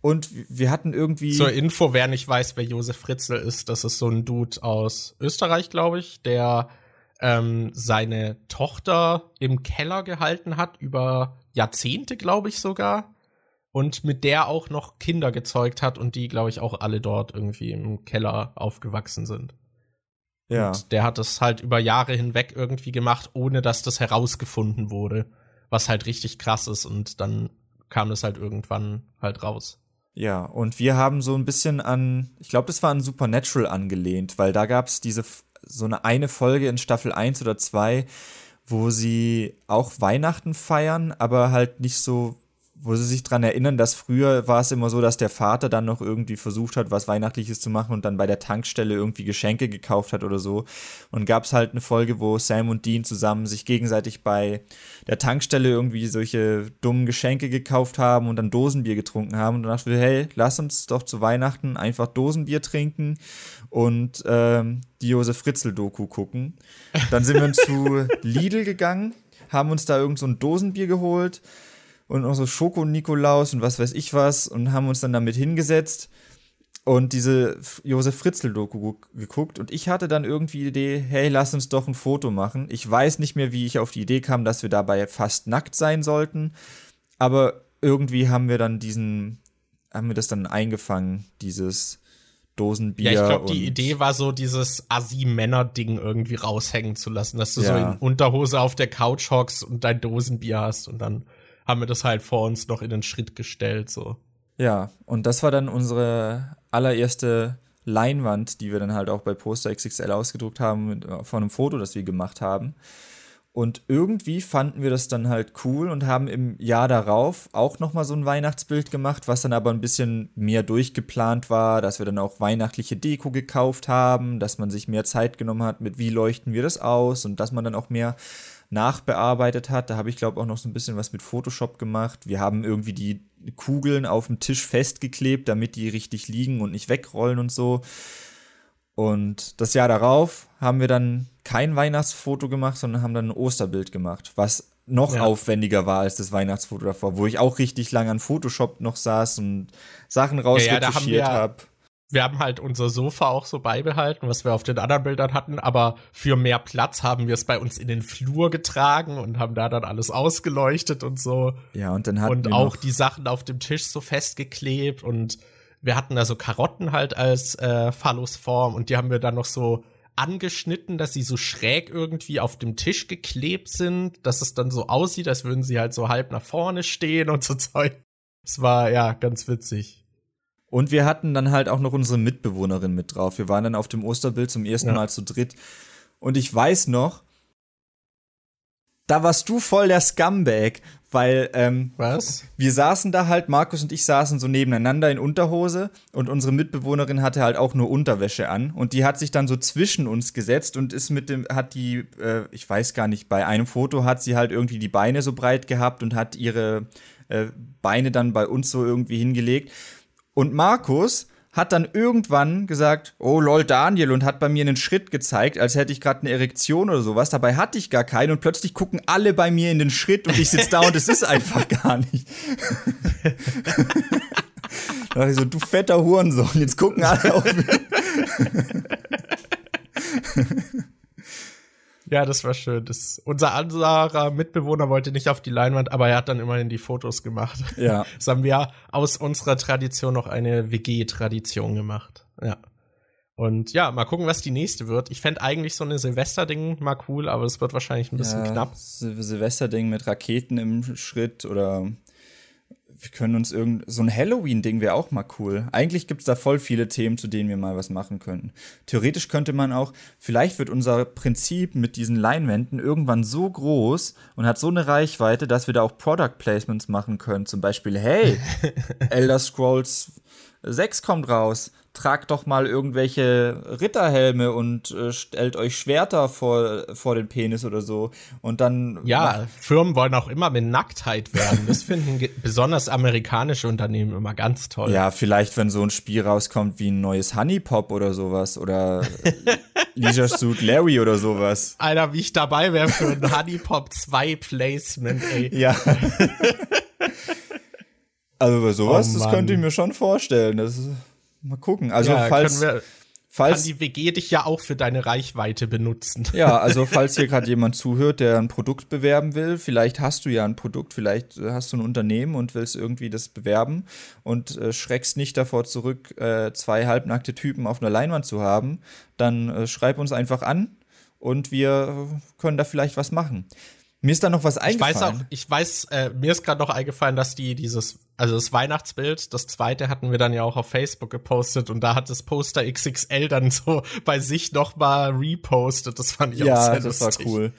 Und wir hatten irgendwie. Zur Info, wer nicht weiß, wer Josef Fritzl ist, das ist so ein Dude aus Österreich, glaube ich, der ähm, seine Tochter im Keller gehalten hat, über Jahrzehnte, glaube ich sogar. Und mit der auch noch Kinder gezeugt hat und die, glaube ich, auch alle dort irgendwie im Keller aufgewachsen sind. Ja. Und der hat das halt über Jahre hinweg irgendwie gemacht, ohne dass das herausgefunden wurde. Was halt richtig krass ist und dann kam es halt irgendwann halt raus. Ja, und wir haben so ein bisschen an, ich glaube, das war an Supernatural angelehnt, weil da gab es diese so eine eine Folge in Staffel 1 oder 2, wo sie auch Weihnachten feiern, aber halt nicht so wo sie sich dran erinnern, dass früher war es immer so, dass der Vater dann noch irgendwie versucht hat, was Weihnachtliches zu machen und dann bei der Tankstelle irgendwie Geschenke gekauft hat oder so. Und gab es halt eine Folge, wo Sam und Dean zusammen sich gegenseitig bei der Tankstelle irgendwie solche dummen Geschenke gekauft haben und dann Dosenbier getrunken haben. Und dann dachte ich, hey, lass uns doch zu Weihnachten einfach Dosenbier trinken und ähm, die Josef Fritzl-Doku gucken. Dann sind wir zu Lidl gegangen, haben uns da irgend so ein Dosenbier geholt und auch so Schoko-Nikolaus und was weiß ich was und haben uns dann damit hingesetzt und diese Josef Fritzl-Doku geguckt und ich hatte dann irgendwie die Idee, hey, lass uns doch ein Foto machen. Ich weiß nicht mehr, wie ich auf die Idee kam, dass wir dabei fast nackt sein sollten, aber irgendwie haben wir dann diesen, haben wir das dann eingefangen, dieses Dosenbier. Ja, ich glaube, die Idee war so, dieses Assi-Männer-Ding irgendwie raushängen zu lassen, dass du ja. so in Unterhose auf der Couch hockst und dein Dosenbier hast und dann haben wir das halt vor uns noch in den Schritt gestellt, so. Ja, und das war dann unsere allererste Leinwand, die wir dann halt auch bei Poster XXL ausgedruckt haben, äh, von einem Foto, das wir gemacht haben. Und irgendwie fanden wir das dann halt cool und haben im Jahr darauf auch nochmal so ein Weihnachtsbild gemacht, was dann aber ein bisschen mehr durchgeplant war, dass wir dann auch weihnachtliche Deko gekauft haben, dass man sich mehr Zeit genommen hat mit, wie leuchten wir das aus und dass man dann auch mehr nachbearbeitet hat. Da habe ich, glaube auch noch so ein bisschen was mit Photoshop gemacht. Wir haben irgendwie die Kugeln auf dem Tisch festgeklebt, damit die richtig liegen und nicht wegrollen und so. Und das Jahr darauf haben wir dann kein Weihnachtsfoto gemacht, sondern haben dann ein Osterbild gemacht, was noch ja. aufwendiger war als das Weihnachtsfoto davor, wo ich auch richtig lang an Photoshop noch saß und Sachen rausretuschiert ja, ja, habe wir haben halt unser Sofa auch so beibehalten, was wir auf den anderen Bildern hatten, aber für mehr Platz haben wir es bei uns in den Flur getragen und haben da dann alles ausgeleuchtet und so. Ja, und dann hatten Und auch die Sachen auf dem Tisch so festgeklebt und wir hatten da so Karotten halt als äh, Phallusform und die haben wir dann noch so angeschnitten, dass sie so schräg irgendwie auf dem Tisch geklebt sind, dass es dann so aussieht, als würden sie halt so halb nach vorne stehen und so Zeug. Es war ja ganz witzig. Und wir hatten dann halt auch noch unsere Mitbewohnerin mit drauf. Wir waren dann auf dem Osterbild zum ersten ja. Mal zu dritt. Und ich weiß noch, da warst du voll der Scumbag, weil ähm, was? Wir saßen da halt, Markus und ich saßen so nebeneinander in Unterhose und unsere Mitbewohnerin hatte halt auch nur Unterwäsche an und die hat sich dann so zwischen uns gesetzt und ist mit dem hat die äh, ich weiß gar nicht bei einem Foto hat sie halt irgendwie die Beine so breit gehabt und hat ihre äh, Beine dann bei uns so irgendwie hingelegt und Markus hat dann irgendwann gesagt, oh lol Daniel und hat bei mir einen Schritt gezeigt, als hätte ich gerade eine Erektion oder sowas. Dabei hatte ich gar keinen und plötzlich gucken alle bei mir in den Schritt und ich sitze da und es ist einfach gar nicht. da dachte ich so, du fetter Hurensohn, jetzt gucken alle auf mich. Ja, das war schön. Das, unser anderer Mitbewohner wollte nicht auf die Leinwand, aber er hat dann immerhin die Fotos gemacht. Ja. Das haben wir aus unserer Tradition noch eine WG-Tradition gemacht. Ja. Und ja, mal gucken, was die nächste wird. Ich fände eigentlich so eine Silvester-Ding mal cool, aber es wird wahrscheinlich ein bisschen ja, knapp. Silvester-Ding mit Raketen im Schritt oder wir können uns irgend so ein Halloween-Ding wäre auch mal cool. Eigentlich gibt es da voll viele Themen, zu denen wir mal was machen können. Theoretisch könnte man auch, vielleicht wird unser Prinzip mit diesen Leinwänden irgendwann so groß und hat so eine Reichweite, dass wir da auch Product Placements machen können. Zum Beispiel, hey, Elder Scrolls 6 kommt raus. tragt doch mal irgendwelche Ritterhelme und äh, stellt euch Schwerter vor, vor den Penis oder so. Und dann. Ja, Firmen wollen auch immer mit Nacktheit werden. Das finden besonders amerikanische Unternehmen immer ganz toll. Ja, vielleicht, wenn so ein Spiel rauskommt wie ein neues Honey Pop oder sowas oder Leisure Suit Larry oder sowas. Alter, wie ich dabei wäre für ein Honey Pop 2 Placement, ey. Ja. Also bei sowas, oh, das könnte ich mir schon vorstellen. Das ist, mal gucken. Also ja, falls, wir, falls kann die WG dich ja auch für deine Reichweite benutzen. Ja, also falls hier gerade jemand zuhört, der ein Produkt bewerben will, vielleicht hast du ja ein Produkt, vielleicht hast du ein Unternehmen und willst irgendwie das bewerben und äh, schreckst nicht davor zurück, äh, zwei halbnackte Typen auf einer Leinwand zu haben, dann äh, schreib uns einfach an und wir können da vielleicht was machen. Mir ist da noch was eingefallen. Ich weiß auch, ich weiß, äh, mir ist gerade noch eingefallen, dass die dieses, also das Weihnachtsbild, das zweite hatten wir dann ja auch auf Facebook gepostet und da hat das Poster XXL dann so bei sich noch mal repostet. Das fand ich ja, auch sehr lustig. Ja, das war cool.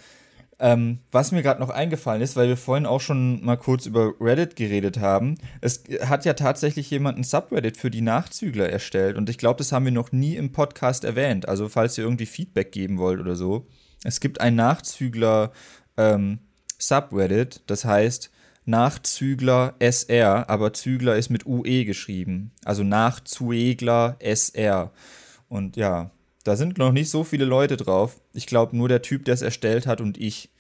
Ähm, was mir gerade noch eingefallen ist, weil wir vorhin auch schon mal kurz über Reddit geredet haben, es hat ja tatsächlich jemand ein Subreddit für die Nachzügler erstellt und ich glaube, das haben wir noch nie im Podcast erwähnt. Also falls ihr irgendwie Feedback geben wollt oder so. Es gibt ein Nachzügler ähm, Subreddit, das heißt Nachzügler SR, aber Zügler ist mit UE geschrieben. Also Nachzuegler SR. Und ja, da sind noch nicht so viele Leute drauf. Ich glaube nur der Typ, der es erstellt hat und ich.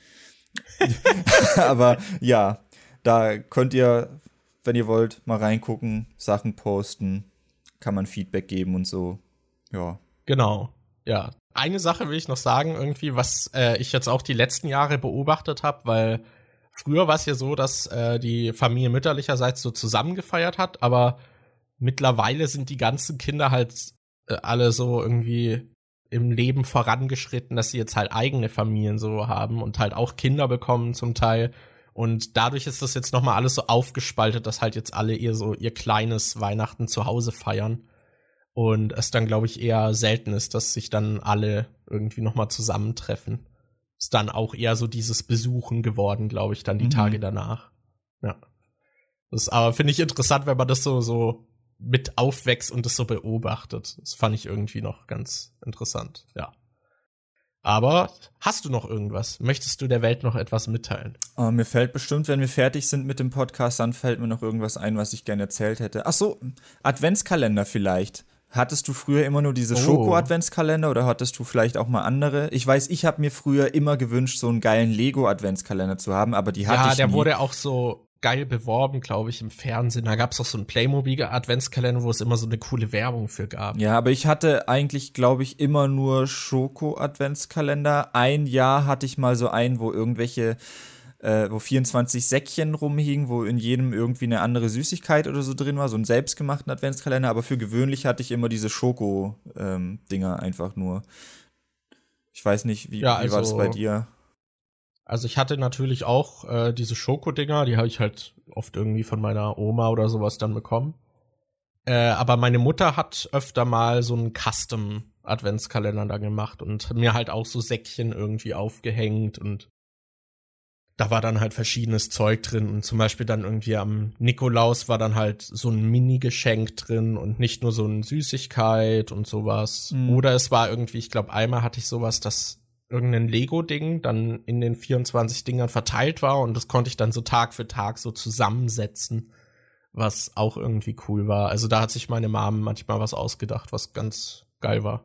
aber ja, da könnt ihr, wenn ihr wollt, mal reingucken, Sachen posten, kann man Feedback geben und so. Ja. Genau. Ja, eine Sache will ich noch sagen, irgendwie, was äh, ich jetzt auch die letzten Jahre beobachtet habe, weil früher war es ja so, dass äh, die Familie mütterlicherseits so zusammengefeiert hat, aber mittlerweile sind die ganzen Kinder halt äh, alle so irgendwie im Leben vorangeschritten, dass sie jetzt halt eigene Familien so haben und halt auch Kinder bekommen zum Teil. Und dadurch ist das jetzt nochmal alles so aufgespaltet, dass halt jetzt alle ihr so ihr kleines Weihnachten zu Hause feiern. Und es dann, glaube ich, eher selten ist, dass sich dann alle irgendwie nochmal zusammentreffen. Ist dann auch eher so dieses Besuchen geworden, glaube ich, dann die mhm. Tage danach. Ja. Das ist aber finde ich interessant, wenn man das so, so mit aufwächst und das so beobachtet. Das fand ich irgendwie noch ganz interessant, ja. Aber hast du noch irgendwas? Möchtest du der Welt noch etwas mitteilen? Oh, mir fällt bestimmt, wenn wir fertig sind mit dem Podcast, dann fällt mir noch irgendwas ein, was ich gerne erzählt hätte. Ach so, Adventskalender vielleicht. Hattest du früher immer nur diese oh. Schoko-Adventskalender oder hattest du vielleicht auch mal andere? Ich weiß, ich habe mir früher immer gewünscht, so einen geilen Lego-Adventskalender zu haben, aber die hatte ja, ich Ja, der wurde auch so geil beworben, glaube ich, im Fernsehen. Da gab es auch so einen Playmobil-Adventskalender, wo es immer so eine coole Werbung für gab. Ja, aber ich hatte eigentlich, glaube ich, immer nur Schoko-Adventskalender. Ein Jahr hatte ich mal so einen, wo irgendwelche äh, wo 24 Säckchen rumhingen, wo in jedem irgendwie eine andere Süßigkeit oder so drin war, so einen selbstgemachten Adventskalender, aber für gewöhnlich hatte ich immer diese Schoko-Dinger ähm, einfach nur. Ich weiß nicht, wie, ja, also, wie war das also bei dir? Also ich hatte natürlich auch äh, diese Schoko-Dinger, die habe ich halt oft irgendwie von meiner Oma oder sowas dann bekommen. Äh, aber meine Mutter hat öfter mal so einen Custom-Adventskalender da gemacht und mir halt auch so Säckchen irgendwie aufgehängt und da war dann halt verschiedenes Zeug drin und zum Beispiel dann irgendwie am Nikolaus war dann halt so ein Mini-Geschenk drin und nicht nur so eine Süßigkeit und sowas. Mhm. Oder es war irgendwie, ich glaube, einmal hatte ich sowas, dass irgendein Lego-Ding dann in den 24 Dingern verteilt war und das konnte ich dann so Tag für Tag so zusammensetzen, was auch irgendwie cool war. Also da hat sich meine Mom manchmal was ausgedacht, was ganz geil war.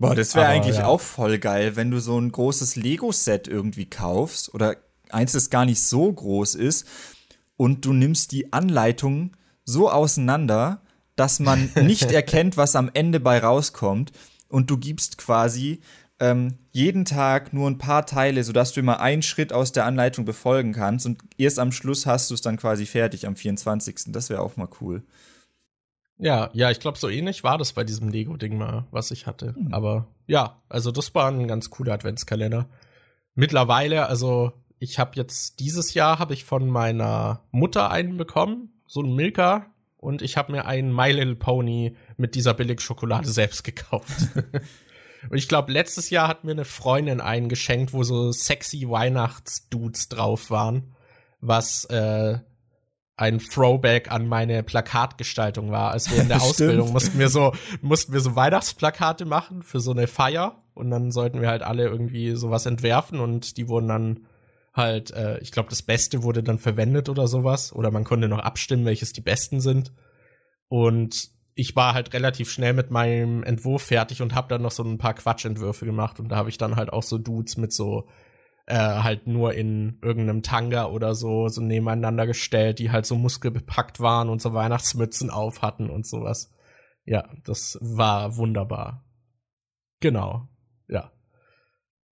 Boah, das wäre eigentlich ja. auch voll geil, wenn du so ein großes Lego-Set irgendwie kaufst oder eins, das gar nicht so groß ist und du nimmst die Anleitung so auseinander, dass man nicht erkennt, was am Ende bei rauskommt und du gibst quasi ähm, jeden Tag nur ein paar Teile, sodass du immer einen Schritt aus der Anleitung befolgen kannst und erst am Schluss hast du es dann quasi fertig am 24. Das wäre auch mal cool. Ja, ja, ich glaube, so ähnlich war das bei diesem Lego-Ding mal, was ich hatte. Mhm. Aber ja, also das war ein ganz cooler Adventskalender. Mittlerweile, also ich habe jetzt dieses Jahr habe ich von meiner Mutter einen bekommen, so einen Milka, und ich habe mir einen My Little Pony mit dieser Billigschokolade selbst gekauft. und ich glaube, letztes Jahr hat mir eine Freundin einen geschenkt, wo so sexy Weihnachtsdudes drauf waren, was äh, ein Throwback an meine Plakatgestaltung war. Als wir in der Ausbildung mussten wir so, mussten wir so Weihnachtsplakate machen für so eine Feier und dann sollten wir halt alle irgendwie sowas entwerfen und die wurden dann halt, äh, ich glaube, das Beste wurde dann verwendet oder sowas. Oder man konnte noch abstimmen, welches die besten sind. Und ich war halt relativ schnell mit meinem Entwurf fertig und habe dann noch so ein paar Quatschentwürfe gemacht. Und da habe ich dann halt auch so Dudes mit so äh, halt nur in irgendeinem Tanga oder so so nebeneinander gestellt, die halt so muskelbepackt waren und so Weihnachtsmützen auf hatten und sowas. Ja, das war wunderbar. Genau. Ja.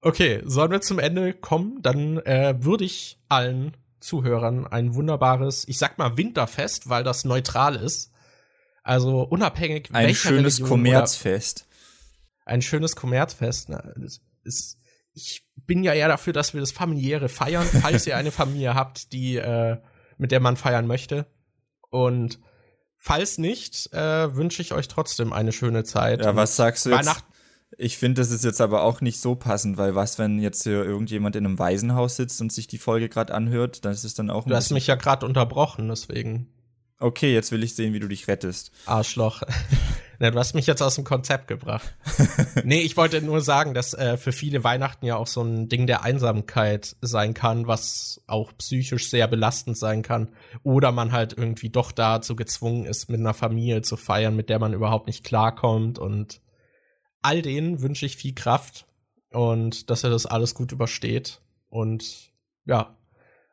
Okay, sollen wir zum Ende kommen? Dann äh, würde ich allen Zuhörern ein wunderbares, ich sag mal Winterfest, weil das neutral ist. Also unabhängig ein schönes Kommerzfest. Ein schönes Kommerzfest. Ne? Ist, ich bin ja eher dafür, dass wir das familiäre feiern, falls ihr eine Familie habt, die äh, mit der man feiern möchte. Und falls nicht, äh, wünsche ich euch trotzdem eine schöne Zeit. Ja, was sagst du jetzt? Ich finde, das ist jetzt aber auch nicht so passend, weil was, wenn jetzt hier irgendjemand in einem Waisenhaus sitzt und sich die Folge gerade anhört, dann ist es dann auch Du hast mich ja gerade unterbrochen, deswegen. Okay, jetzt will ich sehen, wie du dich rettest. Arschloch. Ja, du hast mich jetzt aus dem Konzept gebracht. nee, ich wollte nur sagen, dass äh, für viele Weihnachten ja auch so ein Ding der Einsamkeit sein kann, was auch psychisch sehr belastend sein kann. Oder man halt irgendwie doch dazu gezwungen ist, mit einer Familie zu feiern, mit der man überhaupt nicht klarkommt und all denen wünsche ich viel Kraft und dass er das alles gut übersteht und ja,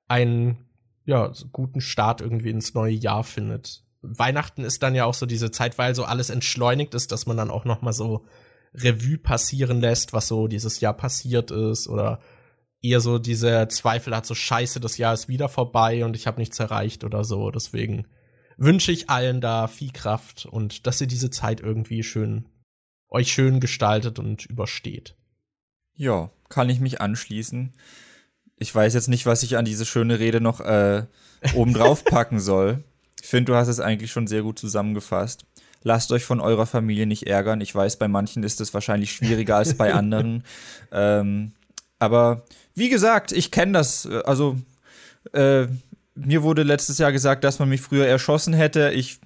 einen ja, guten Start irgendwie ins neue Jahr findet. Weihnachten ist dann ja auch so diese Zeit, weil so alles entschleunigt ist, dass man dann auch noch mal so Revue passieren lässt, was so dieses Jahr passiert ist oder eher so diese Zweifel hat, so scheiße, das Jahr ist wieder vorbei und ich habe nichts erreicht oder so. Deswegen wünsche ich allen da viel Kraft und dass ihr diese Zeit irgendwie schön euch schön gestaltet und übersteht. Ja, kann ich mich anschließen. Ich weiß jetzt nicht, was ich an diese schöne Rede noch äh, obendrauf packen soll. Ich finde, du hast es eigentlich schon sehr gut zusammengefasst. Lasst euch von eurer Familie nicht ärgern. Ich weiß, bei manchen ist es wahrscheinlich schwieriger als bei anderen. Ähm, aber wie gesagt, ich kenne das. Äh, also äh, mir wurde letztes Jahr gesagt, dass man mich früher erschossen hätte. Ich,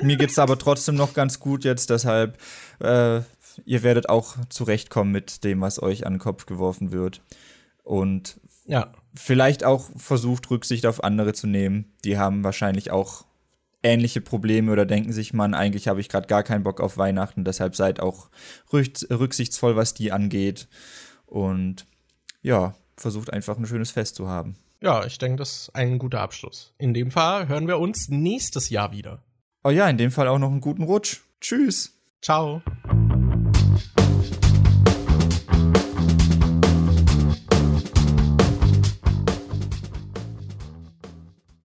mir geht's aber trotzdem noch ganz gut jetzt, deshalb äh, ihr werdet auch zurechtkommen mit dem, was euch an den Kopf geworfen wird. Und ja. Vielleicht auch versucht, Rücksicht auf andere zu nehmen. Die haben wahrscheinlich auch ähnliche Probleme oder denken sich, man, eigentlich habe ich gerade gar keinen Bock auf Weihnachten, deshalb seid auch rücksichtsvoll, was die angeht. Und ja, versucht einfach ein schönes Fest zu haben. Ja, ich denke, das ist ein guter Abschluss. In dem Fall hören wir uns nächstes Jahr wieder. Oh ja, in dem Fall auch noch einen guten Rutsch. Tschüss. Ciao.